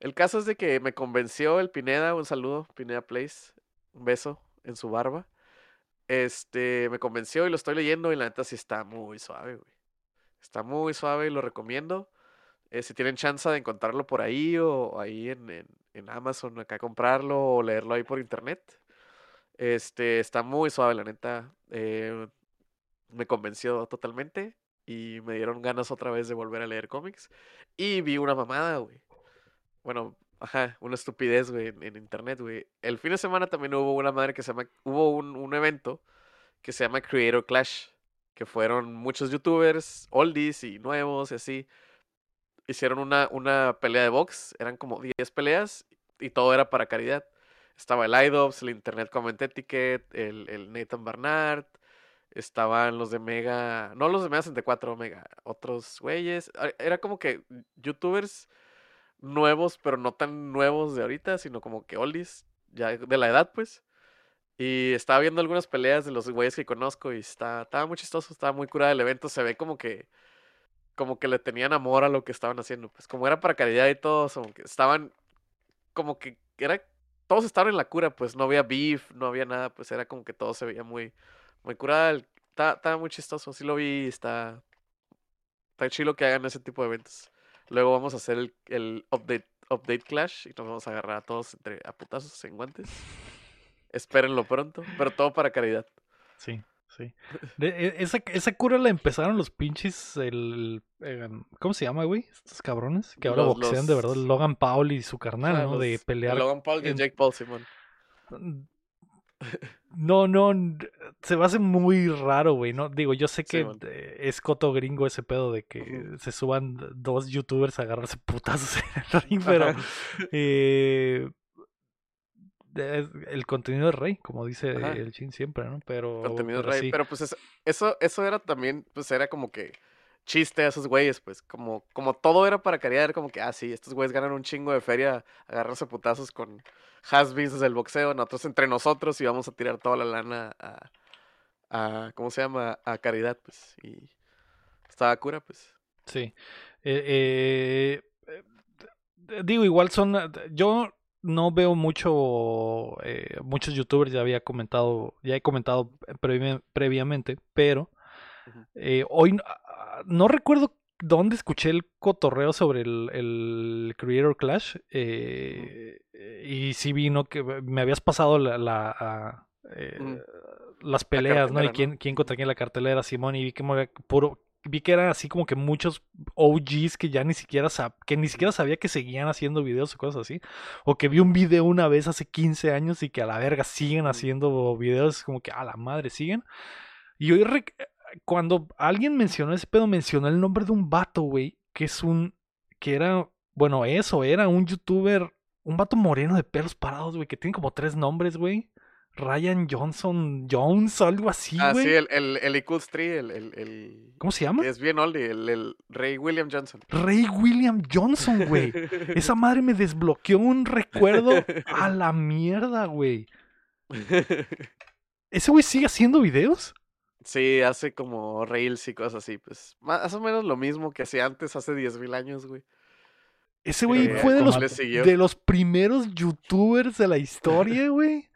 El caso es de que me convenció el Pineda, un saludo, Pineda Place, un beso en su barba. Este, me convenció y lo estoy leyendo y la neta sí está muy suave, güey. Está muy suave y lo recomiendo. Eh, si tienen chance de encontrarlo por ahí o ahí en, en, en Amazon, acá comprarlo o leerlo ahí por internet. Este, está muy suave, la neta. eh, me convenció totalmente y me dieron ganas otra vez de volver a leer cómics. Y vi una mamada, güey. Bueno, Ajá, una estupidez, güey, en, en internet, güey. El fin de semana también hubo una madre que se llama. Hubo un, un evento que se llama Creator Clash. Que fueron muchos youtubers, oldies y nuevos y así. Hicieron una, una pelea de box. Eran como 10 peleas y todo era para caridad. Estaba el IDOPS, el Internet Comment Etiquette, el, el Nathan Barnard. Estaban los de Mega. No los de Mega 64, Mega. Otros güeyes. Ah, Era como que youtubers nuevos, pero no tan nuevos de ahorita, sino como que oldies, ya de la edad, pues. Y estaba viendo algunas peleas de los güeyes que conozco y está, estaba muy chistoso, estaba muy curada el evento. Se ve como que, como que le tenían amor a lo que estaban haciendo. Pues como era para caridad y todos, como que estaban, como que era, todos estaban en la cura, pues no había beef, no había nada, pues era como que todo se veía muy, muy curada. el- Estaba, muy chistoso, sí lo vi, está, está chilo que hagan ese tipo de eventos. Luego vamos a hacer el, el update, update clash y nos vamos a agarrar a todos entre a putazos en guantes. Espérenlo pronto, pero todo para caridad. Sí, sí. De- e- esa, esa cura la empezaron los pinches, el, em, ¿cómo se llama, güey? Estos cabrones que ahora Los- boxean de verdad, Logan Paul y su carnal, ¿no? De los- pelear. Logan Paul y en- Jake Paul, Simón. No, no, n- se me hace muy raro, güey, ¿no? Digo, yo sé que es coto gringo ese pedo de que se suban dos youtubers a agarrarse putazos en el ring, pero eh, es- el contenido es rey, como dice Ajá. el chin siempre, ¿no? Pero, contenido pero rey. sí. Pero pues eso, eso, eso era también, pues era como que chiste a esos güeyes, pues como, como todo era para caridad, era como que, ah, sí, estos güeyes ganan un chingo de feria agarrarse putazos con has-beens del boxeo, nosotros entre nosotros y vamos a tirar toda la lana a, a ¿cómo se llama? A caridad, pues. Y estaba cura, pues. Sí. Eh, eh, eh, digo, igual son. Yo no veo mucho. eh, muchos youtubers ya había comentado. Ya he comentado previ- previamente. Pero. Eh, hoy no- ah, no recuerdo dónde escuché el cotorreo sobre el, el Creator Clash. eh, y sí vino que me habías pasado la. la, ah, eh, las peleas, ¿no? Y quién, quién contra quién la cartelera, Simón, y vi que puro, vi que era así como que muchos OGs que ya ni siquiera sab- que ni siquiera sabía que seguían haciendo videos o cosas así. O que vi un video una vez hace 15 años y que a la verga siguen haciendo videos como que a la madre siguen. Y hoy cuando alguien mencionó ese pedo, mencionó el nombre de un vato, güey, que es un, que era, bueno, eso, era un youtuber, un vato moreno de pelos parados, güey, que tiene como tres nombres, güey. Ryan Johnson Jones, algo así, ah, güey. sí, el, el, el Equals 3, el, el, el- ¿Cómo se llama? es bien oldie, el, el Rey William Johnson. Rey William Johnson, güey. Esa madre me desbloqueó un recuerdo a la mierda, güey. ¿Ese güey sigue haciendo videos? Sí, hace como reels y cosas así, pues. Más o menos lo mismo que hacía antes, hace 10.000 años, güey. Ese güey fue de ¿cómo los, de los primeros youtubers de la historia, güey.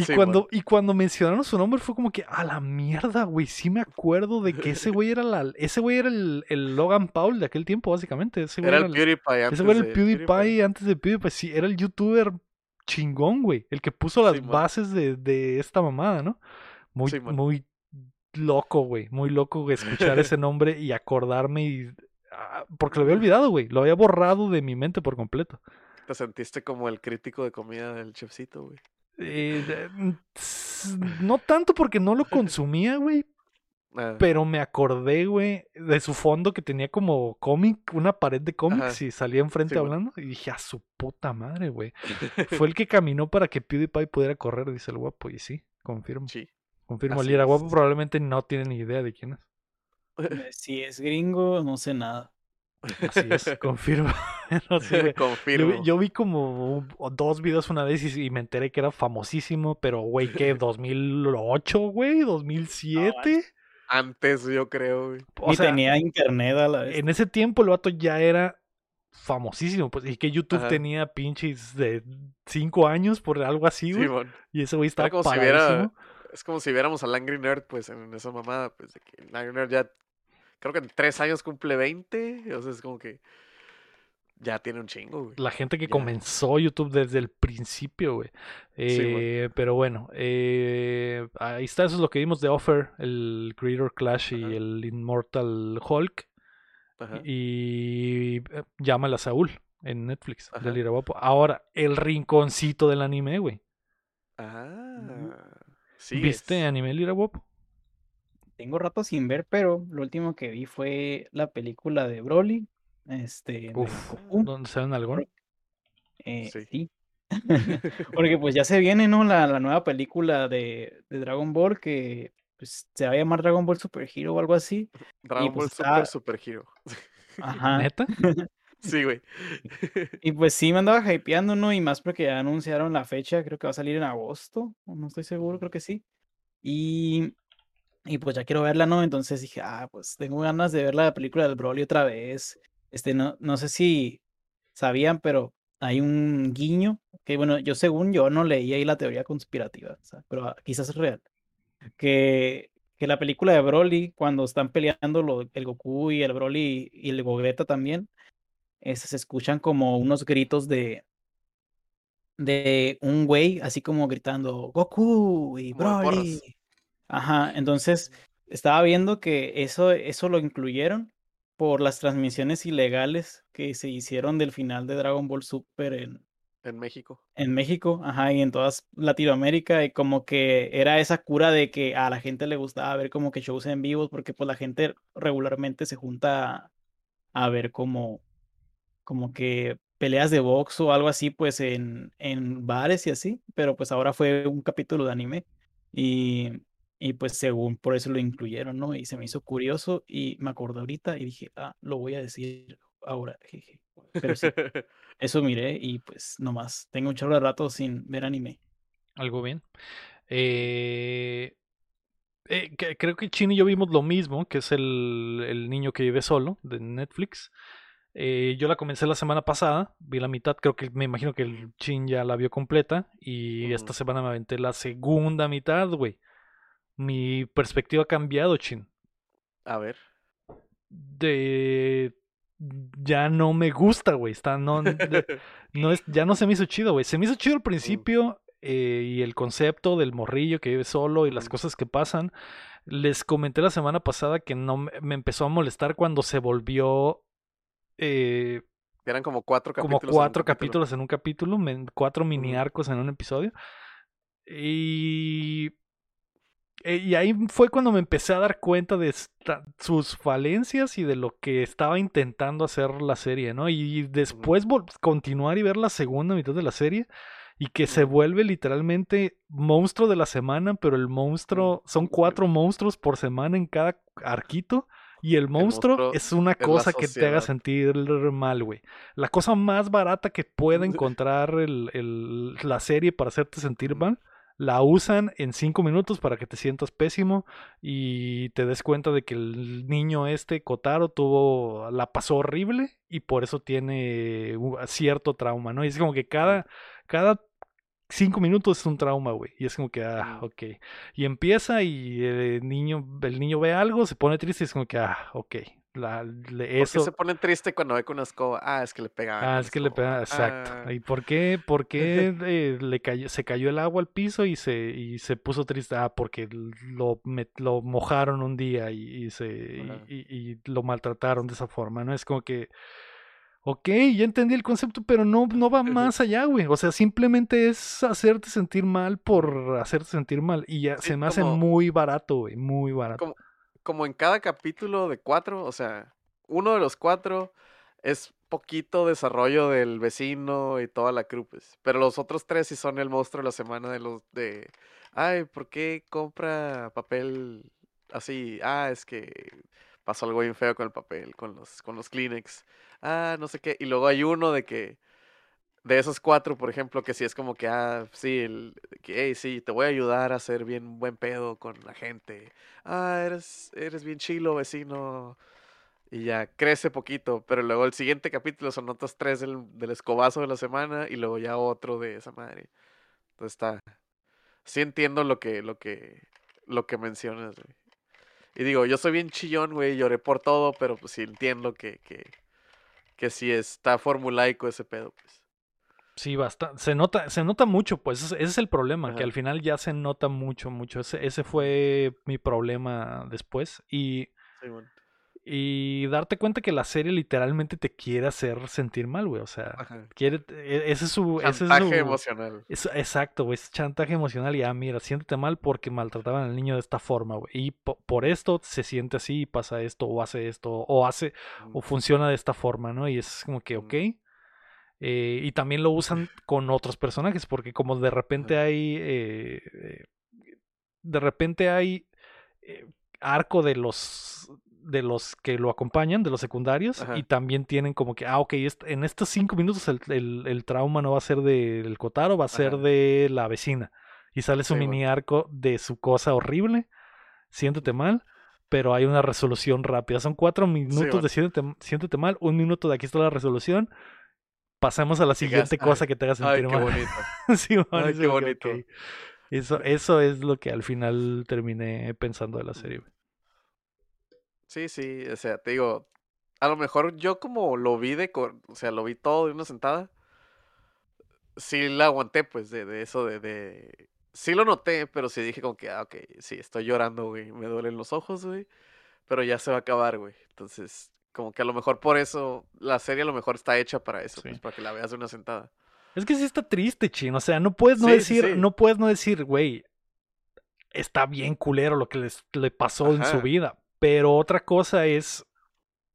Y, Sí, cuando, y cuando mencionaron su nombre fue como que, a la mierda, güey. Sí me acuerdo de que ese güey era la, ese güey era el, el Logan Paul de aquel tiempo, básicamente. Ese Era era, el PewDiePie antes ese güey era el de PewDiePie antes de PewDiePie. Sí, era el youtuber chingón, güey. El que puso las Sí, bases de, de esta mamada, ¿no? Muy, Sí, muy loco, güey. Muy loco escuchar ese nombre y acordarme y... ah, Porque lo había olvidado, güey. Lo había borrado de mi mente por completo. Te sentiste como el crítico de comida del chefcito, güey. Eh, mm, no tanto porque no lo consumía, güey, Ah, pero me acordé, güey, de su fondo que tenía como cómic, una pared de cómics Ajá. y salía enfrente Sí, bueno. hablando y dije, a su puta madre, güey. Fue el que caminó para que PewDiePie pudiera correr, dice el guapo, y sí, confirmo. Sí. Confirmo, el guapo probablemente no tiene ni idea de quién es. Eh, Si es gringo, no sé nada. Así es, confirmo. No sé, güey. Yo, Confirmo. vi- yo vi como dos videos una vez y, y me enteré que era famosísimo, pero güey, ¿qué? ¿2008, güey? ¿2007? Antes, yo creo, güey. O sea, tenía internet a la vez. en ese tiempo el vato ya era famosísimo, pues, y que YouTube Ajá. tenía pinches de 5 años por algo así, güey. Simón. y ese güey estaba como si paradísimo. viera- Es como si viéramos al Angry Nerd, pues, en esa mamada, pues, de que el Angry Nerd ya, creo que en tres años cumple 20, o sea, es como que ya tiene un chingo, güey. La gente que Ya. comenzó YouTube desde el principio, güey. Sí. Eh, pero bueno, eh, ahí está, eso es lo que vimos de Offer, el Creator Clash y el Immortal Hulk. Ajá. Y eh, llámala a Saúl. en Netflix, Ajá. del Iraguapo. Ahora, el rinconcito del anime, güey. Ah. Sí. ¿Viste es. anime del Iraguapo? Tengo rato sin ver, pero lo último que vi fue la película de Broly. Este, Uf. ¿dónde sale un algón? Eh, Sí. sí. Porque pues ya se viene, ¿no? La, la nueva película de, de Dragon Ball que pues, se va a llamar Dragon Ball Super Hero o algo así. Dragon pues Ball Super está- Super Hero. Ajá. ¿Neta? Sí, güey. Y pues sí me andaba hypeando, ¿no? Y más porque ya anunciaron la fecha, creo que va a salir en agosto, no estoy seguro, creo que sí. Y, y pues ya quiero verla, ¿no? Entonces dije, ah, pues tengo ganas de ver la película del Broly otra vez. Este, no, no sé si sabían, pero hay un guiño, que bueno, yo según yo no leí ahí la teoría conspirativa, o sea, pero ah, quizás es real. Que, que la película de Broly, cuando están peleando lo- el Goku y el Broly y el Gogeta también, este, se escuchan como unos gritos de de un güey así como gritando Goku y. Broly. Ajá, entonces estaba viendo que eso, eso lo incluyeron por las transmisiones ilegales que se hicieron del final de Dragon Ball Super en, En México. en México, ajá, y en toda Latinoamérica, y como que era esa cura de que a la gente le gustaba ver como que shows en vivos, porque pues la gente regularmente se junta a, a ver como, como que peleas de box o algo así, pues en, en bares y así, pero pues ahora fue un capítulo de anime, y, y pues según por eso lo incluyeron, ¿no? Y se me hizo curioso, y me acordé ahorita y dije, ah, lo voy a decir ahora, jeje. Pero sí, eso miré y pues nomás, tengo un chorro de rato sin ver anime. Algo bien. Eh, eh, que- creo que Chin y yo vimos lo mismo, que es el, el niño que vive solo de Netflix. Eh, yo la comencé la semana pasada, vi la mitad, creo que me imagino que el Chin ya la vio completa y esta semana me aventé la segunda mitad, güey. Mi perspectiva ha cambiado, Chin. A ver. De ya no me gusta, güey. Está no, de- no es, ya no se me hizo chido, güey. Se me hizo chido al principio eh, y el concepto del morrillo que vive solo y las Ujú. cosas que pasan. Les comenté la semana pasada que no me, empezó a molestar cuando se volvió eh, Eran como cuatro capítulos. como en cuatro capítulo. capítulos en un capítulo, cuatro mini Ujú. arcos en un episodio. Y, eh, y ahí fue cuando me empecé a dar cuenta de esta- sus falencias y de lo que estaba intentando hacer la serie, ¿no? Y después continuar y ver la segunda mitad de la serie y que se vuelve literalmente monstruo de la semana, pero el monstruo, son cuatro monstruos por semana en cada arquito. Y el monstruo, monstruo es una cosa que te haga sentir mal, güey. La cosa más barata que pueda encontrar el- el- la serie para hacerte sentir mal, la usan en cinco minutos para que te sientas pésimo y te des cuenta de que el niño este, Kotaro, tuvo, la pasó horrible y por eso tiene cierto trauma, ¿no? Y es como que cada, cada cinco minutos es un trauma, güey. Y es como que, ah, ok. Y empieza y el niño, el niño ve algo, se pone triste y es como que, ah, ok. La, le- ¿Por qué eso, se ponen triste cuando ve con una escoba? Ah, es que le pegaban. Ah, es que le escoba. pega, exacto. Ah. ¿Y por qué, por qué eh, le cayó, se cayó el agua al piso y se, y se puso triste? Ah, porque lo, lo mojaron un día y, y se, y- Ajá. y- y lo maltrataron de esa forma, ¿no? Es como que, ok, ya entendí el concepto, pero no, no va más allá, güey. O sea, simplemente es hacerte sentir mal por hacerte sentir mal. Y ya Sí, se me hace muy barato, güey, muy barato. Como, como en cada capítulo de cuatro, o sea, uno de los cuatro es poquito desarrollo del vecino y toda la crew, pues. Pero los otros tres sí son el monstruo de la semana de los de. Ay, ¿por qué compra papel así? Ah, es que pasó algo bien feo con el papel, con los, con los Kleenex. Ah, no sé qué. Y luego hay uno de que. De esos cuatro, por ejemplo, que sí es como que, ah, sí, el, que, hey, sí, te voy a ayudar a hacer bien buen pedo con la gente. Ah, eres, eres bien chilo, vecino. Y ya crece poquito, pero luego el siguiente capítulo son otros tres del, del escobazo de la semana y luego ya otro de esa madre. Entonces está. Sí entiendo lo que, lo que, lo que mencionas, güey. Y digo, yo soy bien chillón, güey, lloré por todo, pero pues sí entiendo que, que, que sí está formulaico ese pedo, pues. Sí, bastante. Se nota, se nota mucho, pues ese, es el problema, que al final ya se nota mucho, mucho. Ese, ese fue mi problema después. Y, Sí, bueno. y darte cuenta que la serie literalmente te quiere hacer sentir mal, güey. O sea, Ajá. quiere, e- ese es su... ese es Chantaje su- emocional. es- exacto, güey, es chantaje emocional y ah, mira, siéntete mal porque maltrataban al niño de esta forma, güey. Y po- por esto se siente así, y pasa esto, o hace esto, o hace, o funciona de esta forma, ¿no? Y es como que, ok. Eh, y también lo usan con otros personajes, porque como de repente hay. eh, eh, de repente hay eh, arco de los de los que lo acompañan, de los secundarios, Ajá. y también tienen como que, ah, ok, en estos cinco minutos el, el- el trauma no va a ser del Kotaro, va a ser de la vecina. Y sale su Sí, mini arco de su cosa horrible, siéntete mal, pero hay una resolución rápida. Son cuatro minutos bueno. de siéntete, siéntete mal, un minuto de aquí está la resolución. Pasamos a la Digas, siguiente cosa "Ay, que te haga Ay, sentir qué mal. bonito. Sí, man, Ay, qué que, bonito. Eso, eso es lo que al final terminé pensando de la serie. Sí, sí, o sea, te digo, a lo mejor yo como lo vi de, o sea, lo vi todo de una sentada, sí la aguanté, pues, de, de eso de, de, sí lo noté, pero sí dije como que, ah, ok, sí, estoy llorando, güey, me duelen los ojos, güey, pero ya se va a acabar, güey, entonces, como que a lo mejor por eso, la serie a lo mejor está hecha para eso, Sí. pues, para que la veas de una sentada. Es que sí está triste, chin. O sea, no puedes no Sí, decir, sí. no puedes no decir, güey, está bien culero lo que les, le pasó en su vida. Pero otra cosa es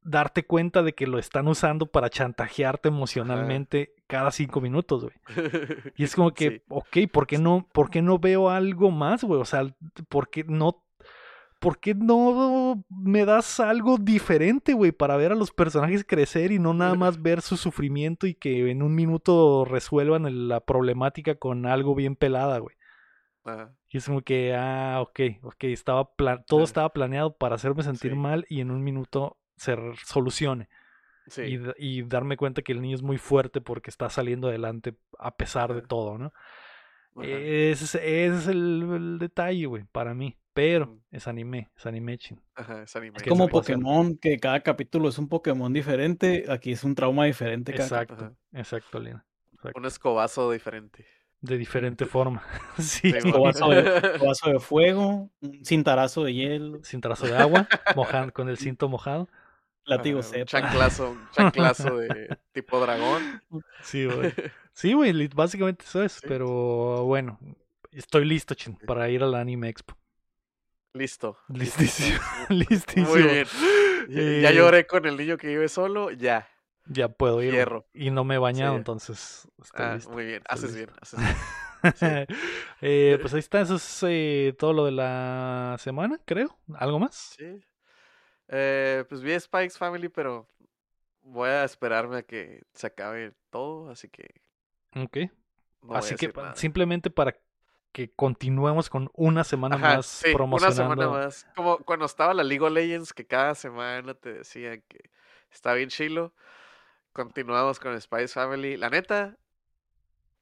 darte cuenta de que lo están usando para chantajearte emocionalmente cada cinco minutos, güey. Y es como que, Sí. ok, ¿por qué no, por qué no veo algo más, güey? O sea, ¿por qué no, por qué no me das algo diferente, güey, para ver a los personajes crecer y no nada más ver su sufrimiento y que en un minuto resuelvan el- la problemática con algo bien pelada, güey? Ajá. Y es como que, ah, ok, ok, estaba pla- todo estaba planeado para hacerme sentir Sí. mal y en un minuto se solucione Sí, y darme cuenta que el niño es muy fuerte porque está saliendo adelante a pesar de todo, ¿no? Ese es, ese es el, el detalle, güey, para mí. Pero es anime, es anime chin. Ajá, es anime. Es ¿Qué como? Pokémon, que cada capítulo es un Pokémon diferente. Aquí es un trauma diferente cada Exacto, exacto, Lina. exacto. Un escobazo diferente. De diferente forma. sí. Escobazo de, escobazo de fuego, un cintarazo de hielo, Sin trazo de agua, mojan, con el cinto mojado. látigo Ajá, un Z. chanclazo, un chanclazo de tipo dragón. Sí, güey. Sí, güey, básicamente eso es. Sí. Pero bueno, estoy listo, chin, para ir a la Anime Expo. Listo. Listísimo. Listísimo. Muy bien. Ya, ya Eh, lloré con el niño que vive solo, ya. Ya puedo ir. güey. Fierro. Y no me he bañado, Sí. entonces Ah, listo. muy bien, haces bien, haces bien. Eh, pues ahí está, eso es eh, todo lo de la semana, creo. ¿Algo más? Sí. Eh, pues vi Spikes Family, pero voy a esperarme a que se acabe todo, así que Ok. no Así que nada. simplemente para que continuemos con una semana Ajá, más sí, una promocionando. semana más. Como cuando estaba la League of Legends, que cada semana te decían que está bien chilo. Continuamos con Spice Family. La neta,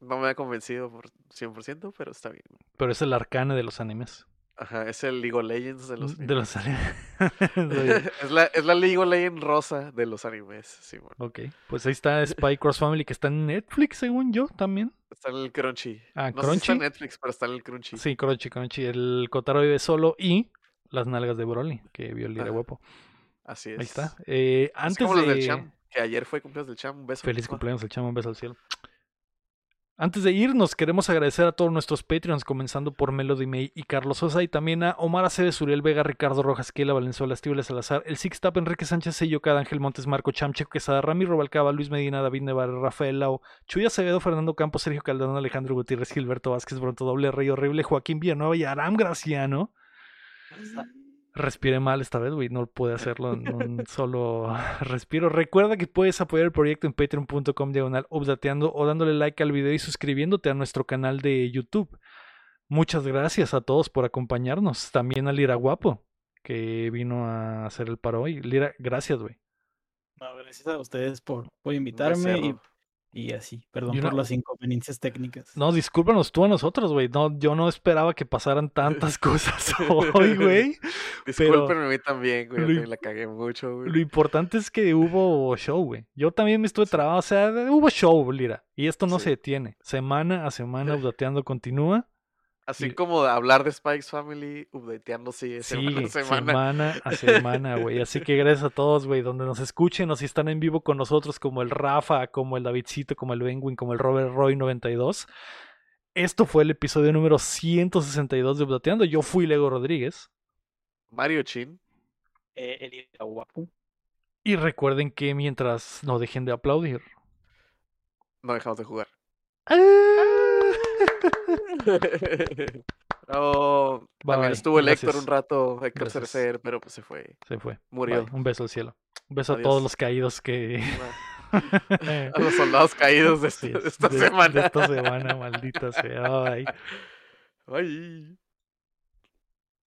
no me ha convencido por 100%, pero está bien. Pero es el arcane de los animes. Ajá, es el League of Legends de los De animes. los animes. Es, la, es la League of Legends rosa de los animes, Simón. ok, pues ahí está Spy Cross Family que está en Netflix, según yo, también. Está en el Crunchy. Ah, no sé si está en Crunchy. Netflix, pero está en el Crunchy. Sí, Crunchy, Crunchy. El Kotaro vive solo y las nalgas de Broly, que vio el de guapo. Así es. Ahí está. Eh, Es antes como los del de... Cham, que ayer fue cumpleaños del Cham. Un beso. Feliz cumpleaños, el chamo, un beso al cielo. Antes de irnos, queremos agradecer a todos nuestros Patreons, comenzando por Melody May y Carlos Sosa, y también a Omar Aceves, Uriel Vega, Ricardo Rojas, Kiela Valenzuela, Estíbal Salazar, El Six Tap, Enrique Sánchez, Sello Cada, Ángel Montes, Marco Chamcheco, Quesada, Rami Robalcaba, Luis Medina, David Nevar, Rafael Lau, Chuy Acevedo, Fernando Campos, Sergio Calderón, Alejandro Gutiérrez, Gilberto Vázquez, Bronto Doble, Rey Horrible, Joaquín Villanueva y Aram Graciano. Respiré mal esta vez, güey. No pude hacerlo en un solo respiro. Recuerda que puedes apoyar el proyecto en patreon.com diagonal updateando o dándole like al video y suscribiéndote a nuestro canal de YouTube. Muchas gracias a todos por acompañarnos. También a Lira Guapo, que vino a hacer el paro hoy. Lira, gracias, güey. No, gracias a ustedes por, por invitarme y. y así. Perdón por las inconveniencias técnicas. No, discúlpanos tú a nosotros, güey. No, yo no esperaba que pasaran tantas cosas hoy, güey. Discúlpenme a mí también, güey. Lo la cagué mucho, güey. Lo importante es que hubo show, güey. Yo también me estuve trabado, o sea, hubo show, Lira. Y esto no Sí. se detiene. Semana a semana, updateando continúa. Así Y- como hablar de Spikes Family, updateando semana Sí, a semana. semana a semana, güey. Así que gracias a todos, güey, donde nos escuchen o si están en vivo con nosotros, como el Rafa, como el Davidcito, como el Benwin, como el Robert Roy 92. Esto fue el episodio número 162 de Updateando. Yo fui Lego Rodríguez. Mario Chin. Eh, el guapo. Y recuerden que mientras no dejen de aplaudir. No dejamos de jugar. ¡Ah! Oh, también estuvo el Héctor un rato, Héctor. Cercer, pero pues se fue. Se fue. Murió. Bye. Un beso al cielo. Un beso a todos los caídos que. A los soldados caídos de, este- esta de- semana. De esta semana, maldita sea. Bye. Ay.